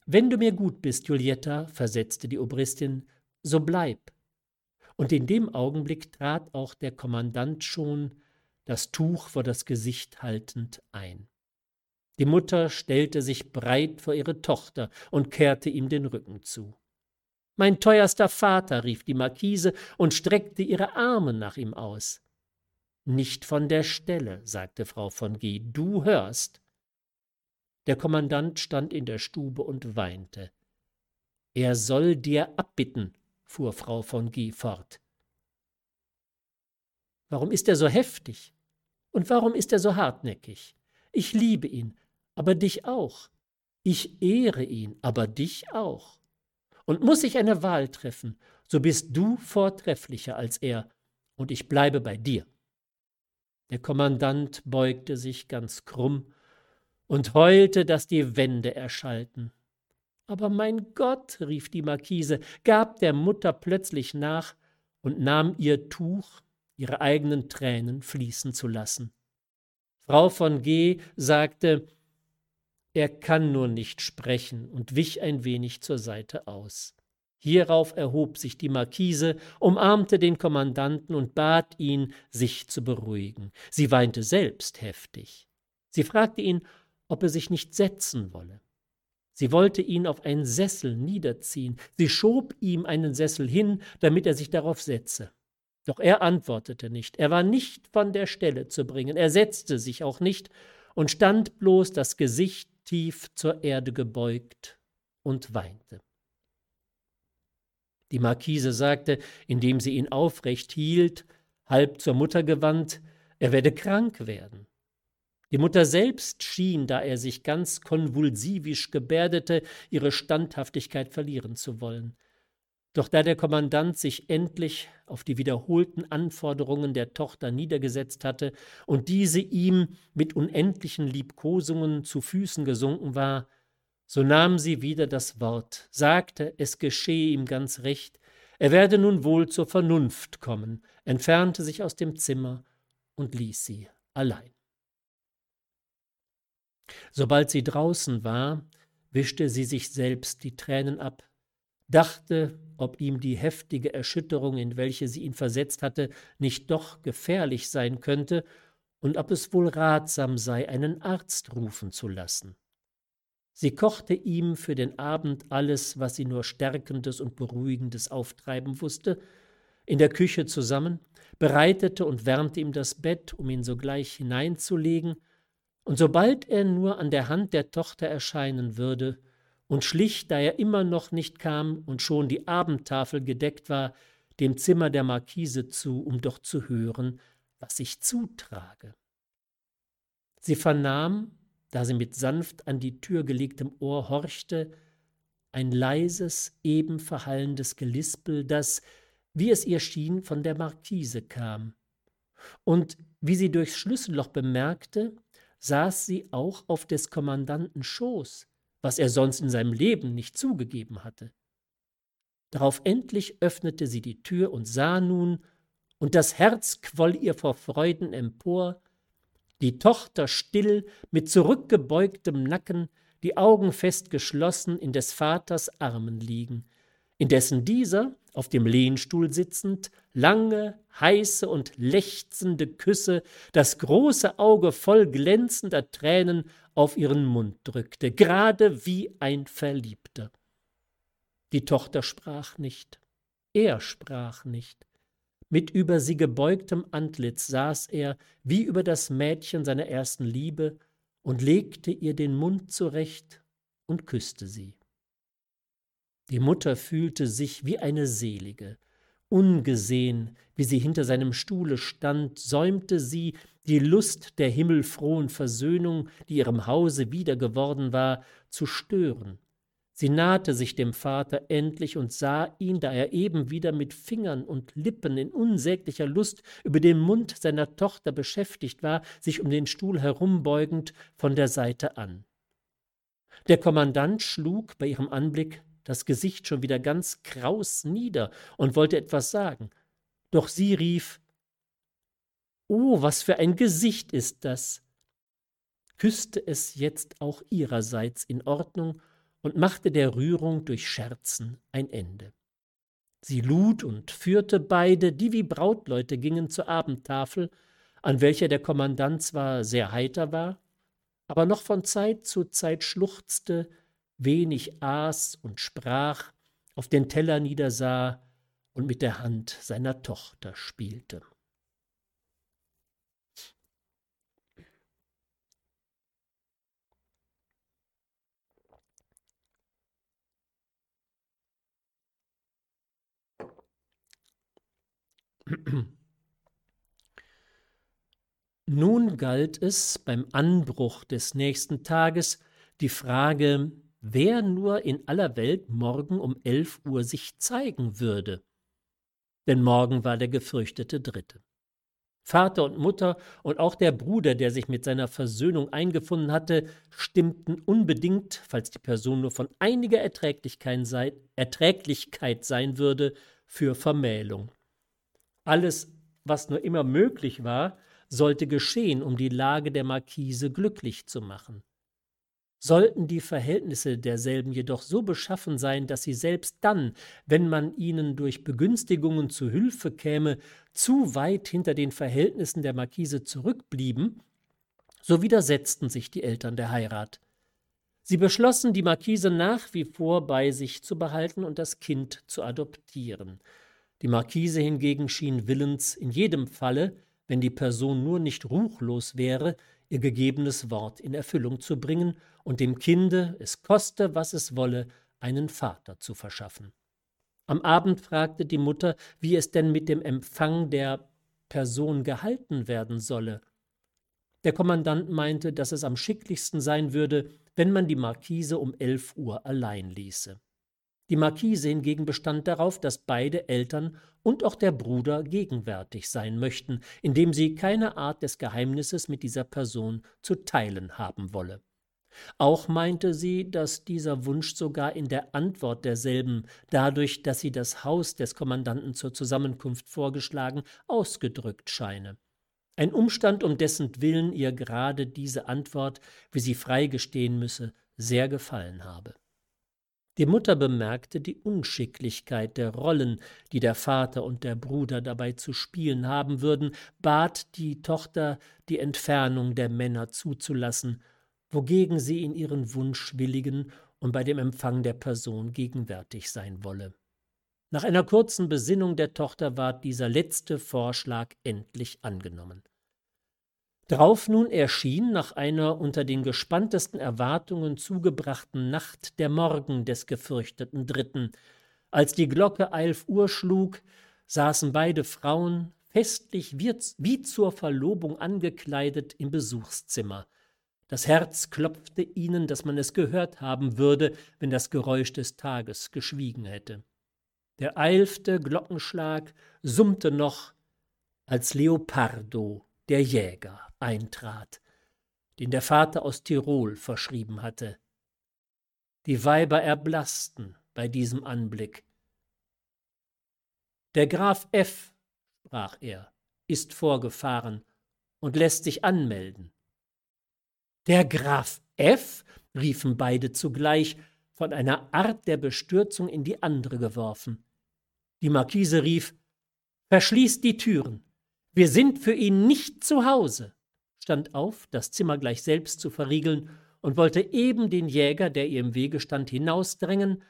wenn du mir gut bist, Julietta, versetzte die Obristin, so bleib. Und in dem Augenblick trat auch der Kommandant schon, das Tuch vor das Gesicht haltend, ein. Die Mutter stellte sich breit vor ihre Tochter und kehrte ihm den Rücken zu. Mein teuerster Vater, rief die Markise und streckte ihre Arme nach ihm aus. Nicht von der Stelle, sagte Frau von G., du hörst. Der Kommandant stand in der Stube und weinte. Er soll dir abbitten, fuhr Frau von G. fort. Warum ist er so heftig? Und warum ist er so hartnäckig? Ich liebe ihn, aber dich auch. Ich ehre ihn, aber dich auch. Und muss ich eine Wahl treffen, so bist du vortrefflicher als er, und ich bleibe bei dir. Der Kommandant beugte sich ganz krumm und heulte, dass die Wände erschallten. Aber mein Gott, rief die Markise, gab der Mutter plötzlich nach und nahm ihr Tuch, ihre eigenen Tränen fließen zu lassen. Frau von G. sagte, er kann nur nicht sprechen und wich ein wenig zur Seite aus. Hierauf erhob sich die Markise, umarmte den Kommandanten und bat ihn, sich zu beruhigen. Sie weinte selbst heftig. Sie fragte ihn, ob er sich nicht setzen wolle. Sie wollte ihn auf einen Sessel niederziehen. Sie schob ihm einen Sessel hin, damit er sich darauf setze. Doch er antwortete nicht, er war nicht von der Stelle zu bringen, er setzte sich auch nicht und stand bloß das Gesicht tief zur Erde gebeugt und weinte. Die Marquise sagte, indem sie ihn aufrecht hielt, halb zur Mutter gewandt, er werde krank werden. Die Mutter selbst schien, da er sich ganz konvulsivisch gebärdete, ihre Standhaftigkeit verlieren zu wollen. Doch da der Kommandant sich endlich auf die wiederholten Anforderungen der Tochter niedergesetzt hatte und diese ihm mit unendlichen Liebkosungen zu Füßen gesunken war, so nahm sie wieder das Wort, sagte, es geschehe ihm ganz recht, er werde nun wohl zur Vernunft kommen, entfernte sich aus dem Zimmer und ließ sie allein. Sobald sie draußen war, wischte sie sich selbst die Tränen ab, dachte, ob ihm die heftige Erschütterung, in welche sie ihn versetzt hatte, nicht doch gefährlich sein könnte und ob es wohl ratsam sei, einen Arzt rufen zu lassen. Sie kochte ihm für den Abend alles, was sie nur Stärkendes und Beruhigendes auftreiben wusste, in der Küche zusammen, bereitete und wärmte ihm das Bett, um ihn sogleich hineinzulegen, und sobald er nur an der Hand der Tochter erscheinen würde, und schlich, da er immer noch nicht kam und schon die Abendtafel gedeckt war, dem Zimmer der Markise zu, um doch zu hören, was sich zutrage. Sie vernahm, da sie mit sanft an die Tür gelegtem Ohr horchte, ein leises, eben verhallendes Gelispel, das, wie es ihr schien, von der Markise kam. Und wie sie durchs Schlüsselloch bemerkte, saß sie auch auf des Kommandanten Schoß, was er sonst in seinem Leben nicht zugegeben hatte. Darauf endlich öffnete sie die Tür und sah nun, und das Herz quoll ihr vor Freuden empor, die Tochter still, mit zurückgebeugtem Nacken, die Augen fest geschlossen, in des Vaters Armen liegen, indessen dieser, auf dem Lehnstuhl sitzend, lange, heiße und lechzende Küsse, das große Auge voll glänzender Tränen auf ihren Mund drückte, gerade wie ein Verliebter. Die Tochter sprach nicht, er sprach nicht. Mit über sie gebeugtem Antlitz saß er, wie über das Mädchen seiner ersten Liebe, und legte ihr den Mund zurecht und küsste sie. Die Mutter fühlte sich wie eine Selige. Ungesehen, wie sie hinter seinem Stuhle stand, säumte sie, die Lust der himmelfrohen Versöhnung, die ihrem Hause wieder geworden war, zu stören. Sie nahte sich dem Vater endlich und sah ihn, da er eben wieder mit Fingern und Lippen in unsäglicher Lust über den Mund seiner Tochter beschäftigt war, sich um den Stuhl herumbeugend von der Seite an. Der Kommandant schlug bei ihrem Anblick das Gesicht schon wieder ganz kraus nieder und wollte etwas sagen. Doch sie rief Oh, was für ein Gesicht ist das! küsste es jetzt auch ihrerseits in Ordnung und machte der Rührung durch Scherzen ein Ende. Sie lud und führte beide, die wie Brautleute gingen, zur Abendtafel, an welcher der Kommandant zwar sehr heiter war, aber noch von Zeit zu Zeit schluchzte, wenig aß und sprach, auf den Teller niedersah und mit der Hand seiner Tochter spielte. Nun galt es beim Anbruch des nächsten Tages die Frage, wer nur in aller Welt morgen um elf Uhr sich zeigen würde. Denn morgen war der gefürchtete Dritte. Vater und Mutter und auch der Bruder, der sich mit seiner Versöhnung eingefunden hatte, stimmten unbedingt, falls die Person nur von einiger Erträglichkeit, sei, Erträglichkeit sein würde, für Vermählung. Alles, was nur immer möglich war, sollte geschehen, um die Lage der Markise glücklich zu machen. Sollten die Verhältnisse derselben jedoch so beschaffen sein, dass sie selbst dann, wenn man ihnen durch Begünstigungen zu Hilfe käme, zu weit hinter den Verhältnissen der Markise zurückblieben, so widersetzten sich die Eltern der Heirat. Sie beschlossen, die Markise nach wie vor bei sich zu behalten und das Kind zu adoptieren. Die Marquise hingegen schien willens, in jedem Falle, wenn die Person nur nicht ruchlos wäre, ihr gegebenes Wort in Erfüllung zu bringen und dem Kinde, es koste, was es wolle, einen Vater zu verschaffen. Am Abend fragte die Mutter, wie es denn mit dem Empfang der Person gehalten werden solle. Der Kommandant meinte, dass es am schicklichsten sein würde, wenn man die Marquise um elf Uhr allein ließe. Die Marquise hingegen bestand darauf, dass beide Eltern und auch der Bruder gegenwärtig sein möchten, indem sie keine Art des Geheimnisses mit dieser Person zu teilen haben wolle. Auch meinte sie, dass dieser Wunsch sogar in der Antwort derselben, dadurch, dass sie das Haus des Kommandanten zur Zusammenkunft vorgeschlagen, ausgedrückt scheine. Ein Umstand, um dessen Willen ihr gerade diese Antwort, wie sie freigestehen müsse, sehr gefallen habe. Die Mutter bemerkte die Unschicklichkeit der Rollen, die der Vater und der Bruder dabei zu spielen haben würden, bat die Tochter, die Entfernung der Männer zuzulassen, wogegen sie in ihren Wunsch willigen und bei dem Empfang der Person gegenwärtig sein wolle. Nach einer kurzen Besinnung der Tochter ward dieser letzte Vorschlag endlich angenommen. Drauf nun erschien nach einer unter den gespanntesten Erwartungen zugebrachten Nacht der Morgen des gefürchteten Dritten. Als die Glocke elf Uhr schlug, saßen beide Frauen, festlich wie zur Verlobung angekleidet, im Besuchszimmer. Das Herz klopfte ihnen, dass man es gehört haben würde, wenn das Geräusch des Tages geschwiegen hätte. Der eilfte Glockenschlag summte noch, als Leopardo, der Jäger, eintrat, den der Vater aus Tirol verschrieben hatte. Die Weiber erblassten bei diesem Anblick. Der Graf F., sprach er, ist vorgefahren und lässt sich anmelden. Der Graf F., riefen beide zugleich, von einer Art der Bestürzung in die andere geworfen. Die Marquise rief Verschließt die Türen. Wir sind für ihn nicht zu Hause stand auf, das Zimmer gleich selbst zu verriegeln, und wollte eben den Jäger, der ihr im Wege stand, hinausdrängen,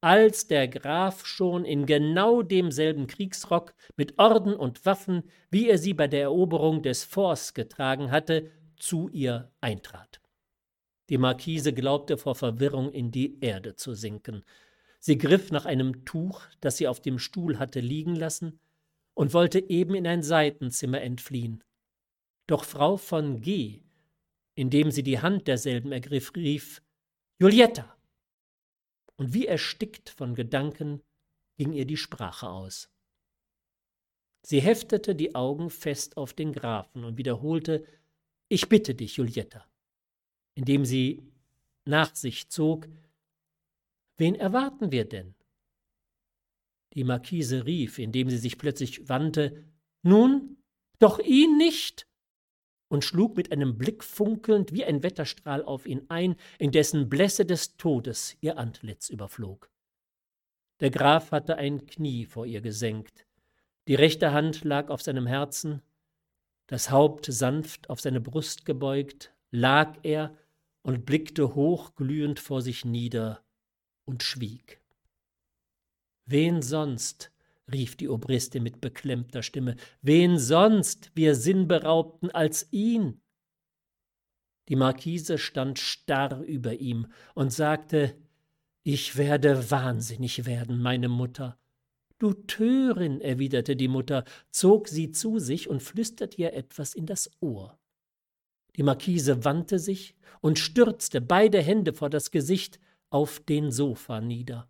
als der Graf schon in genau demselben Kriegsrock mit Orden und Waffen, wie er sie bei der Eroberung des Forts getragen hatte, zu ihr eintrat. Die Marquise glaubte vor Verwirrung in die Erde zu sinken. Sie griff nach einem Tuch, das sie auf dem Stuhl hatte liegen lassen, und wollte eben in ein Seitenzimmer entfliehen. Doch Frau von G., indem sie die Hand derselben ergriff, rief Julietta. Und wie erstickt von Gedanken ging ihr die Sprache aus. Sie heftete die Augen fest auf den Grafen und wiederholte Ich bitte dich, Julietta, indem sie nach sich zog Wen erwarten wir denn? Die Marquise rief, indem sie sich plötzlich wandte. Nun, doch ihn nicht? Und schlug mit einem Blick funkelnd wie ein Wetterstrahl auf ihn ein, in dessen Blässe des Todes ihr Antlitz überflog. Der Graf hatte ein Knie vor ihr gesenkt, die rechte Hand lag auf seinem Herzen, das Haupt sanft auf seine Brust gebeugt, lag er und blickte hochglühend vor sich nieder und schwieg. Wen sonst rief die Obristin mit beklemmter Stimme, wen sonst, wir Sinnberaubten, als ihn? Die Marquise stand starr über ihm und sagte, ich werde wahnsinnig werden, meine Mutter. Du Törin, erwiderte die Mutter, zog sie zu sich und flüsterte ihr etwas in das Ohr. Die Marquise wandte sich und stürzte beide Hände vor das Gesicht auf den Sofa nieder.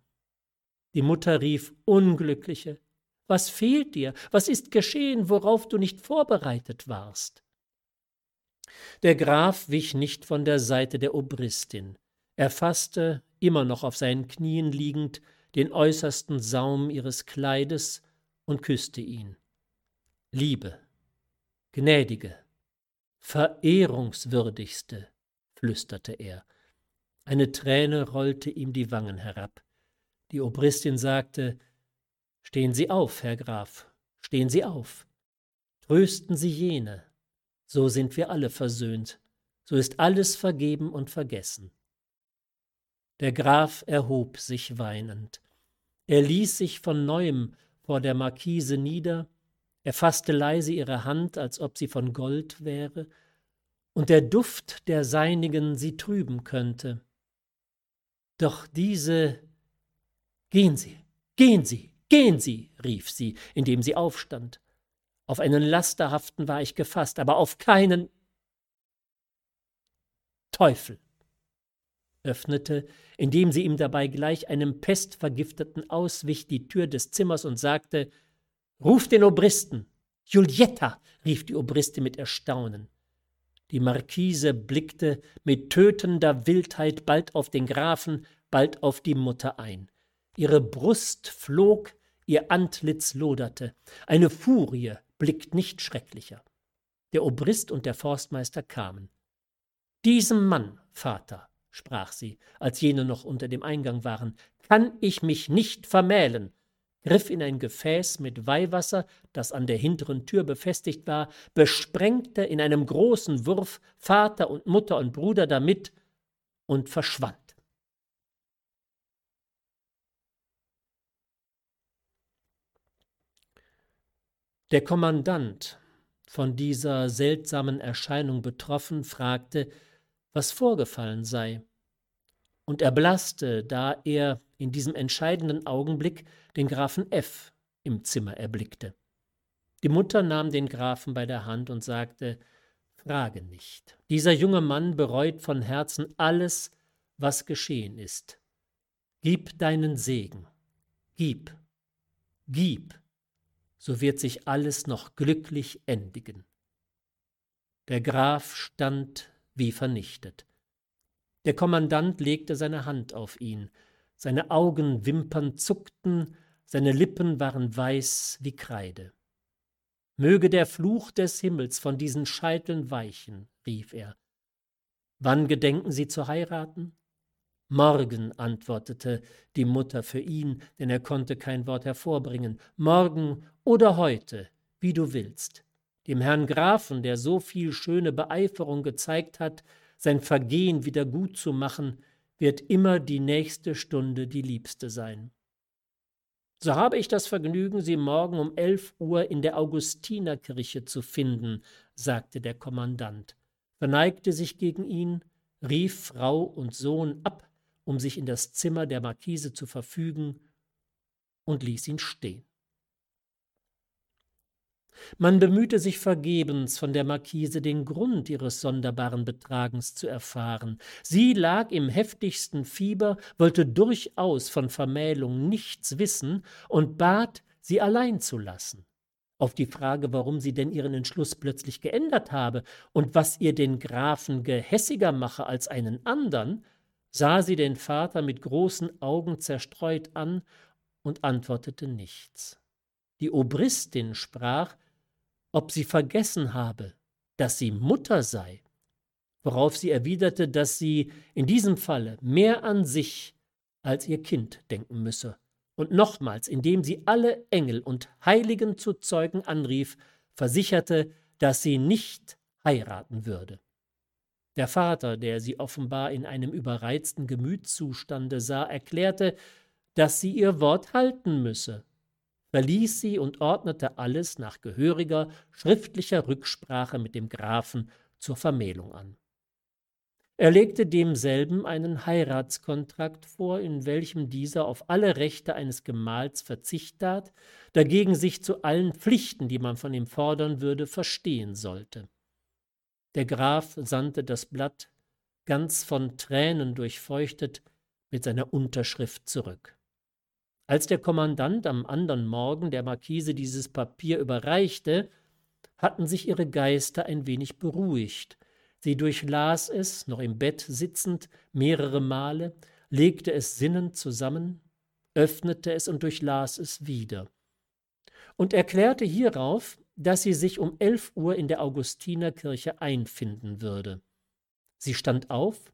Die Mutter rief Unglückliche, was fehlt dir? Was ist geschehen, worauf du nicht vorbereitet warst? Der Graf wich nicht von der Seite der Obristin. Er fasste, immer noch auf seinen Knien liegend, den äußersten Saum ihres Kleides und küsste ihn. Liebe, gnädige, verehrungswürdigste, flüsterte er. Eine Träne rollte ihm die Wangen herab. Die Obristin sagte, Stehen Sie auf, Herr Graf, stehen Sie auf. Trösten Sie jene, so sind wir alle versöhnt, so ist alles vergeben und vergessen. Der Graf erhob sich weinend. Er ließ sich von neuem vor der Markise nieder, er fasste leise ihre Hand, als ob sie von Gold wäre, und der Duft der seinigen sie trüben könnte. Doch diese Gehen Sie, gehen Sie, gehen Sie, rief sie, indem sie aufstand. Auf einen Lasterhaften war ich gefasst, aber auf keinen Teufel, öffnete, indem sie ihm dabei gleich einem Pestvergifteten auswich, die Tür des Zimmers und sagte, Ruf den Obristen. Giulietta, rief die Obristin mit Erstaunen. Die Marquise blickte mit tötender Wildheit bald auf den Grafen, bald auf die Mutter ein. Ihre Brust flog, ihr Antlitz loderte. Eine Furie blickt nicht schrecklicher. Der Obrist und der Forstmeister kamen. Diesem Mann, Vater, sprach sie, als jene noch unter dem Eingang waren, kann ich mich nicht vermählen, griff in ein Gefäß mit Weihwasser, das an der hinteren Tür befestigt war, besprengte in einem großen Wurf Vater und Mutter und Bruder damit und verschwand. Der Kommandant, von dieser seltsamen Erscheinung betroffen, fragte, was vorgefallen sei, und erblaßte, da er in diesem entscheidenden Augenblick den Grafen F. im Zimmer erblickte. Die Mutter nahm den Grafen bei der Hand und sagte Frage nicht. Dieser junge Mann bereut von Herzen alles, was geschehen ist. Gib deinen Segen. Gib. Gib so wird sich alles noch glücklich endigen. Der Graf stand wie vernichtet. Der Kommandant legte seine Hand auf ihn, seine Augenwimpern zuckten, seine Lippen waren weiß wie Kreide. Möge der Fluch des Himmels von diesen Scheiteln weichen, rief er. Wann gedenken Sie zu heiraten? Morgen, antwortete die Mutter für ihn, denn er konnte kein Wort hervorbringen. Morgen oder heute, wie du willst. Dem Herrn Grafen, der so viel schöne Beeiferung gezeigt hat, sein Vergehen wieder gut zu machen, wird immer die nächste Stunde die liebste sein. So habe ich das Vergnügen, Sie morgen um elf Uhr in der Augustinerkirche zu finden, sagte der Kommandant, verneigte sich gegen ihn, rief Frau und Sohn ab um sich in das Zimmer der Markise zu verfügen, und ließ ihn stehen. Man bemühte sich vergebens, von der Markise den Grund ihres sonderbaren Betragens zu erfahren. Sie lag im heftigsten Fieber, wollte durchaus von Vermählung nichts wissen und bat, sie allein zu lassen. Auf die Frage, warum sie denn ihren Entschluss plötzlich geändert habe und was ihr den Grafen gehässiger mache als einen andern, sah sie den Vater mit großen Augen zerstreut an und antwortete nichts. Die Obristin sprach, ob sie vergessen habe, dass sie Mutter sei, worauf sie erwiderte, dass sie in diesem Falle mehr an sich als ihr Kind denken müsse, und nochmals, indem sie alle Engel und Heiligen zu Zeugen anrief, versicherte, dass sie nicht heiraten würde. Der Vater, der sie offenbar in einem überreizten Gemütszustande sah, erklärte, dass sie ihr Wort halten müsse, verließ sie und ordnete alles nach gehöriger schriftlicher Rücksprache mit dem Grafen zur Vermählung an. Er legte demselben einen Heiratskontrakt vor, in welchem dieser auf alle Rechte eines Gemahls Verzicht tat, dagegen sich zu allen Pflichten, die man von ihm fordern würde, verstehen sollte. Der Graf sandte das Blatt, ganz von Tränen durchfeuchtet, mit seiner Unterschrift zurück. Als der Kommandant am andern Morgen der Markise dieses Papier überreichte, hatten sich ihre Geister ein wenig beruhigt. Sie durchlas es, noch im Bett sitzend, mehrere Male, legte es sinnend zusammen, öffnete es und durchlas es wieder. Und erklärte hierauf, dass sie sich um elf Uhr in der Augustinerkirche einfinden würde. Sie stand auf,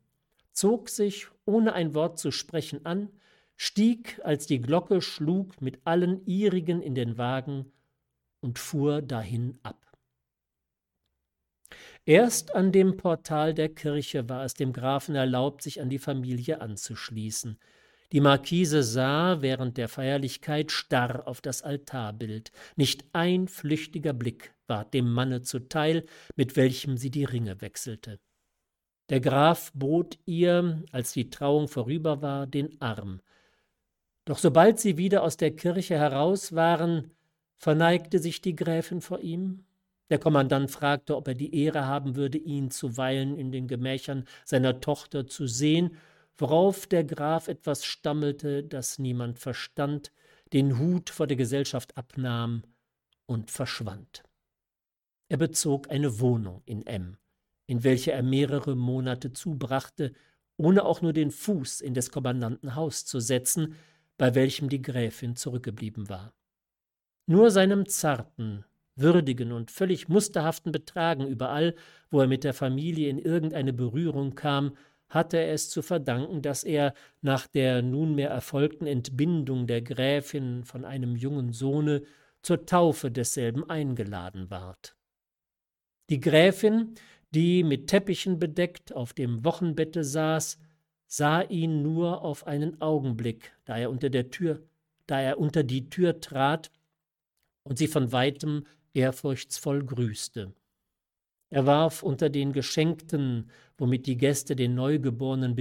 zog sich, ohne ein Wort zu sprechen, an, stieg, als die Glocke schlug, mit allen ihrigen in den Wagen und fuhr dahin ab. Erst an dem Portal der Kirche war es dem Grafen erlaubt, sich an die Familie anzuschließen. Die Marquise sah während der Feierlichkeit starr auf das Altarbild. Nicht ein flüchtiger Blick ward dem Manne zuteil, mit welchem sie die Ringe wechselte. Der Graf bot ihr, als die Trauung vorüber war, den Arm. Doch sobald sie wieder aus der Kirche heraus waren, verneigte sich die Gräfin vor ihm. Der Kommandant fragte, ob er die Ehre haben würde, ihn zuweilen in den Gemächern seiner Tochter zu sehen, worauf der Graf etwas stammelte, das niemand verstand, den Hut vor der Gesellschaft abnahm und verschwand. Er bezog eine Wohnung in M, in welche er mehrere Monate zubrachte, ohne auch nur den Fuß in des Kommandanten Haus zu setzen, bei welchem die Gräfin zurückgeblieben war. Nur seinem zarten, würdigen und völlig musterhaften Betragen überall, wo er mit der Familie in irgendeine Berührung kam, hatte er es zu verdanken, dass er nach der nunmehr erfolgten Entbindung der Gräfin von einem jungen Sohne zur Taufe desselben eingeladen ward. Die Gräfin, die mit Teppichen bedeckt auf dem Wochenbette saß, sah ihn nur auf einen Augenblick, da er unter der Tür, da er unter die Tür trat und sie von weitem ehrfurchtsvoll grüßte. Er warf unter den Geschenkten, womit die Gäste den Neugeborenen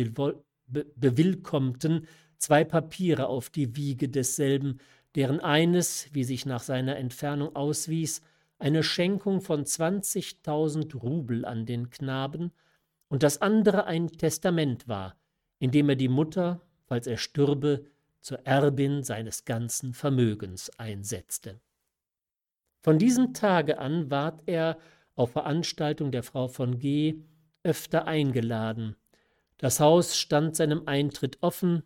bewillkommten, zwei Papiere auf die Wiege desselben, deren eines, wie sich nach seiner Entfernung auswies, eine Schenkung von zwanzigtausend Rubel an den Knaben und das andere ein Testament war, in dem er die Mutter, falls er stürbe, zur Erbin seines ganzen Vermögens einsetzte. Von diesem Tage an ward er auf Veranstaltung der Frau von G. öfter eingeladen. Das Haus stand seinem Eintritt offen,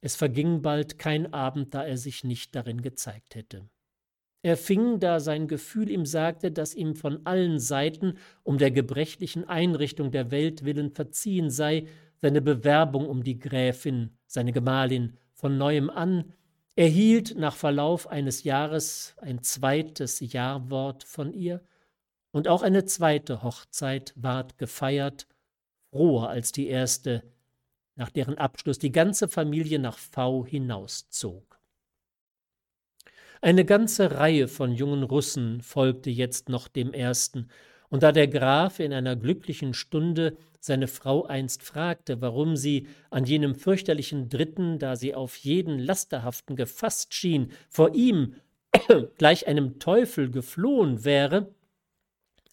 es verging bald kein Abend, da er sich nicht darin gezeigt hätte. Er fing, da sein Gefühl ihm sagte, dass ihm von allen Seiten um der gebrechlichen Einrichtung der Welt willen verziehen sei, seine Bewerbung um die Gräfin, seine Gemahlin, von neuem an, erhielt nach Verlauf eines Jahres ein zweites Jawort von ihr, und auch eine zweite Hochzeit ward gefeiert, froher als die erste, nach deren Abschluss die ganze Familie nach V hinauszog. Eine ganze Reihe von jungen Russen folgte jetzt noch dem ersten, und da der Graf in einer glücklichen Stunde seine Frau einst fragte, warum sie an jenem fürchterlichen Dritten, da sie auf jeden Lasterhaften gefasst schien, vor ihm (coughs) gleich einem Teufel geflohen wäre,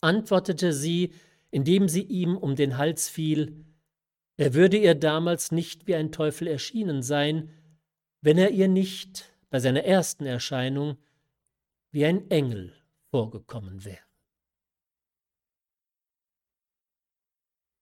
antwortete sie, indem sie ihm um den Hals fiel, er würde ihr damals nicht wie ein Teufel erschienen sein, wenn er ihr nicht bei seiner ersten Erscheinung wie ein Engel vorgekommen wäre.